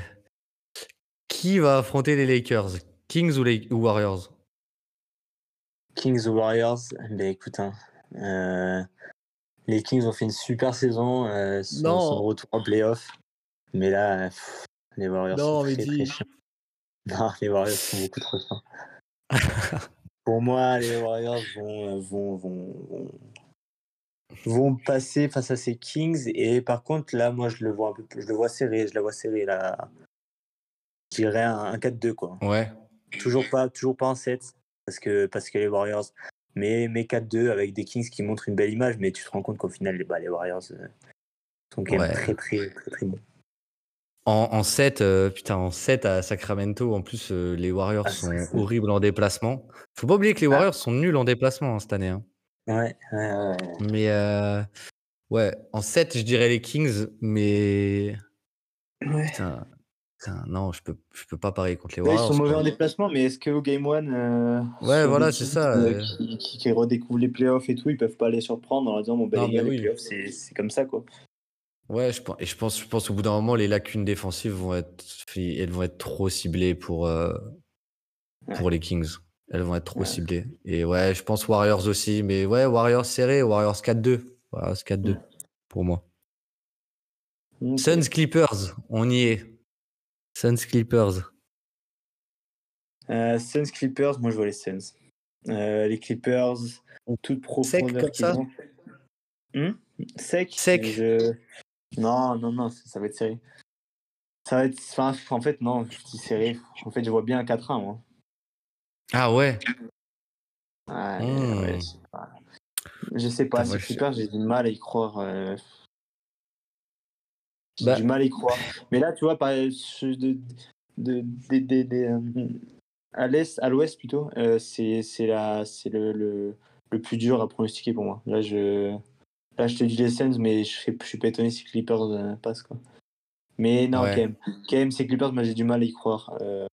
Qui va affronter les Lakers? Kings ou, les... ou Warriors? Kings ou Warriors, ben écoute, hein, les Kings ont fait une super saison, euh, sont de retour en playoff. Mais là, pff, les Warriors Non, sont très, dis. très chiants. [LAUGHS] Non, les Warriors sont beaucoup trop chiants. [LAUGHS] Pour moi, les Warriors vont, vont, vont, vont, vont passer face à ces Kings. Et par contre, là, moi, je le vois un peu plus, je le vois serré, je la vois serré là. Je dirais un, un 4-2, quoi. Ouais. Toujours pas, toujours pas en 7 parce que, parce que les Warriors. Mais, mais 4-2 avec des Kings qui montrent une belle image, mais tu te rends compte qu'au final, les, bah, les Warriors euh, sont quand même Ouais. très, très, très, très bons. En, en 7, euh, putain, en 7 à Sacramento, en plus, euh, les Warriors Ah, sont horribles en déplacement. Faut pas oublier que les Ah. Warriors sont nuls en déplacement hein, cette année. hein. Ouais, ouais, ouais. Mais euh, ouais, en 7, je dirais les Kings, mais Ouais. putain, putain, non, je peux, je peux pas parier contre les Ouais, ils Warriors. sont mauvais en déplacement, mais est-ce qu'au Game 1, euh, Ouais, voilà, c'est ça, euh, euh. qui, qui, qui redécouvrent les playoffs et tout, ils peuvent pas les surprendre en leur disant bon, ben Non, les gars, mais les oui. playoffs, c'est c'est comme ça, quoi. Ouais, je pense, et je pense, je pense au bout d'un moment, les lacunes défensives vont être, elles vont être trop ciblées pour, euh, pour les Kings. Elles vont être trop Ouais. ciblées. Et ouais, je pense Warriors aussi, mais ouais, Warriors serré, Warriors 4-2. Warriors 4-2 Ouais. pour moi. Ok. Suns Clippers, on y est. Suns Clippers. Euh, Suns Clippers, moi je vois les Suns. Euh, les Clippers, toute profondeur comme qu'ils ça ont. Hmm? Sec? Sec. je- Non, non, non, ça, ça va être serré. Ça va être. Enfin, en fait, non, je dis serré. En fait, je vois bien un 4-1, moi. Ah ouais. Ouais, Hmm. ouais, je sais pas. Je sais pas, Putain, moi, Clippers, j'ai du mal à y croire. euh, J'ai Bah- du mal à y croire. Mais là, tu vois, par, de, de, euh, à l'est, à l'ouest plutôt, euh, c'est c'est la- c'est le, le, le plus dur à pronostiquer pour moi. Là, je, là, je te dis les Suns, mais je, serais- je suis pas étonné si Clippers euh, passent. Quoi. Mais non, Ouais. quand même. Quand même, ces Clippers, moi, j'ai du mal à y croire. Euh,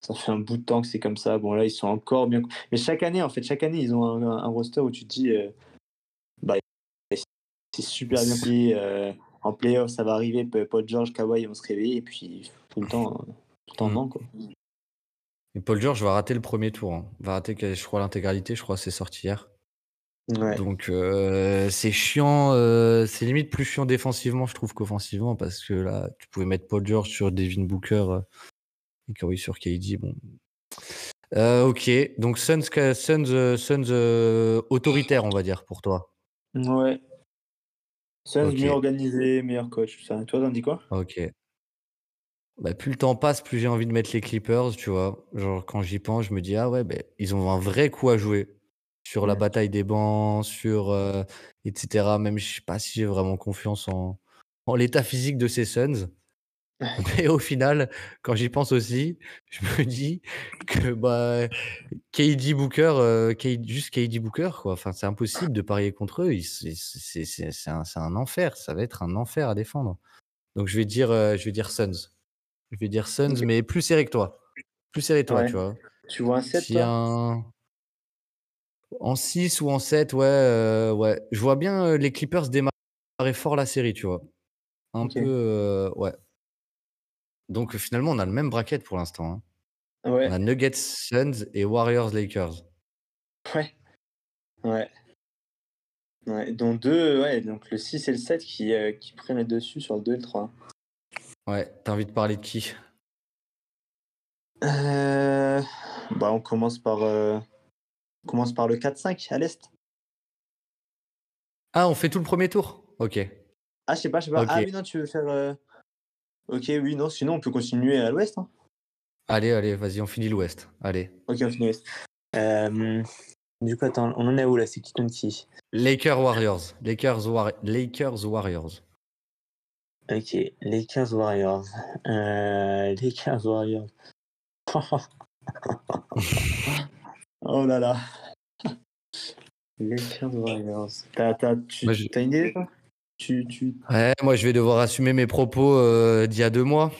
ça fait un bout de temps que c'est comme ça. Bon, là, ils sont encore bien. Mais chaque année, en fait, chaque année, ils ont un, roster où tu te dis, bah, c'est super bien pris. En playoff, ça va arriver. Paul George, Kawhi vont se réveiller. Et puis, tout le temps, euh, tout le temps non, quoi. Et Paul George va rater le premier tour. hein. Va rater, je crois, l'intégralité. Je crois c'est sorti hier. Ouais. Donc euh, c'est chiant, euh, c'est limite plus chiant défensivement, je trouve, qu'offensivement, parce que là, tu pouvais mettre Paul George sur Devin Booker euh, et Kawhi sur KD. Bon. Ok, donc Suns, Suns, Suns autoritaire, on va dire, pour toi. Ouais. Suns mieux organisé, meilleur coach. tout Ça. Toi, t'en dis quoi? Ok. Bah, plus le temps passe, plus j'ai envie de mettre les Clippers, tu vois. Genre, quand j'y pense, je me dis, ah ouais, ben ils ont un vrai coup à jouer sur la bataille des bancs, sur euh, etc. Même, je sais pas si j'ai vraiment confiance en, en l'état physique de ces Suns. Mais au final, quand j'y pense aussi, je me dis que bah, KD Booker, euh, juste KD Booker, quoi. Enfin, c'est impossible de parier contre eux. C'est- un, un enfer. Ça va être un enfer à défendre. Donc je vais dire, euh, je vais dire Suns. Je vais dire Suns, mais plus serré que toi. Plus serré que toi, Ouais. tu vois. Tu vois un 7 S'il y a toi un... En 6 ou en 7, ouais, euh, ouais. Je vois bien les Clippers démarrer fort la série, tu vois. Un peu, ouais. Donc finalement, on a le même bracket pour l'instant. hein. On Ouais, a Nuggets, Suns et Warriors, Lakers. ouais, ouais. Ouais, dont deux, ouais, donc le 6 et le 7 qui, euh, qui prennent le dessus sur le 2 et le 3. Ouais, t'as envie de parler de qui? Euh, bah, on commence par, euh, on commence par le 4-5 à l'Est. Ah, on fait tout le premier tour? Ok. Ah, je sais pas, je sais pas. Ok. Ah oui, non, tu veux faire. euh, Ok, oui, non, sinon on peut continuer à l'Ouest. Hein. Allez, allez, vas-y, on finit l'Ouest. Allez. Ok, on finit l'Ouest. Euh, Du coup, attends, on en est où là C'est qui contre qui Lakers, Warriors. Lakers, War- Lakers, Warriors. Ok, Lakers Warriors. Euh, Lakers Warriors. [LAUGHS] oh là là. [LAUGHS] Lakers Warriors. T'as, t'as, tu, Moi, je- t'as une idée toi? Tu, tu... Ouais, moi, je vais devoir assumer mes propos euh, d'il y a deux mois.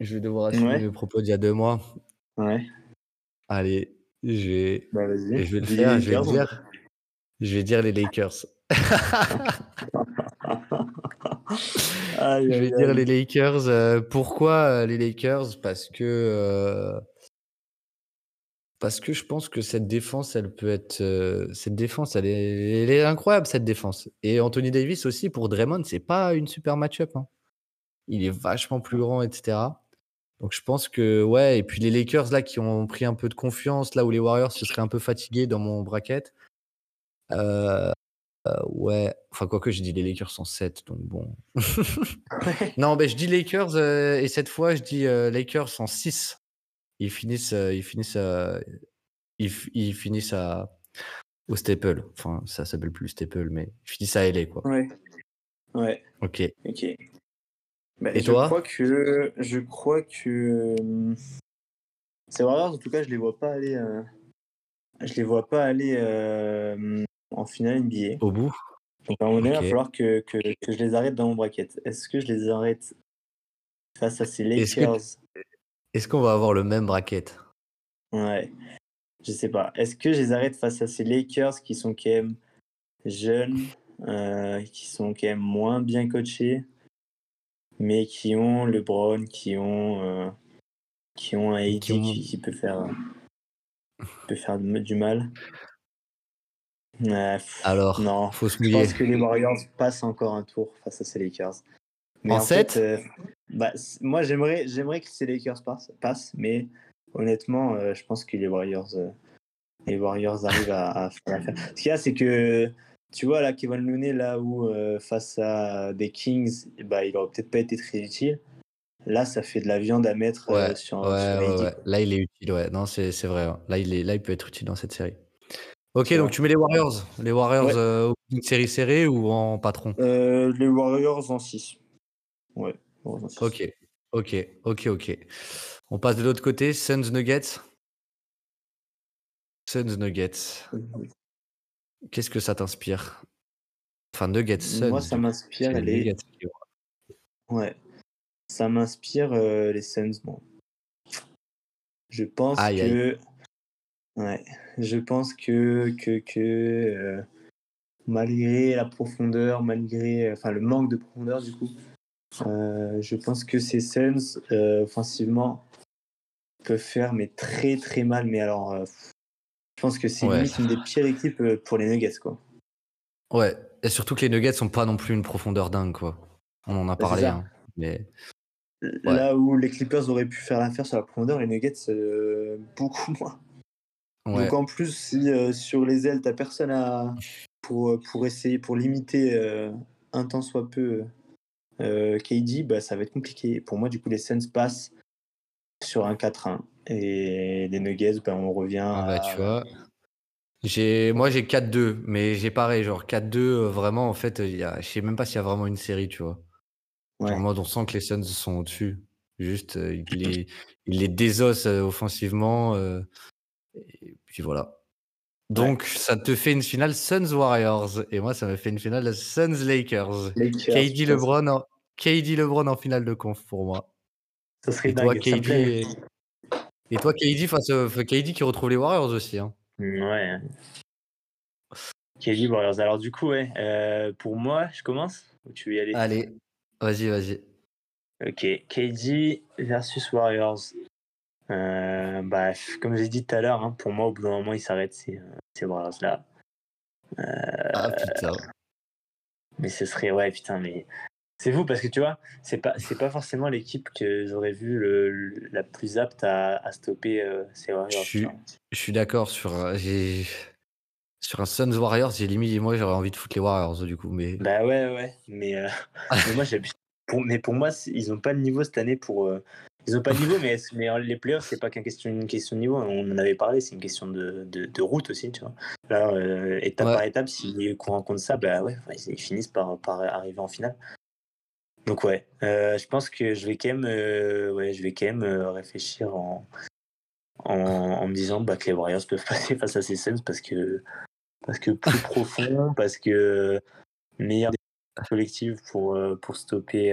Je vais devoir assumer Ouais. mes propos d'il y a deux mois. Ouais, Allez, je vais, bah vas-y. et je vais le faire. Je vais Lakers. dire, je vais dire les Lakers. [LAUGHS] Je vais dire les Lakers. euh, pourquoi euh, les Lakers? Parce que parce que je pense que cette défense, elle peut être euh, cette défense, elle est, elle est incroyable cette défense. Et Anthony Davis aussi pour Draymond, c'est pas une super match-up. hein. Il est vachement plus grand, etc. Donc je pense que ouais. Et puis les Lakers là qui ont pris un peu de confiance, là où les Warriors se seraient un peu fatigués dans mon bracket. Euh, euh, ouais. Enfin quoique je dis les Lakers en 7, donc bon. [LAUGHS] Non, ben je dis Lakers euh, et cette fois je dis euh, Lakers en 6. Ils finissent, euh, ils finissent, euh, ils, ils finissent à, au Staple. Enfin, ça s'appelle plus Staple, mais ils finissent à LA quoi. Ouais. Ouais, Ok. ok. Bah, Et je toi? crois que je crois que euh, ces Warriors en tout cas je les vois pas aller euh, je les vois pas aller euh, en finale NBA. Au bout? Donc à un moment donné, il va falloir que, que, que je les arrête dans mon bracket. Est-ce que je les arrête face à ces que- Lakers? Est-ce qu'on va avoir le même bracket? Ouais. Je sais pas. Est-ce que je les arrête face à ces Lakers qui sont quand même jeunes, euh, qui sont quand même moins bien coachés, mais qui ont LeBron, qui ont, euh, qui ont un AD Qui ont- qui, qui peut faire, peut faire du mal? Pff, Alors, non. faut se Je mouiller. pense que les Warriors passent encore un tour face à ces Lakers. Mais En en, fait, sept? euh, bah, moi j'aimerais, j'aimerais que ces Lakers passent, mais honnêtement, euh, je pense que les Warriors, euh, les Warriors arrivent à, à faire l'affaire. Ce qu'il y a, c'est que tu vois là, Kevin Looney, là où euh, face à des Kings, eh bah, il aurait peut-être pas été très utile. Là, ça fait de la viande à mettre Ouais, sur, ouais, sur. Là, il est utile, ouais. Non, c'est c'est vrai. ouais. Là, il est, là, il peut être utile dans cette série. Ok, donc tu mets les Warriors. Les Warriors, une série serrée ou en patron? Les Warriors en 6. Ouais. Ok, ok, ok, ok. On passe de l'autre côté. Suns Nuggets. Suns Nuggets. Qu'est-ce que ça t'inspire? Enfin, Nuggets, Suns. Moi, ça m'inspire les, Nuggets. Ouais. Ça m'inspire euh, les Suns. Bon. Je pense Aïe, aïe. que. Ouais. Je pense que. que, que euh, malgré la profondeur, malgré. Enfin, le manque de profondeur, du coup. Euh, je pense que ces Suns, euh, offensivement, peuvent faire mais très très mal. Mais alors. euh, je pense que c'est Ouais. limite une des pires équipes pour les Nuggets, quoi. Ouais, et surtout que les Nuggets sont pas non plus une profondeur dingue, quoi. On en a parlé, hein. Mais Là où les Clippers auraient pu faire l'affaire sur la profondeur, les Nuggets, beaucoup moins. ouais, Donc en plus, si sur les ailes, t'as personne à, pour, pour essayer, pour limiter un temps soit peu euh, KD, bah, ça va être compliqué. Pour moi, du coup, les Suns passent sur un 4-1. Et les Nuggets, bah, on revient Ah bah, à... tu vois. J'ai, moi, j'ai 4-2, mais j'ai pareil, genre 4-2, euh, vraiment, en fait, y a, je sais même pas s'il y a vraiment une série, tu vois. Genre, Ouais. moi, on sent que les Suns sont au-dessus. Juste, euh, il les, il les désosse euh, offensivement. euh, et puis voilà. Donc, ça te fait une finale Suns Warriors. Et moi, ça me fait une finale Suns Lakers. Lakers, KD LeBron, en, KD LeBron en finale de conf pour moi. Ça serait Et toi, dingue. KD, et, et toi, KD face, KD qui retrouve les Warriors aussi. Hein. Ouais. KD Warriors. Alors du coup, ouais. euh, pour moi, je commence ou tu veux y aller? Allez, vas-y, vas-y. Ok. KD versus Warriors. Euh, bah, comme j'ai dit tout à l'heure, hein, pour moi, au bout d'un moment, ils s'arrêtent ces, euh, ces Warriors-là. Ah putain. Mais ce serait, ouais, putain, mais c'est fou parce que tu vois, c'est pas, c'est pas forcément l'équipe que j'aurais vu le, le- la plus apte à, à stopper euh, ces Warriors. Je je suis d'accord sur, euh, j'ai- sur un Suns Warriors, j'ai limite, moi j'aurais envie de foutre les Warriors du coup. Mais Bah ouais, ouais, mais, euh, [LAUGHS] mais moi, j'ai, pour, mais pour moi, ils ont pas le niveau cette année pour. Ils ont pas le niveau, mais, mais les playoffs, c'est pas qu'une question, une question de niveau. On en avait parlé, c'est une question de, de, de route aussi, tu vois. Là, euh, étape Ouais. par étape, s'ils rencontrent ça, bah ouais, ils, finissent par, par arriver en finale. Donc ouais, euh, je pense que je vais quand même, euh, ouais, je vais quand même réfléchir en, en, en me disant bah, que les Warriors peuvent [LAUGHS] passer face à ces Suns parce que parce que plus profond, parce que meilleur collectif pour pour stopper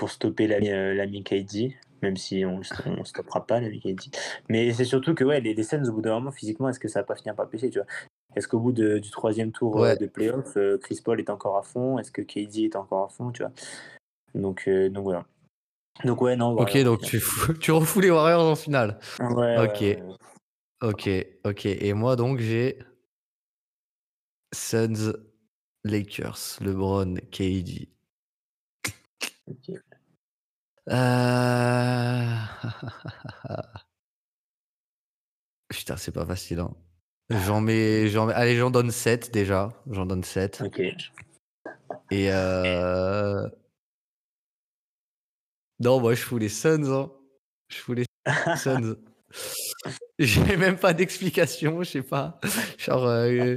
pour stopper l'ami euh, l'ami KD, même si on on stoppera pas l'ami KD. Mais c'est surtout que ouais, les, les Suns au bout d'un moment physiquement, est-ce que ça va pas finir par pécher, tu vois? Est-ce qu'au bout de- du troisième tour euh, Ouais. de playoff, euh, Chris Paul est encore à fond? Est-ce que KD est encore à fond, tu vois? Donc euh, donc voilà. Donc ouais non. ok, donc tu, fous- [LAUGHS] tu refous les Warriors en finale. Ouais, Ok. ouais. Ok, ok. Et moi donc j'ai Suns Lakers, LeBron, KD. Ok. Euh... [LAUGHS] Putain, c'est pas facile. Hein. J'en mets, j'en mets- Allez, j'en donne 7 déjà. J'en donne 7. Ok. Et euh... Non, moi je fous les Suns. Hein. Je fous les [LAUGHS] Suns. J'ai même pas d'explication, je sais pas. Genre, euh,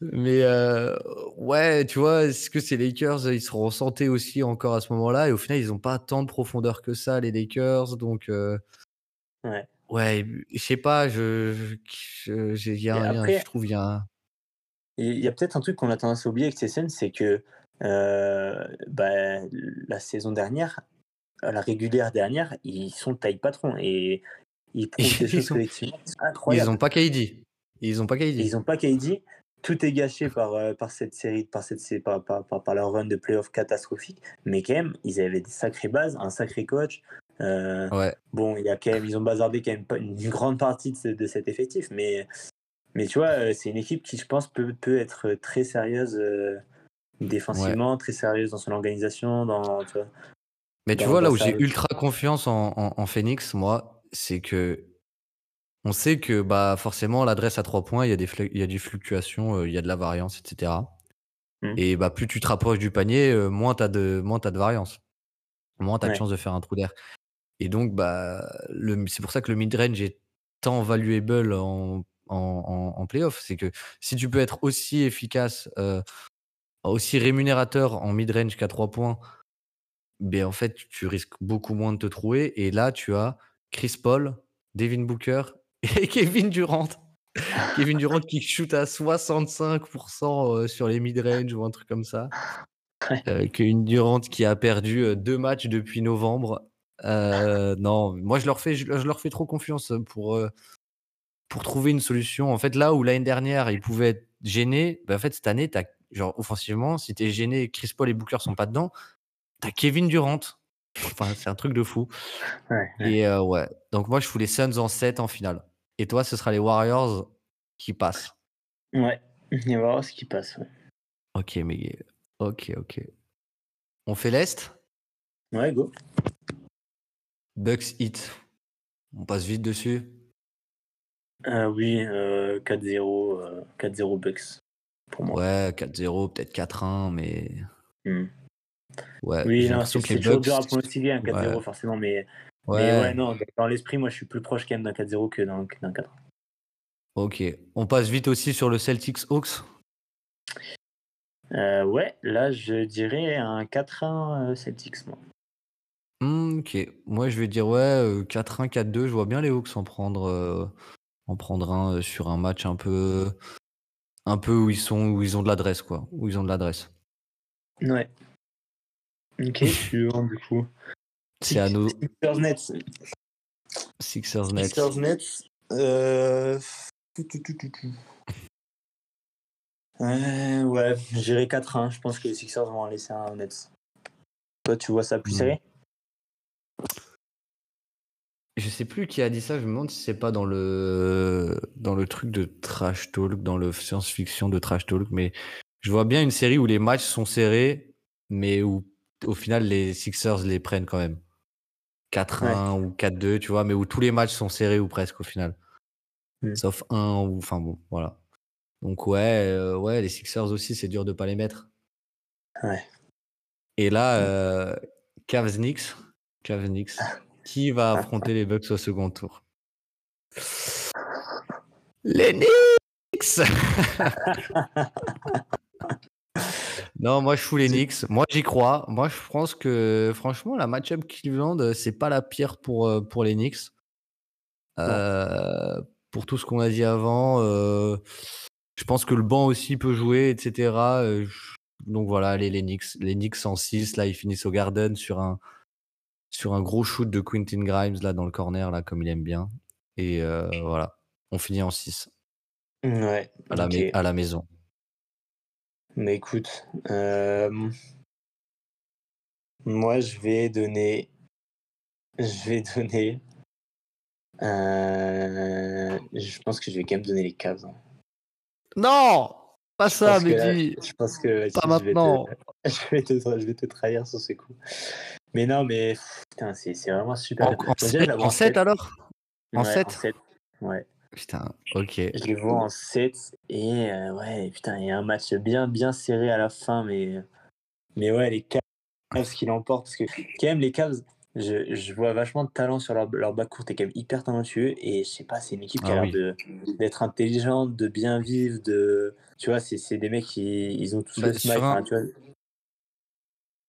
mais euh, ouais, tu vois, est-ce que ces Lakers, ils seront santé aussi encore à ce moment-là? Et au final, ils ont pas tant de profondeur que ça, les Lakers. Donc, euh, Ouais. ouais, je sais pas, je, je, je- y a un- après- je trouve, il y a un. Il y a peut-être un truc qu'on a tendance à oublier avec ces scènes, c'est que bah, la saison dernière, la régulière dernière, ils sont taille patron et [LAUGHS] ils prouvent des choses Ils pas KD. Ils ont pas KD. Ils n'ont pas KD. Tout est gâché par, euh, par cette série, par, cette, par, par, par, par leur run de playoff catastrophique. Mais quand même, ils avaient des sacrées bases, un sacré coach. Euh, Ouais. Bon, il y a quand même, ils ont bazardé quand même une grande partie de, ce- de cet effectif, mais, mais tu vois, euh, c'est une équipe qui, je pense, peut, peut être très sérieuse euh, défensivement, très sérieuse dans son organisation, dans, tu vois. Mais tu vois, là où j'ai ultra confiance en, en, en Phoenix, moi, c'est que on sait que bah forcément l'adresse à trois points, il y a des flu- il y a des fluctuations, euh, il y a de la variance, etc. Mhm. Et bah plus tu te rapproches du panier, euh, moins t'as de moins t'as de variance, moins t'as de Ouais. chance de faire un trou d'air. Et donc bah le c'est pour ça que le mid range est tant valuable en en, en, en playoff, c'est que si tu peux être aussi efficace, euh, aussi rémunérateur en mid range qu'à trois points, ben en fait, tu risques beaucoup moins de te trouver. Et là, tu as Chris Paul, Devin Booker [LAUGHS] et Kevin Durant. [LAUGHS] Kevin Durant qui shoot à 65% euh, sur les mid-range ou un truc comme ça. Ouais. Euh, Kevin Durant qui a perdu euh, deux matchs depuis novembre. Euh, non, moi je leur fais, je, je leur fais trop confiance pour, euh, pour trouver une solution. En fait, là où l'année dernière ils pouvaient être gênés, ben, en fait cette année, as, genre offensivement, si t'es gêné, Chris Paul et Booker sont pas dedans, t'as Kevin Durant. Enfin, c'est un truc de fou. Ouais, ouais. Et euh, ouais, donc moi je fous les Suns en 7 en finale. Et toi, ce sera les Warriors qui passent. Ouais. Voir ce qui passe. Ouais, Ok, mais ok, ok. On fait l'Est? Ouais, go. Bucks Hit. On passe vite dessus. Euh, oui, euh, 4-0, euh, 4-0 Bucks pour moi. Ouais, 4-0, peut-être 4-1, mais Hmm. Ouais. Oui, non, c'est toujours dur à pronostiquer un 4-0 Ouais. forcément, mais, Ouais. mais ouais, non, dans l'esprit, moi je suis plus proche quand même d'un 4-0 que d'un que d'un 4 Ok. On passe vite aussi sur le Celtics Hawks. Euh, ouais, là, je dirais un 4-1 euh, Celtics, moi. Mmh, ok. Moi, je vais dire ouais, euh, 4-1, 4-2. Je vois bien les Hawks en prendre, euh, en prendre un euh, sur un match un peu, un peu où ils sont, où ils ont de l'adresse, quoi. Où ils ont de l'adresse. Ouais. Ok, [LAUGHS] suivant du coup. C'est à nos Sixers Nets. Sixers Nets. Sixers Nets. Euh... Euh, ouais, j'irai 4-1. Je pense que les Sixers vont en laisser un Nets. Toi, tu vois ça plus Hmm. serré? Je sais plus qui a dit ça. Je me demande si c'est pas dans le dans le truc de trash talk, dans le science-fiction de trash talk. Mais je vois bien une série où les matchs sont serrés, mais où au final les Sixers les prennent quand même. 4-1 ou 4-2, tu vois, mais où tous les matchs sont serrés ou presque au final. Hmm. Sauf un ou enfin bon, voilà. Donc ouais, euh, ouais, les Sixers aussi, c'est dur de pas les mettre. Ouais. Et là, euh, Cavs Knicks, Cavs Knicks, qui va affronter les Bucks au second tour? Les Knicks [LAUGHS] [LAUGHS] Non, moi je fous les Knicks. Moi j'y crois. Moi je pense que franchement la match-up Cleveland c'est pas la pire pour euh, pour les Knicks. Euh, pour tout ce qu'on a dit avant, euh, je pense que le banc aussi peut jouer, etc. Euh, donc voilà, allez les Knicks, les Knicks en 6 là ils finissent au Garden sur un sur un gros shoot de Quentin Grimes là dans le corner là comme il aime bien. Et euh, voilà, on finit en 6 Ouais. à la maison. Mais écoute, euh, moi je vais donner, je vais donner, euh, je pense que je vais quand même donner les Cavs. hein. Non, pas Je ça, pense que là- Mehdi. Je pense que si, Pas je vais te- maintenant. [LAUGHS] Je vais, te, je vais te trahir sur ces coups. Mais non, mais putain, c'est c'est vraiment super. En, en déjà, je 7, la vois en sept, alors? En Ouais, sept? sept. Ouais. Putain, ok. Je les vois en 7 et euh, ouais, putain, il y a un match bien bien serré à la fin, mais mais ouais, les Cavs qui l'emportent parce que quand même les Cavs, je, je vois vachement de talent sur leur, leur backcourt, est quand même hyper talentueux et je sais pas, c'est une équipe qui Ah a oui. l'air d'être intelligente, de bien vivre, de tu vois, c'est des mecs qui ils ont tous Bah, le smile, sur un- enfin, tu vois.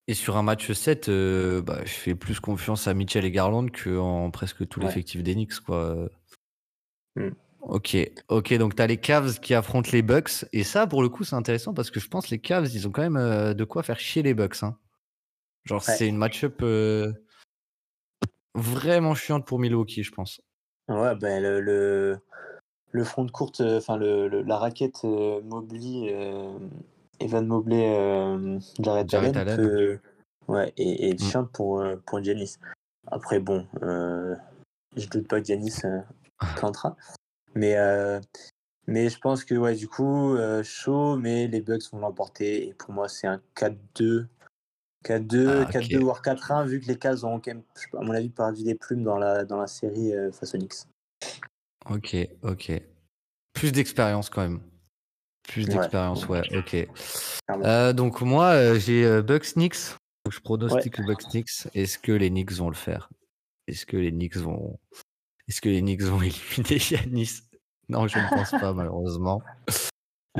Et sur un match 7, euh, bah, je fais plus confiance à Mitchell et Garland qu'en presque tout Ouais. l'effectif des Knicks, quoi. Hmm. Ok, ok, donc t'as les Cavs qui affrontent les Bucks, et ça, pour le coup, c'est intéressant parce que je pense que les Cavs, ils ont quand même euh, de quoi faire chier les Bucks. hein. Genre, Ouais. c'est une match-up euh, vraiment chiante pour Milwaukee, je pense. Ouais, ben le, le, le front de courte, euh, enfin le, le- la raquette Mobley, Evan Mobley, Jared, Allen, peut- ouais, et, et Mm. chiant pour, pour Giannis. Après, bon, je doute pas que Giannis [LAUGHS] euh. Mais, euh, mais je pense que, ouais, du coup, euh, chaud, mais les Bucks vont l'emporter. Et pour moi, c'est un 4-2. 4-2, Ah, ok. 4-2 voire 4-1, vu que les Cavs ont quand même, à mon avis, perdu des plumes dans la, dans la série euh, face aux Knicks. Ok, ok. Plus d'expérience quand même. Plus Ouais. d'expérience, ouais, ok. Euh, donc moi, euh, j'ai euh, Bucks Knicks. Donc je pronostique le Bucks Knicks. Est-ce que les Knicks vont le faire? Est-ce que les Knicks vont Est-ce que les Knicks vont [LAUGHS] éliminer Yanis Non, je ne pense pas [LAUGHS] malheureusement.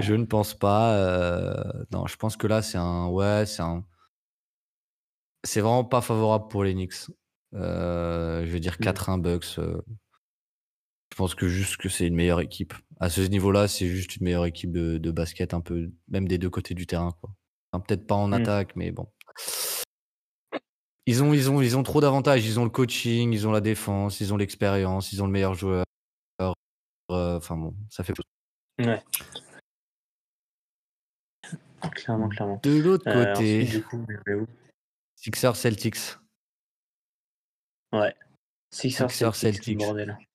Je ne pense pas. euh, Non, je pense que là c'est un ouais, c'est un c'est vraiment pas favorable pour les Knicks. Euh, je veux dire Mm. 4-1 Bucks. euh, Je pense que juste que c'est une meilleure équipe. À ce niveau-là, c'est juste une meilleure équipe de, de basket, un peu, même des deux côtés du terrain. Quoi. Enfin, Peut-être pas en Mm. attaque, mais bon. Ils ont, ils ont, ils ont trop d'avantages. Ils ont le coaching, ils ont la défense, ils ont l'expérience, ils ont le meilleur joueur. Euh, Enfin bon, ça fait. Ouais. Clairement, clairement. De l'autre Euh, côté, ensuite, du coup, Sixers Celtics. Ouais. Sixers, Sixers, Celtics, Celtics.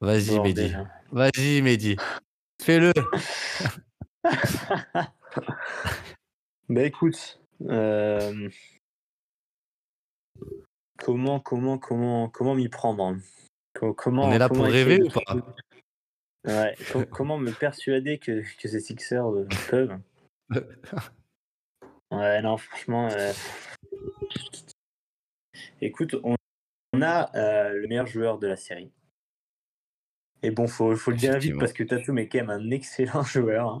Vas-y, Mehdi. hein. Vas-y, Mehdi. Fais-le. [LAUGHS] [LAUGHS] Bah écoute, euh, comment, comment, comment, comment m'y prendre hein Co- Comment, On est là pour rêver ou pas? Ouais, [LAUGHS] comment me persuader que, que ces Sixers euh, peuvent? [LAUGHS] Ouais, non, franchement. euh, Écoute, on, a euh, le meilleur joueur de la série. Et bon, faut, faut le dire vite parce que Tatum est quand même un excellent [LAUGHS] joueur. hein.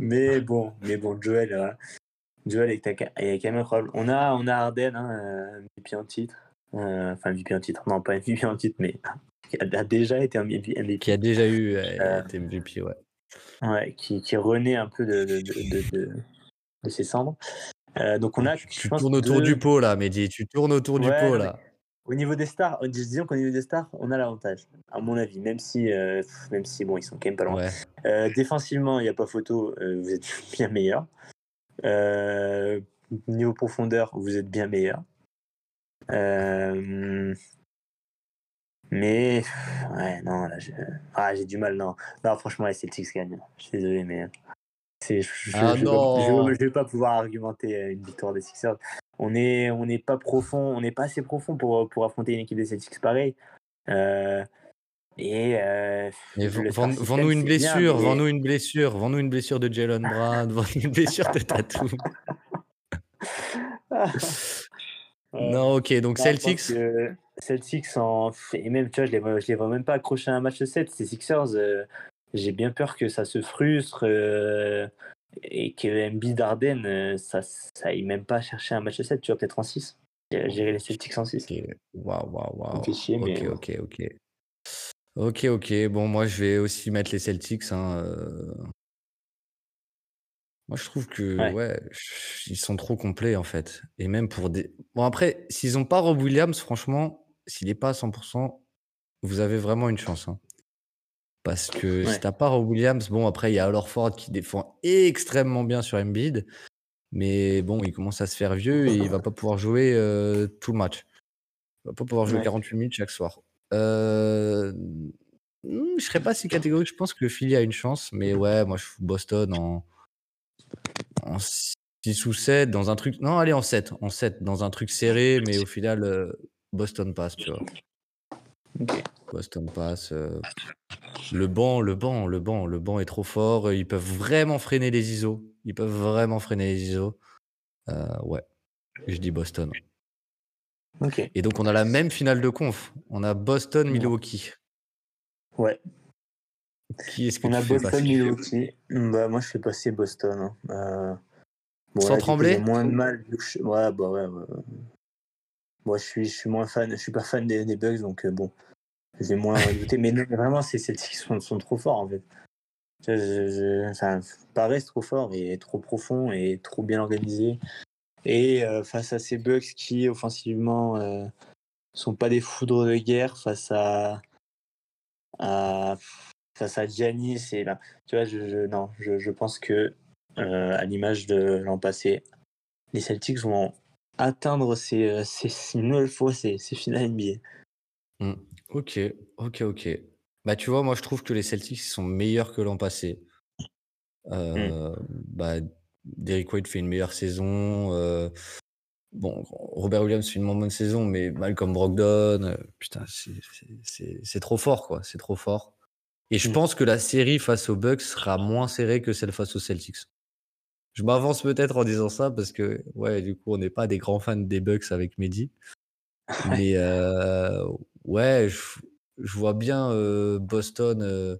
mais bon, mais bon, Joel, euh, est, quand même incroyable. On a, on a Arden, hein, euh, MVP en titre. Euh, enfin, MVP en titre, non, pas [LAUGHS] MVP en titre, mais qui a déjà été un MVP. Qui a déjà eu euh, MVP, ouais. Ouais, qui, qui renaît un peu de, de, de, de, de ses cendres. Euh, donc on a. Tu, tu tournes autour deux... du pot là, Mehdi. Tu tournes autour ouais, du pot là. Au niveau des stars, disons qu'au niveau des stars, on a l'avantage, à mon avis, même si, euh, même si bon, ils sont quand même pas loin. Ouais. Euh, défensivement, il n'y a pas photo, euh, vous êtes [LAUGHS] bien meilleur. Niveau profondeur, vous êtes bien meilleur. mais ouais, non, là, j'ai ah, du mal, non. Non, franchement, les Celtics gagnent. Je suis désolé, mais je ne ah vais, vais, pas pouvoir argumenter une victoire des Sixers. On n'est on est pas profond, on n'est pas assez profond pour, pour affronter une équipe des Celtics pareil. Euh, et, euh, vends-nous vend une blessure, mais... vends-nous une blessure, vends-nous une blessure de Jalen Brown, [LAUGHS] vends-nous une blessure de Tatum. [LAUGHS] non, ok, donc non, Celtics. Celtics, en... et même, tu vois, je les vois, je les vois même pas accrocher un match 7. Ces Sixers, euh, j'ai bien peur que ça se frustre euh, et que MB Darden, ça ça aille même pas chercher un match 7, tu vois, peut-être en 6. Gérer les Celtics en 6. Waouh, waouh, waouh. Ok, ok, ok. Ok, ok. Bon, moi, je vais aussi mettre les Celtics. Hein, euh... Moi, je trouve que, ouais. ouais. ils sont trop complets, en fait. Et même pour des. Bon, après, s'ils n'ont pas Rob Williams, franchement, s'il n'est pas à 100%, vous avez vraiment une chance. Hein. Parce que Ouais. si t'as pas Rob Williams, bon, après, il y a Ford qui défend extrêmement bien sur Embiid. Mais bon, il commence à se faire vieux et il va pas pouvoir jouer euh, tout le match. Il va pas pouvoir jouer Ouais. 48 minutes chaque soir. Euh... hmm, Je serais pas si catégorique. Je pense que le Philly a une chance. Mais ouais, moi, je fous Boston en, en 6 ou 7 dans un truc. Non, allez, en 7. En 7, dans un truc serré. Mais au final, euh, Boston passe, tu vois. Boston passe. euh, Le banc, le banc, le banc, le banc est trop fort. Ils peuvent vraiment freiner les ISO. Ils peuvent vraiment freiner les ISO. Euh, ouais, je dis Boston. Et donc on a la même finale de conf. On a Boston-Milwaukee. Ouais. Qui est-ce que On a fais Boston passer Milwaukee. Bah, moi, je fais passer Boston. hein. Euh, bon, Sans là, trembler j'ai moins de mal. Ouais, bah ouais. ouais. Moi, je suis, je suis moins fan. Je suis pas fan des, des Bucks, donc euh, bon, je vais moins [LAUGHS] écouter. Mais non, mais vraiment, ces Celtics sont, sont trop forts en fait. Je, je, je- enfin, paraissent trop forts et trop profonds et trop bien organisés. Et euh, face à ces Bucks qui offensivement euh, sont pas des foudres de guerre face à, à face à Giannis et là, tu vois, je, je- non, je, je pense que euh, à l'image de l'an passé, les Celtics vont atteindre ces, ces, ces- une nouvelle fois ces, ces finales NBA. Hmm. Ok, ok, ok. Bah tu vois, moi je trouve que les Celtics sont meilleurs que l'an passé. Euh, bah, Derrick White fait une meilleure saison. euh, bon, Robert Williams fait une moins bonne saison, mais Malcolm Brogdon, euh, putain, c'est- trop fort, quoi. C'est trop fort. Et je Mm. pense que la série face aux Bucks sera moins serrée que celle face aux Celtics. Je m'avance peut-être en disant ça parce que, ouais, du coup, on n'est pas des grands fans des Bucks avec Mehdi. [LAUGHS] Mais euh, ouais, je, je vois bien Boston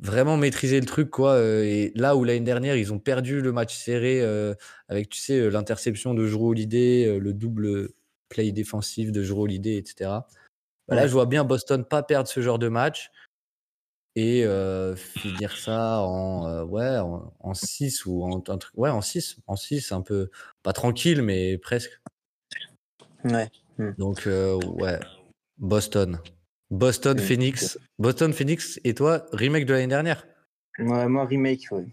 vraiment maîtriser le truc, quoi. euh, et là où l'année dernière, ils ont perdu le match serré euh, avec, tu sais, euh, l'interception de Jrue Holiday, le double play défensif de Jrue Holiday, etc. Bah, Là, je vois bien Boston pas perdre ce genre de match et euh, finir ça en euh, ouais en, en 6 ou en un truc ouais en 6 en 6 un peu pas tranquille mais presque Ouais. donc euh, ouais Boston Boston Phoenix Boston Phoenix et toi remake de l'année dernière Ouais, moi, remake, ouais.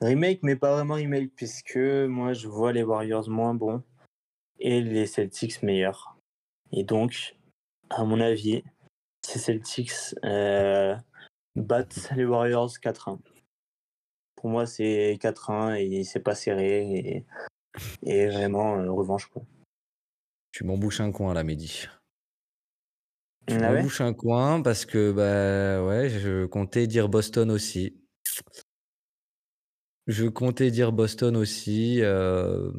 Remake, mais pas vraiment remake, puisque moi, je vois les Warriors moins bons et les Celtics meilleurs. Et donc, à mon avis, ces Celtics euh, battent les Warriors 4-1. Pour moi, c'est 4-1 et c'est pas serré. Et, et vraiment, euh, revanche, quoi. tu m'embouches un coin là Mehdi tu Ah ouais? m'embouches un coin parce que bah ouais je comptais dire Boston aussi je comptais dire Boston aussi euh,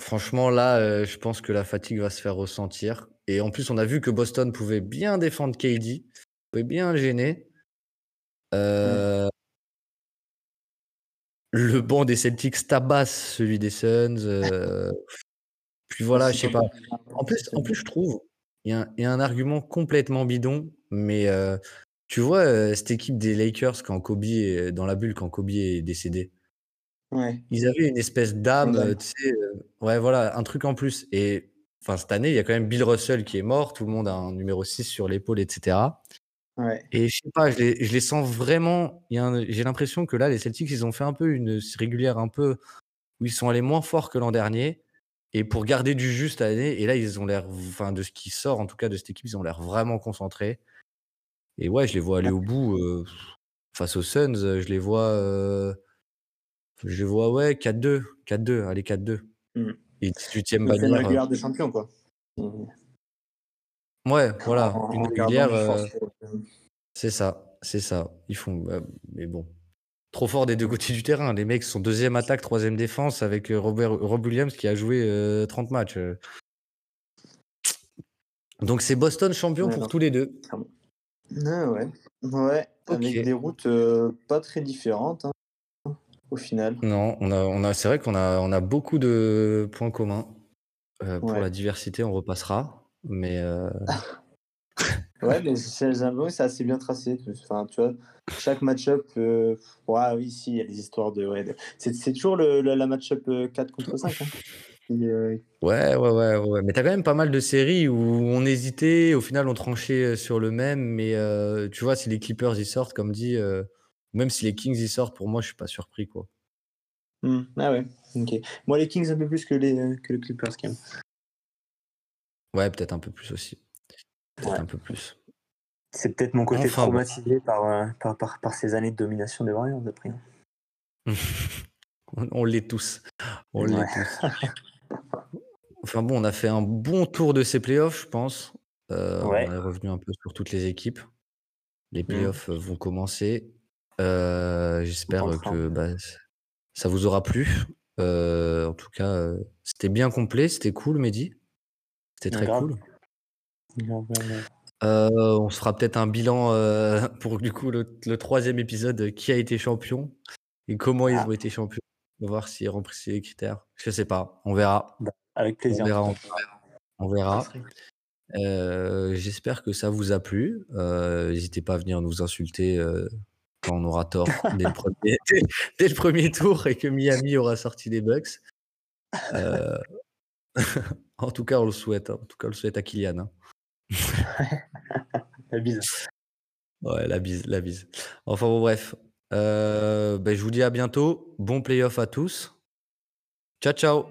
Franchement, là, euh, je pense que la fatigue va se faire ressentir. Et en plus, on a vu que Boston pouvait bien défendre KD, pouvait bien le gêner. Euh, le banc des Celtics tabasse celui des Suns. puis voilà, je sais pas. En plus, en plus, je trouve, il y, a un- il y a un argument complètement bidon, mais euh, tu vois, euh, cette équipe des Lakers, quand Kobe est dans la bulle, quand Kobe est décédé, Ouais. ils avaient une espèce d'âme, Ouais. euh, tu sais, ouais, voilà, un truc en plus. Et enfin, cette année, il y a quand même Bill Russell qui est mort, tout le monde a un numéro 6 sur l'épaule, etc. Ouais. Et je sais pas, je les, je les sens vraiment. J'ai l'impression que là, les Celtics, ils ont fait un peu une régulière, un peu où ils sont allés moins fort que l'an dernier. Et pour garder du juste année, et là, ils ont l'air, enfin, de ce qui sort, en tout cas de cette équipe, ils ont l'air vraiment concentrés. Et ouais, je les vois aller au bout euh, face aux Suns. euh, Je les vois, euh, je les vois, ouais, 4-2, 4-2, allez 4-2. Mm. Et 18e C'est une bannière. régulière des champions, quoi. Ouais, voilà, En- une régulière. euh, euh, C'est ça, c'est ça. Ils font. bah, mais bon. Trop fort des deux côtés du terrain. Les mecs sont deuxième attaque, troisième défense avec euh, Robert, Rob Williams qui a joué euh, 30 matchs. euh. Donc c'est Boston champion Ouais, pour non. tous les deux. Ouais, ouais. Ouais, avec des routes euh, pas très différentes, hein, au final. Non, on a, on a, c'est vrai qu'on a, on a beaucoup de points communs. Euh, pour la diversité, on repassera. Mais euh, [LAUGHS] Ouais, mais c'est j'ai l'impression que c'est assez bien tracé. Enfin, tu vois, chaque match-up. euh, ouais, oui, si, il y a des histoires de. Ouais, de- c'est, toujours le, le- la match-up euh, 4 contre 5. Hein. euh, ouais, ouais, ouais, ouais. Mais t'as quand même pas mal de séries où on hésitait, au final on tranchait euh, sur le même. Mais euh, tu vois, si les Clippers y sortent, comme dit, euh, même si les Kings y sortent, pour moi, je suis pas surpris, quoi. hmm, Ah ouais, ok. Moi, les Kings un peu plus que les, euh, que les Clippers, quand même. Ouais, peut-être un peu plus aussi. Peut-être Ouais. un peu plus. C'est peut-être mon côté Enfin, bon. traumatisé par, euh, par, par, par ces années de domination des Warriors, d'après. on [LAUGHS] on l'est tous. On l'est Ouais. tous. [LAUGHS] Enfin bon, on a fait un bon tour de ces playoffs, je pense. Euh, Ouais. On est revenu un peu sur toutes les équipes. Les Mm. playoffs euh, vont commencer. Euh, J'espère que bah, ça vous aura plu. Euh, en tout cas, c'était bien complet, c'était cool, Mehdi. C'était très Grave. cool. Euh, on se fera peut-être un bilan euh, [LAUGHS] pour du coup le, le troisième épisode qui a été champion et comment ils Ah. ont été champions. On va voir s'ils remplissent les critères. Je sais pas. On verra. Avec plaisir. On verra. en On tout cas. verra. On verra. Euh, J'espère que ça vous a plu. Euh, N'hésitez pas à venir nous insulter euh, quand on aura tort [LAUGHS] dès le, premier, dès- [LAUGHS] dès le premier tour et que Miami aura sorti des Bucks. Euh, en tout cas, on le souhaite. hein. En tout cas, on le souhaite à Kylian. hein. La bise. Ouais, la bise, la bise. Enfin bon, bref. Euh, ben, je vous dis à bientôt. Bon playoff à tous. Ciao, ciao.